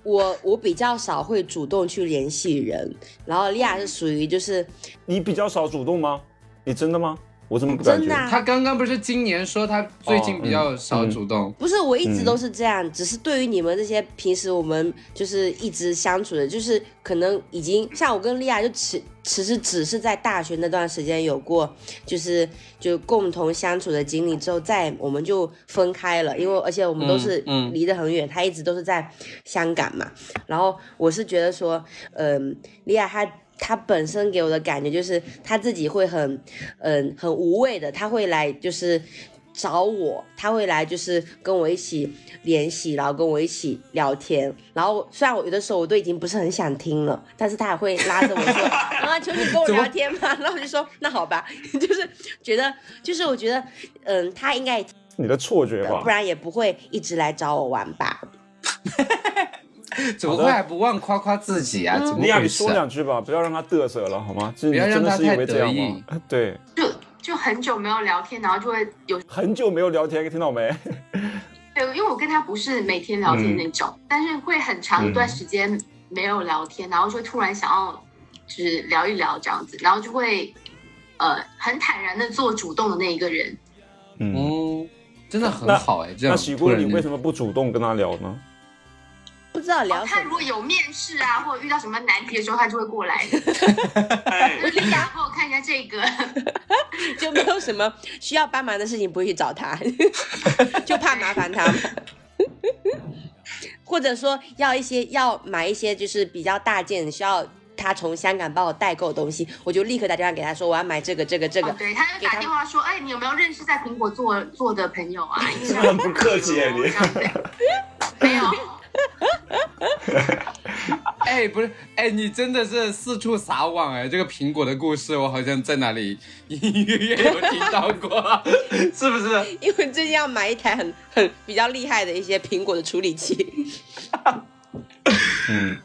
我我比较少会主动去联系人，然后莉亚是属于就是你比较少主动吗？你真的吗？我怎么不感觉？真的啊。他刚刚不是今年说他最近比较少主动，不是，我一直都是这样，只是对于你们这些平时我们就是一直相处的，就是可能已经像我跟莉亚就只其实只是在大学那段时间有过，就是就共同相处的经历之后，再我们就分开了，因为而且我们都是离得很远，他一直都是在香港嘛，然后我是觉得说，嗯、莉亚她。她本身给我的感觉就是他自己会很，嗯、很无畏的，他会来就是找我，他会来就是跟我一起联系，然后跟我一起聊天。然后虽然我有的时候我都已经不是很想听了，但是他还会拉着我说：“ 啊，求你跟我聊天嘛。”然后我就说：“那好吧。”就是觉得，就是我觉得，嗯，他应该也你的错觉吧不？然也不会一直来找我玩吧。怎么会还不忘夸夸自己啊？怎么莉亚，你说？两句吧，不要让他嘚瑟了，好吗？这不要让真的是因他太得为这样吗意？对，就就很久没有聊天，然后就会有很久没有聊天，听到没？对，因为我跟他不是每天聊天那种，但是会很长一段嗯时间没有聊天，然后就会突然想要就是聊一聊这样子，然后就会呃很坦然的做主动的那一个人。嗯，嗯，真的很好哎，这样那喜姑，你为什么不主动跟他聊呢？不知道聊什么他如果，有面试啊，或者遇到什么难题的时候，他就会过来。哎，丽雅，帮我看一下这个。就没有什么需要帮忙的事情不会去找他，就怕麻烦他嘛。或者说要一些要买一些就是比较大件，需要他从香港帮我代购的东西，我就立刻打电话给他说我要买这个这个这个。哦，对，他就打电话说，哎，你有没有认识在苹果做做的朋友啊？真的很不客气耶你没有，哎，不是，哎，你真的是四处撒网哎！这个苹果的故事，我好像在哪里隐隐约约有听到过，是不是？因为最近要买一台很很比较厉害的一些苹果的处理器。嗯，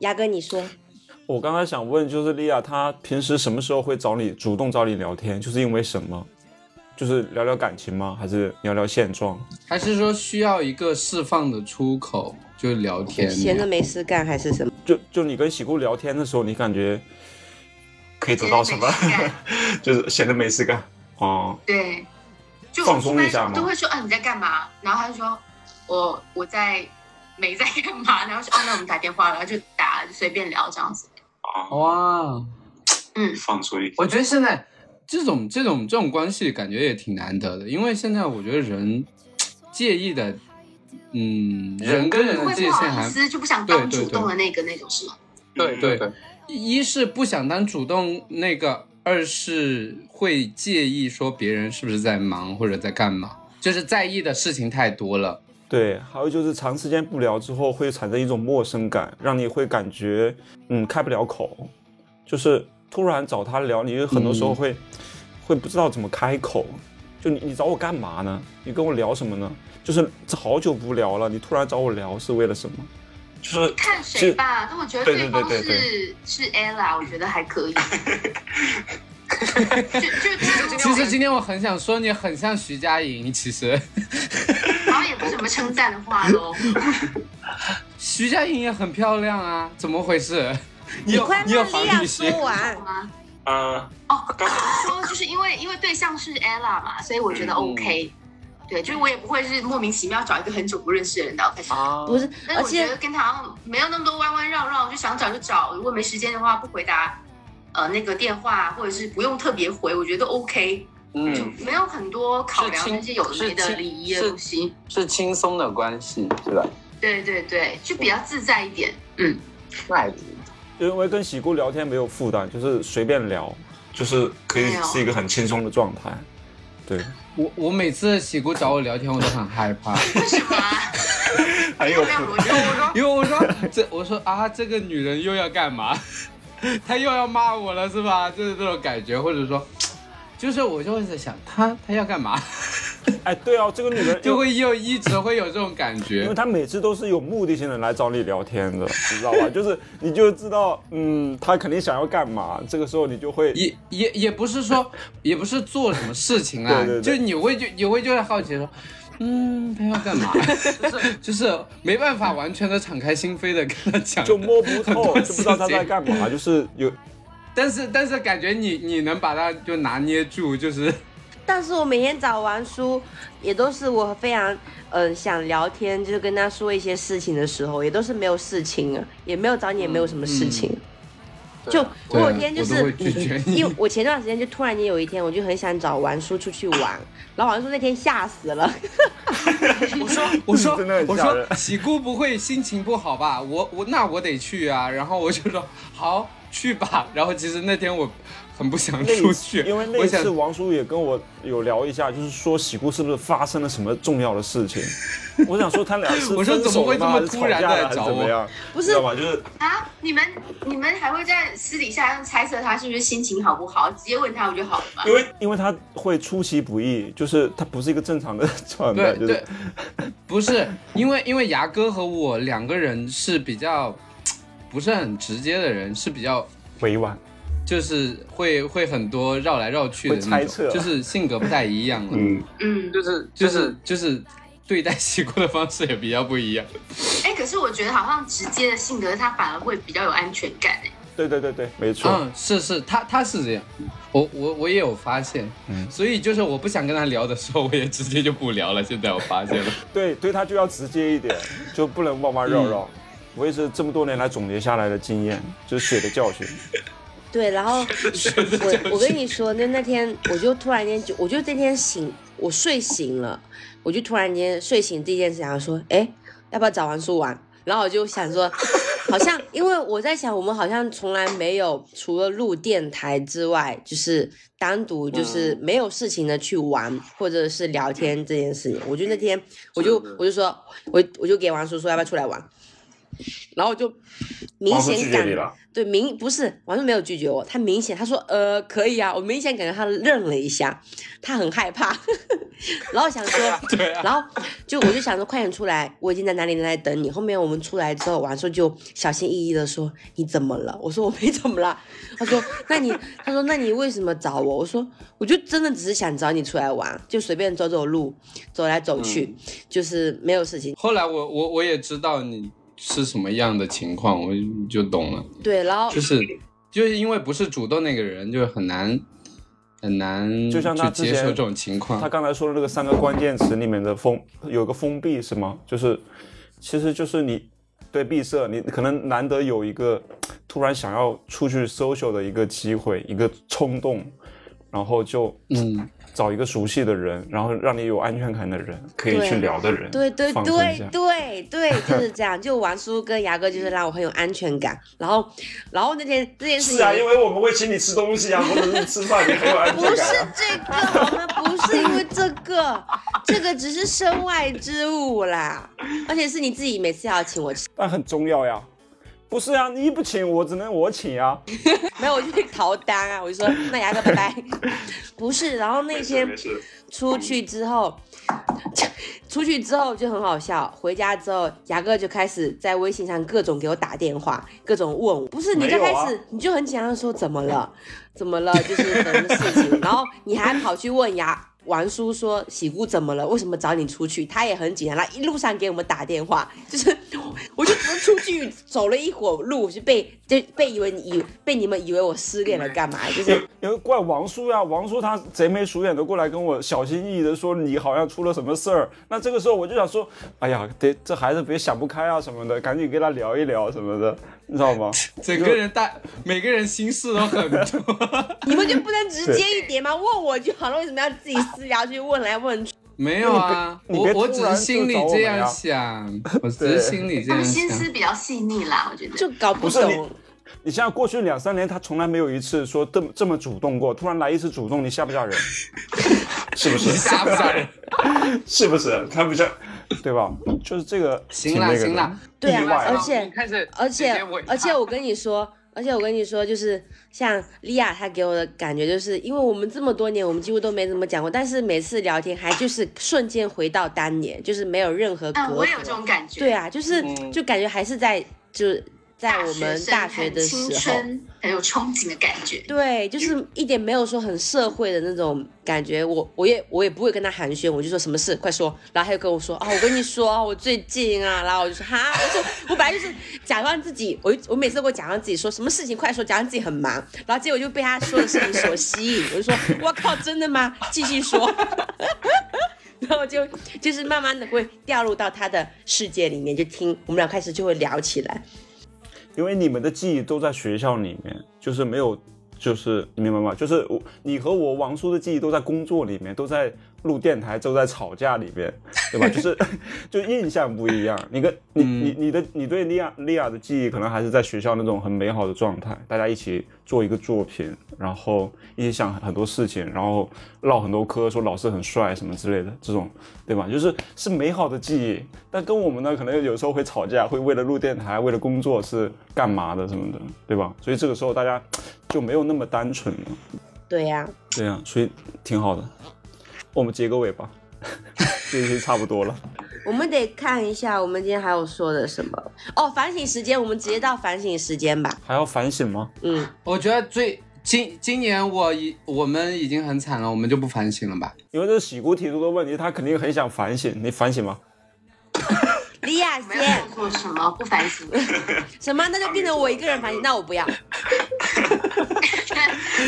牙哥，你说，我刚才想问，就是莉亚，她平时什么时候会找你主动找你聊天？就是因为什么？就是聊聊感情吗？还是聊聊现状？还是说需要一个释放的出口，就聊天？闲着没事干还是什么？就就你跟喜姑聊天的时候，你感觉可以得到什么？就是闲着没事干。哦，对，就放松一下嘛都会说，啊，你在干嘛？然后他就说，我我在没在干嘛？然后说，哦，那我们打电话，然后就打，随便聊这样子。啊，哇，嗯，放松一点我觉得现在这种这种这种关系感觉也挺难得的，因为现在我觉得人介意的，嗯，人跟人的界限还意思，就不想当主动的那个那种是吗？对对对，一是不想当主动那个，二是会介意说别人是不是在忙或者在干嘛，就是在意的事情太多了。对，还有就是长时间不聊之后，会产生一种陌生感，让你会感觉嗯开不了口，就是突然找他聊，你很多时候会、会不知道怎么开口。就你你找我干嘛呢？你跟我聊什么呢？就是这好久不聊了，你突然找我聊是为了什么？就是看谁吧，但我觉得对对方对对是是 Ella，我觉得还可以。就就他其实今天我很想说你很像徐佳莹，其实 好像也不是什么称赞的话喽。徐佳莹也很漂亮啊，怎么回事？你快你有让莉亚说？完。吗？啊，哦，刚说就是因为因为对象是 Ella 嘛，所以我觉得 OK。对，就是我也不会是莫名其妙找一个很久不认识的人然后开始。啊不是，但是我觉得跟他没有那么多弯弯绕绕，就想找就找。如果没时间的话，不回答呃那个电话，或者是不用特别回，我觉得 OK，就嗯，没有很多考量那些有的没的礼仪的东西。是轻松的关系是吧？对对对，就比较自在一点。嗯，那就因为跟喜姑聊天没有负担，就是随便聊。就是可以是一个很轻松的状态。对，我我每次喜姑找我聊天，我都很害怕。为什么啊？还有没有逻辑。我说因为我说 这，我说啊，这个女人又要干嘛？她又要骂我了是吧？就是这种感觉，或者说，就是我就会在想，她她要干嘛？哎，对啊，这个女人 就会有一直会有这种感觉因为。她每次都是有目的性的来找你聊天的，你知道吧？就是你就知道，嗯，她肯定想要干嘛，这个时候你就会也也也不是说，也不是做什么事情啊，对对对就你会就你会就会好奇说，嗯，她要干嘛？就是就是没办法完全的敞开心扉的跟她讲，就摸不透，就不知道她在干嘛，就是有但是但是感觉你你能把他就拿捏住，就是但是我每天找完书，也都是我非常嗯、呃想聊天，就是跟他说一些事情的时候，也都是没有事情啊，也没有找你，也没有什么事情。就我有天就是因为我前段时间就突然间有一天，我就很想找王叔出去玩，然后王叔那天吓死了，我说 我说我说喜姑不会心情不好吧？我我那我得去啊，然后我就说好去吧。然后其实那天我很不想出去，因为那一次王叔也跟我有聊一下，就是说喜姑是不是发生了什么重要的事情？我想说他俩是我说分手怎么会这么了吗还是突然地吵架了还是找我怎么样？不是知道吗？就是啊，你们你们还会在私底下猜测他是不是心情好不好？直接问他不就好了吗？因为因为他会出其不意，就是他不是一个正常的状态，就是对对，不是因为因为牙哥和我两个人是比较不是很直接的人，是比较委婉。就是会会很多绕来绕去的那种，猜测就是性格不太一样了。嗯，嗯，就是就是就是对待习惯的方式也比较不一样。哎，可是我觉得好像直接的性格，他反而会比较有安全感哎。对对对对，没错。嗯，是是，他他是这样，我我我也有发现，嗯所以就是我不想跟他聊的时候，我也直接就不聊了。现在我发现了，对对，他就要直接一点，就不能弯弯绕绕。我也是这么多年来总结下来的经验，就是血的教训。对，然后我我跟你说，那那天我就突然间就，我就这天醒，我睡醒了，我就突然间睡醒第一件事想说，哎，要不要找王叔玩？然后我就想说，好像因为我在想，我们好像从来没有除了录电台之外，就是单独就是没有事情的去玩或者是聊天这件事情。我就那天我就我就说，我我就给王叔说要不要出来玩，然后我就明显感对明不是完全没有拒绝我，他明显他说呃可以啊，我明显感觉他愣了一下，他很害怕，然后想说 对啊，然后就我就想说快点出来，我已经在哪里哪里等你。后面我们出来之后，王叔就小心翼翼的说你怎么了？我说我没怎么了。他说那你他说那你为什么找我？我说我就真的只是想找你出来玩，就随便走走路，走来走去，就是没有事情。后来我我我也知道你是什么样的情况，我就懂了，对，然后就是就是因为不是主动那个人，就很难很难就像他之前去接受这种情况他。刚才说的那个三个关键词里面的封有个封闭是吗？就是其实就是你对闭塞，你可能难得有一个突然想要出去 social 的一个机会，一个冲动，然后就嗯，找一个熟悉的人，然后让你有安全感的人，可以去聊的人，对对对。对对，就是这样。就王叔跟牙哥就是让我很有安全感。然后，然后那天这件事情是啊，因为我们会请你吃东西啊，或者是吃饭，你很有安不是全感、啊。这个我们？不是因为这个，这个只是身外之物啦，而且是你自己每次要请我吃，但很重要呀。不是啊，你不请我，只能我请啊。没有我就去逃单啊，我就说那牙哥拜拜。不是，然后那天，出去之后，出去之后就很好笑。回家之后，牙哥就开始在微信上各种给我打电话，各种问我。不是，你就开始、你就很紧张的说怎么了，怎么了，就是什么事情，然后你还跑去问牙。王叔说：“喜姑怎么了？为什么找你出去？”他也很紧张，他一路上给我们打电话，就是 我就只是出去走了一会儿路，就被就被以为你以被你们以为我失恋了，干嘛？就是因为怪王叔呀，王叔他贼眉鼠眼的过来跟我小心翼翼的说你好像出了什么事儿。那这个时候我就想说，哎呀，得这孩子别想不开啊什么的，赶紧跟他聊一聊什么的，你知道吗？整个人大每个人心事都很多。你们就不能直接一点吗？问我就好了，为什么要自己私聊去问来问去？没有啊，我 我只是心里这样想，我只是心里这样他们心。思比较细腻啦，我觉得。就搞不不是你懂。你像过去两三年，他从来没有一次说这么这么主动过，突然来一次主动，你吓不吓人？是不是？吓不吓人？是不是？他不像对吧？就是这个行啦挺那个的行了，对啊而且，而且而且我跟你说，而且我跟你说，就是像莉亚她给我的感觉，就是因为我们这么多年，我们几乎都没怎么讲过，但是每次聊天还就是瞬间回到当年，就是没有任何隔嗯，阂。我也有这种感觉。对啊，就是、嗯就感觉还是在就是在我们大学的时候。春很有憧憬的感觉。对，就是一点没有说很社会的那种感觉。我我也我也不会跟他寒暄，我就说什么事快说。然后他就跟我说啊，我跟你说啊，我最近啊，然后我就说哈，我说我本来就是假装自己，我我每次都会假装自己说什么事情快说，假装自己很忙，然后结果就被他说的事情所吸引，我就说我靠，真的吗？继续说。然后就就是慢慢的会掉入到他的世界里面，就听我们俩开始就会聊起来。因为你们的记忆都在学校里面，就是没有，就是你明白吗？就是我你和我王叔的记忆都在工作里面，都在录电台，都在吵架里边，对吧？就是 就印象不一样。你跟你你你的你对利亚利亚的记忆，可能还是在学校那种很美好的状态，大家一起做一个作品，然后一起想很多事情，然后唠很多嗑，说老师很帅什么之类的，这种对吧？就是是美好的记忆。但跟我们呢，可能有时候会吵架，会为了录电台，为了工作是干嘛的什么的，对吧？所以这个时候大家就没有那么单纯了。对呀、对呀、所以挺好的。我们结个尾吧，这已经差不多了。我们得看一下，我们今天还有说的什么哦？反省时间，我们直接到反省时间吧。还要反省吗？嗯，我觉得最今今年我已我们已经很惨了，我们就不反省了吧？因为这是喜姑提出的问题，他肯定很想反省。你反省吗？李亚 先做什么不反省？什么？那就变成我一个人反省，那我不要。好，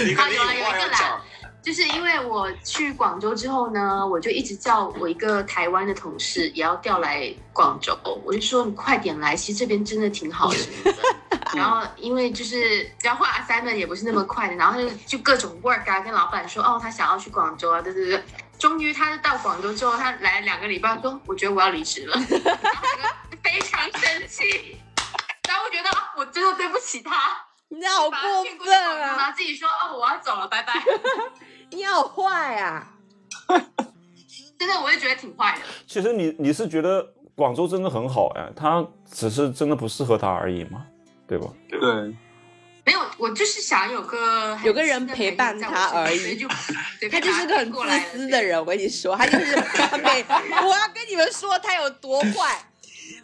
你跟你有啊，有一个啦话要讲，，就是因为我去广州之后呢，我就一直叫我一个台湾的同事也要调来广州，我就说你快点来，其实这边真的挺好的。然后因为就是要画 assignment 也不是那么快的，然后就就各种 work 啊，跟老板说哦，他想要去广州啊，对对对。终于他到广州之后，他来了两个礼拜，说我觉得我要离职了，然后非常生气。然后我觉得啊我真的对不起他，你好把他过分啊！然后自己说哦我要走了，拜拜。你好坏啊！真的，我也觉得挺坏的。其实你你是觉得广州真的很好哎，他只是真的不适合他而已嘛，对吧？对，没有，我就是想有个有个人陪伴他而已 他就是个很过来自私的人，我跟你说，他就是他每 我要跟你们说他有多坏。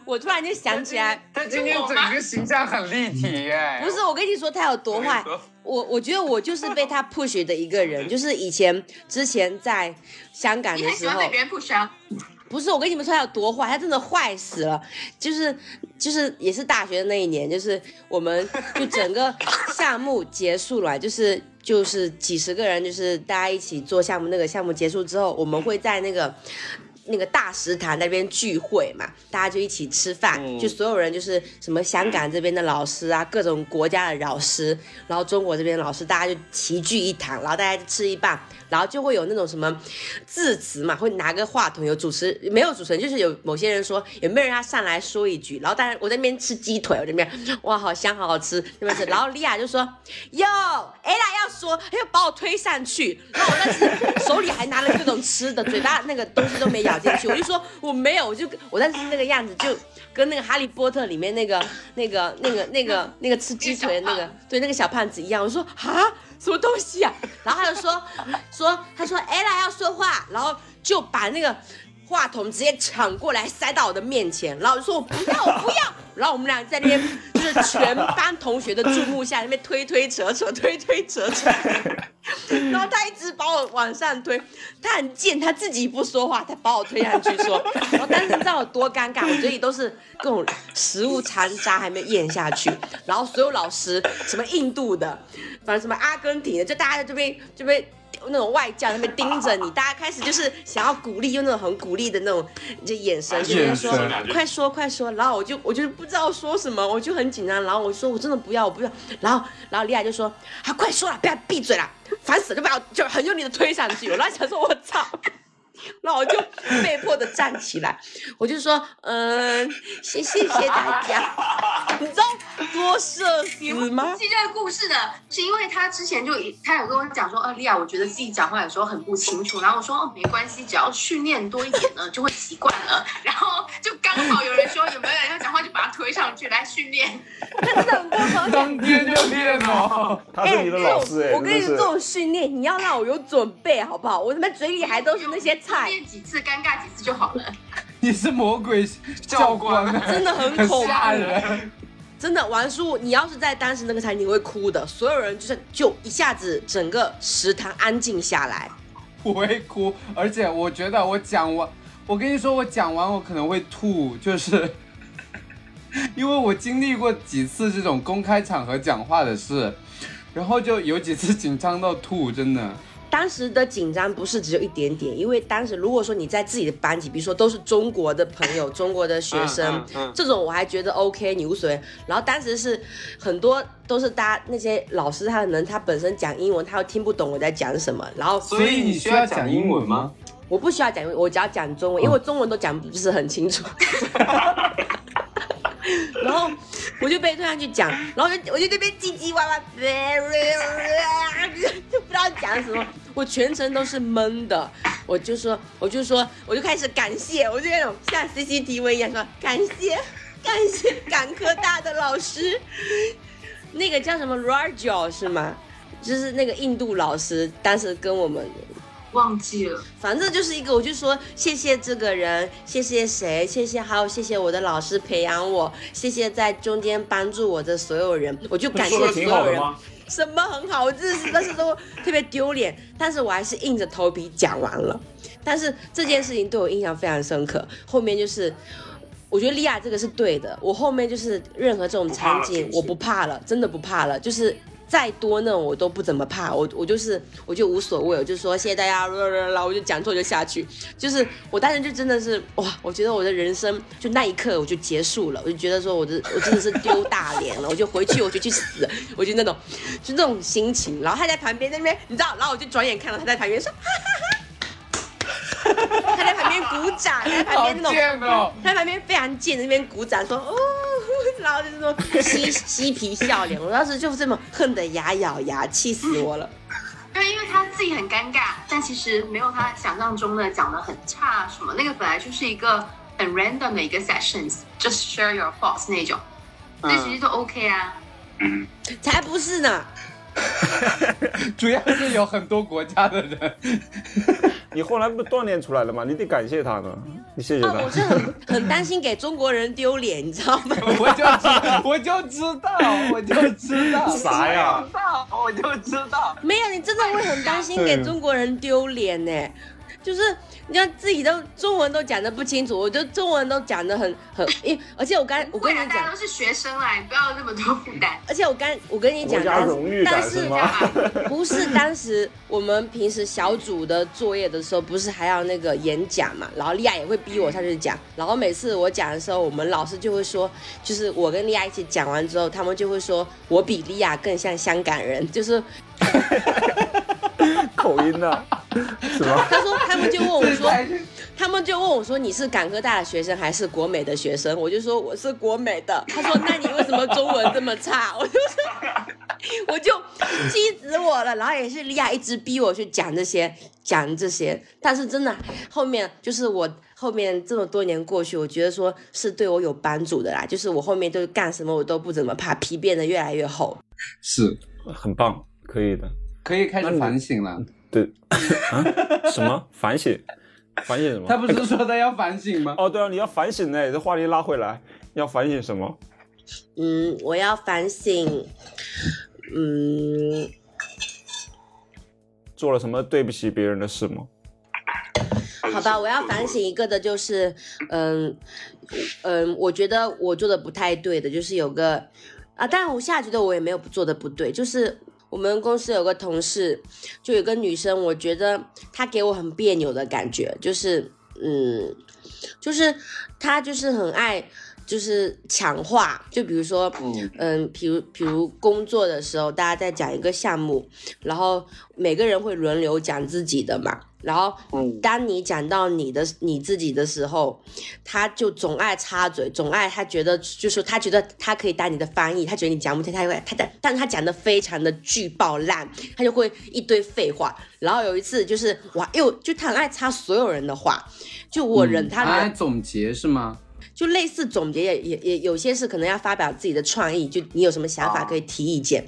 我突然间想起来，他今天整个形象很立体耶。不是我跟你说他有多坏，我我觉得我就是被他 push 的一个人，就是以前之前在香港的时候你很喜欢被，别人 push 啊？不是我跟你们说他有多坏，他真的坏死了。就是就是也是大学的那一年，就是我们就整个项目结束了，就是就是几十个人，就是大家一起做项目。那个项目结束之后，我们会在那个。那个大食堂那边聚会嘛，大家就一起吃饭，就所有人就是什么香港这边的老师啊，各种国家的老师，然后中国这边老师，大家就齐聚一堂，然后大家就吃一半，然后就会有那种什么致辞嘛，会拿个话筒，有主持没有主持人，就是有某些人说有没有人要上来说一句，然后大家我在那边吃鸡腿，我这边哇好香好好吃，那边吃，然后莉亚就说哟，ella 要说，她要把我推上去，然后我但是手里还拿了各种吃的，嘴巴那个东西都没咬进去，我就说我没有，我就我但是那个样子就跟那个哈利波特里面那个那个那个那个那个吃鸡腿的那个对那个小胖子一样，我说啊什么东西啊，然后他就说说他说 ella 要说话，然后就把那个。话筒直接抢过来塞到我的面前，然后说我不要，我不要。然后我们俩在那边就是全班同学的注目下，那边推推扯扯，推推扯扯。然后他一直把我往上推，他很贱，他自己不说话，他把我推上去说。然后但是你知道有多尴尬？我嘴里都是各种食物残渣还没有咽下去，然后所有老师什么印度的，反正什么阿根廷的，就大家在这边这边。那种外教在那边盯着你，大家开始就是想要鼓励，用那种很鼓励的那种就眼神，就是说快说快说，然后我就我就不知道说什么，我就很紧张，然后我说我真的不要，我不要，然后然后李亚就说啊快说了，不要闭嘴了，烦死了，就把我就很用力的推上去，我然后想说我操。然后我就被迫的站起来，我就说，嗯，谢谢谢大家。你知道多社死吗？记这个故事的是因为他之前就他有跟我讲说，啊，莉亚，我觉得自己讲话有时候很不清楚，然后我说，哦，没关系，只要训练多一点呢，就会习惯了。然后就刚好有人说有没有人要讲话，就把他推上去来训练。他真的很过分，而且当天就练哦。他是你的老师哎、这种我跟你说，这。种训练你要让我有准备，好不好？我他妈嘴里还都是那些菜，练几次，尴尬几次就好了。你是魔鬼教官啊，真的很很恐怖吓人。真的王叔，你要是在当时那个场，你会哭的。所有人就是就一下子整个食堂安静下来。我会哭，而且我觉得我讲完，我跟你说，我讲完我可能会吐，就是 因为我经历过几次这种公开场合讲话的事，然后就有几次紧张到吐，真的。当时的紧张不是只有一点点，因为当时如果说你在自己的班级，比如说都是中国的朋友、中国的学生，嗯嗯嗯这种我还觉得 OK，你无所谓。然后当时是很多都是大家那些老师，他可能他本身讲英文，他又听不懂我在讲什么，然后所以你需要讲英文吗？我不需要讲英文，我只要讲中文，因为中文都讲不是很清楚。然后我就被推上去讲，然后就我就那边唧唧歪歪，就不知道讲什么，我全程都是懵的。我就说，我就说，我就开始感谢，我就那种像 CCTV 一样说感谢，感谢港科大的老师，那个叫什么 Rajal 是吗？就是那个印度老师，当时跟我们忘记了，反正就是一个，我就说谢谢这个人，谢谢谁，谢谢还有谢谢我的老师培养我，谢谢在中间帮助我的所有人，我就感谢所有人。什么很好，我真的是那时都特别丢脸，但是我还是硬着头皮讲完了。但是这件事情对我印象非常深刻，后面就是。我觉得利亚这个是对的，我后面就是任何这种场景我不怕了，真的不怕了，就是再多那我都不怎么怕，我我就是我就无所谓，我就说谢谢大家，然后我就讲错就下去，就是我当时就真的是哇，我觉得我的人生就那一刻我就结束了，我就觉得说我的我真的是丢大脸了，我就回去我就去死，我就那种就那种心情，然后他在旁边那边你知道，然后我就转眼看到他在旁边说哈哈哈，他在旁边鼓掌，他在旁边那种。哦！他在旁边非常贱，那边鼓掌说哦，然后就是说嬉嬉皮笑脸。我当时就这么恨得牙咬牙，气死我了。对，因为他自己很尴尬，但其实没有他想象中的讲的很差什么。那个本来就是一个很 random 的一个 sessions，just share your thoughts 那种，所以其实都 OK 啊。才不是呢！主要是有很多国家的人，你后来不锻炼出来了吗？你得感谢他呢，你谢谢啊，他我。是很很担心给中国人丢脸，你知道吗？我就知我就知道，我就知道啥呀？我就知道，没有，你真的会很担心给中国人丢脸呢。就是你看自己都中文都讲的不清楚，我就中文都讲的很很，因而且我刚我跟你讲大家都，是学生啦，你不要那么多负担。而且我刚我跟你讲，国家但荣誉感但是？不是当时我们平时小组的作业的时候，不是还要那个演讲嘛？然后莉亚也会逼我上去讲，然后每次我讲的时候，我们老师就会说，就是我跟莉亚一起讲完之后，他们就会说我比莉亚更像香港人，就是 口音呢？什么？他说他们就问我说，他们就问我说你是港科大的学生还是国美的学生？我就说我是国美的。他说那你为什么中文这么差？我就说我就气死我了。然后也是利亚一直逼我去讲这些讲这些，但是真的后面就是我后面这么多年过去，我觉得说是对我有帮助的啦。就是我后面都干什么我都不怎么怕，皮变得越来越厚。是很棒，可以的。可以开始反省了。对 啊？什么反省？反省什么？他不是说他要反省吗？哦，对啊，你要反省呢。这话题拉回来，要反省什么？嗯，我要反省。嗯，做了什么对不起别人的事吗？好吧，我要反省一个的就是，嗯嗯，我觉得我做的不太对的，就是有个啊，当然我现在觉得我也没有做的不对，就是我们公司有个同事，就有个女生，我觉得她给我很别扭的感觉，就是嗯，就是她就是很爱。就是抢话，就比如说，嗯嗯，比如比如工作的时候，大家在讲一个项目，然后每个人会轮流讲自己的嘛，然后嗯当你讲到你的你自己的时候，他就总爱插嘴，总爱他觉得就是他觉得他可以当你的翻译，他觉得你讲不听，他会他讲，但是他讲的非常的巨爆烂，他就会一堆废话。然后有一次就是哇，又就他很爱插所有人的话，就我忍他忍他来总结是吗？就类似总结也也也有些是可能要发表自己的创意，就你有什么想法可以提意见。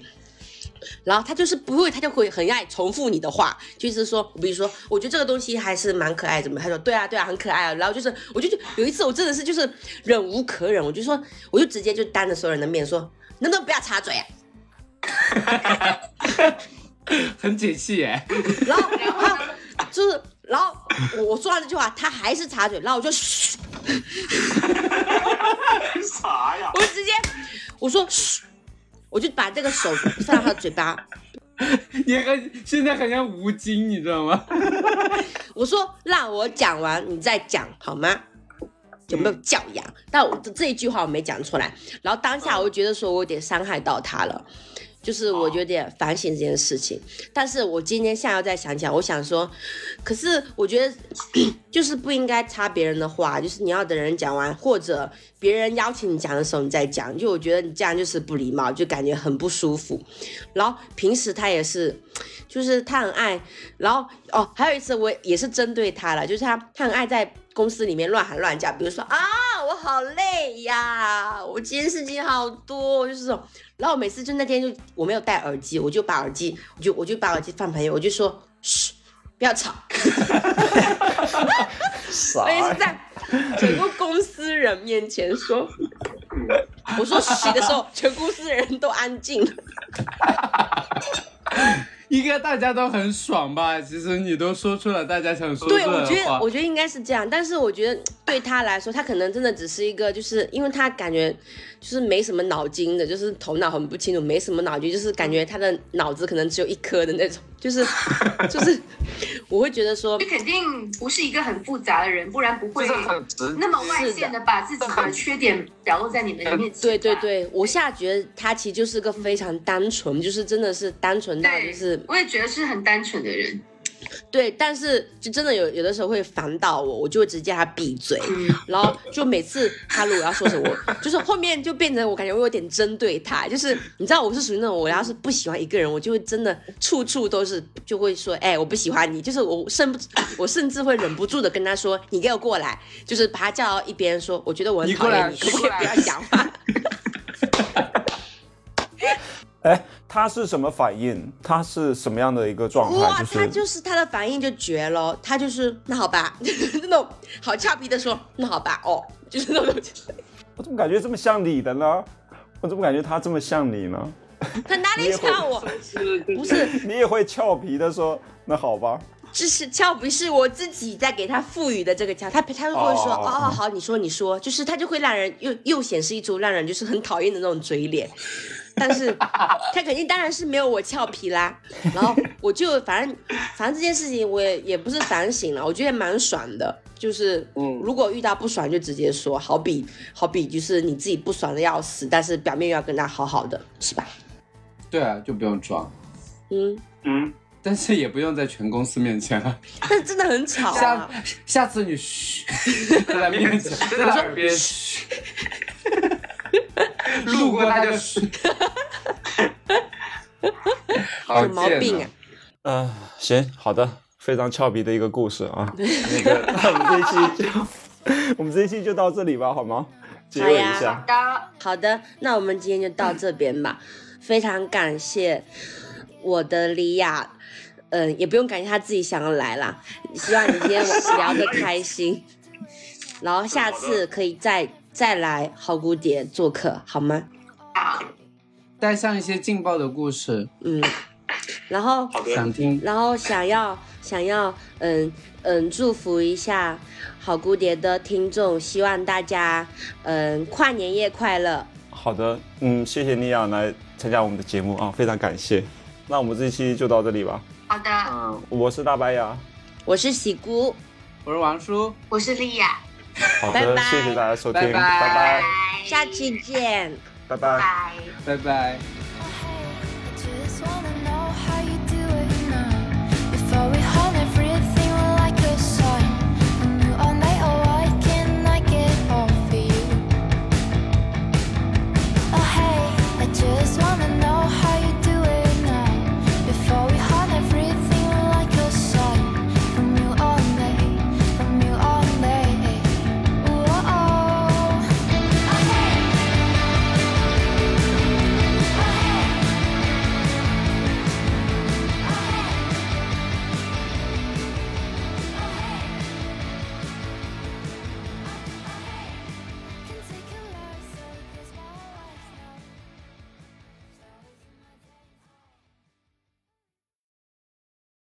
然后他就是不会，他就会很爱重复你的话，就是说，比如说，我觉得这个东西还是蛮可爱，怎么？他说对啊，对啊，很可爱啊。然后就是，我就就有一次我真的是就是忍无可忍，我就说，我就直接就当着所有人的面说，能不能不要插嘴啊？很解气耶。然后他就是，然后我我说完这句话，他还是插嘴，然后我就嘘，啥呀？我就直接我说嘘，我就把这个手放到他的嘴巴，你很现在很像吴京，你知道吗？我说让我讲完你再讲好吗？有没有教养？但我这一句话我没讲出来，然后当下我就觉得说我有点伤害到他了。就是我有点反省这件事情，但是我今天下要再想想，我想说，可是我觉得就是不应该插别人的话，就是你要等人讲完，或者别人邀请你讲的时候你再讲，就我觉得你这样就是不礼貌，就感觉很不舒服。然后平时他也是，就是他很爱，然后哦，还有一次我也是针对他了，就是他他很爱在公司里面乱喊乱叫，比如说啊我好累呀，我今天事情好多，就是这种。然后我每次就那天就我没有戴耳机，我就把耳机，我就我就把耳机放旁边，我就说嘘，不要吵。啥 我也是在整个公司人面前说，我说嘘的时候，全公司的人都安静。应该大家都很爽吧？其实你都说出了大家想说的对，我觉得我觉得应该是这样，但是我觉得对他来说，他可能真的只是一个，就是因为他感觉就是没什么脑筋的，就是头脑很不清楚，没什么脑筋，就是感觉他的脑子可能只有一颗的那种，就是就是我会觉得说你，肯定不是一个很复杂的人，不然不会那么外线的把自己的缺点表露在你们的面前。对对，对，我现在觉得他其实就是个非常单纯，就是真的是单纯到，就是我也觉得是很单纯的人。对，但是就真的有有的时候会烦到我，我就会直接叫他闭嘴，嗯然后就每次他如果要说什么，就是后面就变成我感觉我有点针对他，就是你知道我是属于那种我要是不喜欢一个人，我就会真的处处都是就会说，哎，我不喜欢你，就是我甚不我甚至会忍不住的跟他说，你给我过来，就是把他叫到一边说，我觉得我很讨厌你，可不可以不要讲话？哎，他是什么反应？他是什么样的一个状态哇，态？他就是他的反应就绝了，他就是那好吧，那种好俏皮的说，那好吧，哦，就是那种。我怎么感觉这么像你的呢？我怎么感觉他这么像你呢？他哪里像我？不是，你也会俏皮的说，那好吧。这是俏皮，是我自己在给他赋予的这个俏。他他就会说，哦哦，好，你说你说，就是他就会让人又又显示一出让人就是很讨厌的那种嘴脸。但是他肯定当然是没有我俏皮啦。然后我就反正反正这件事情我也也不是反省了，我觉得蛮爽的。就是嗯，如果遇到不爽就直接说，好比好比就是你自己不爽的要死，但是表面又要跟他好好的，是吧？对啊，就不用装，嗯，嗯，但是也不用在全公司面前啊。但真的很吵下啊。下次你嘘，在他面前，在他耳边嘘，路过他就是，好有毛病啊！嗯、行，好的，非常俏皮的一个故事啊。那个，那我们这一期就，我们这一期就到这里吧，好吗？结尾一好下。的，好的，那我们今天就到这边吧。非常感谢我的李亚，嗯，也不用感谢他自己想要来啦。希望你今天聊得开心，然后下次可以再再来好姑蝶做客，好吗？好，带上一些劲爆的故事，嗯，然后想听。然后想要想要嗯嗯祝福一下好蝴蝶的听众，希望大家嗯跨年夜快乐。好的，嗯，谢谢妮亚来参加我们的节目啊，非常感谢。那我们这期就到这里吧。好的，嗯，我是大白牙，我是喜姑，我是王叔，我是莉亚，好的，谢谢大家收听，拜拜，下期见，拜拜，拜拜。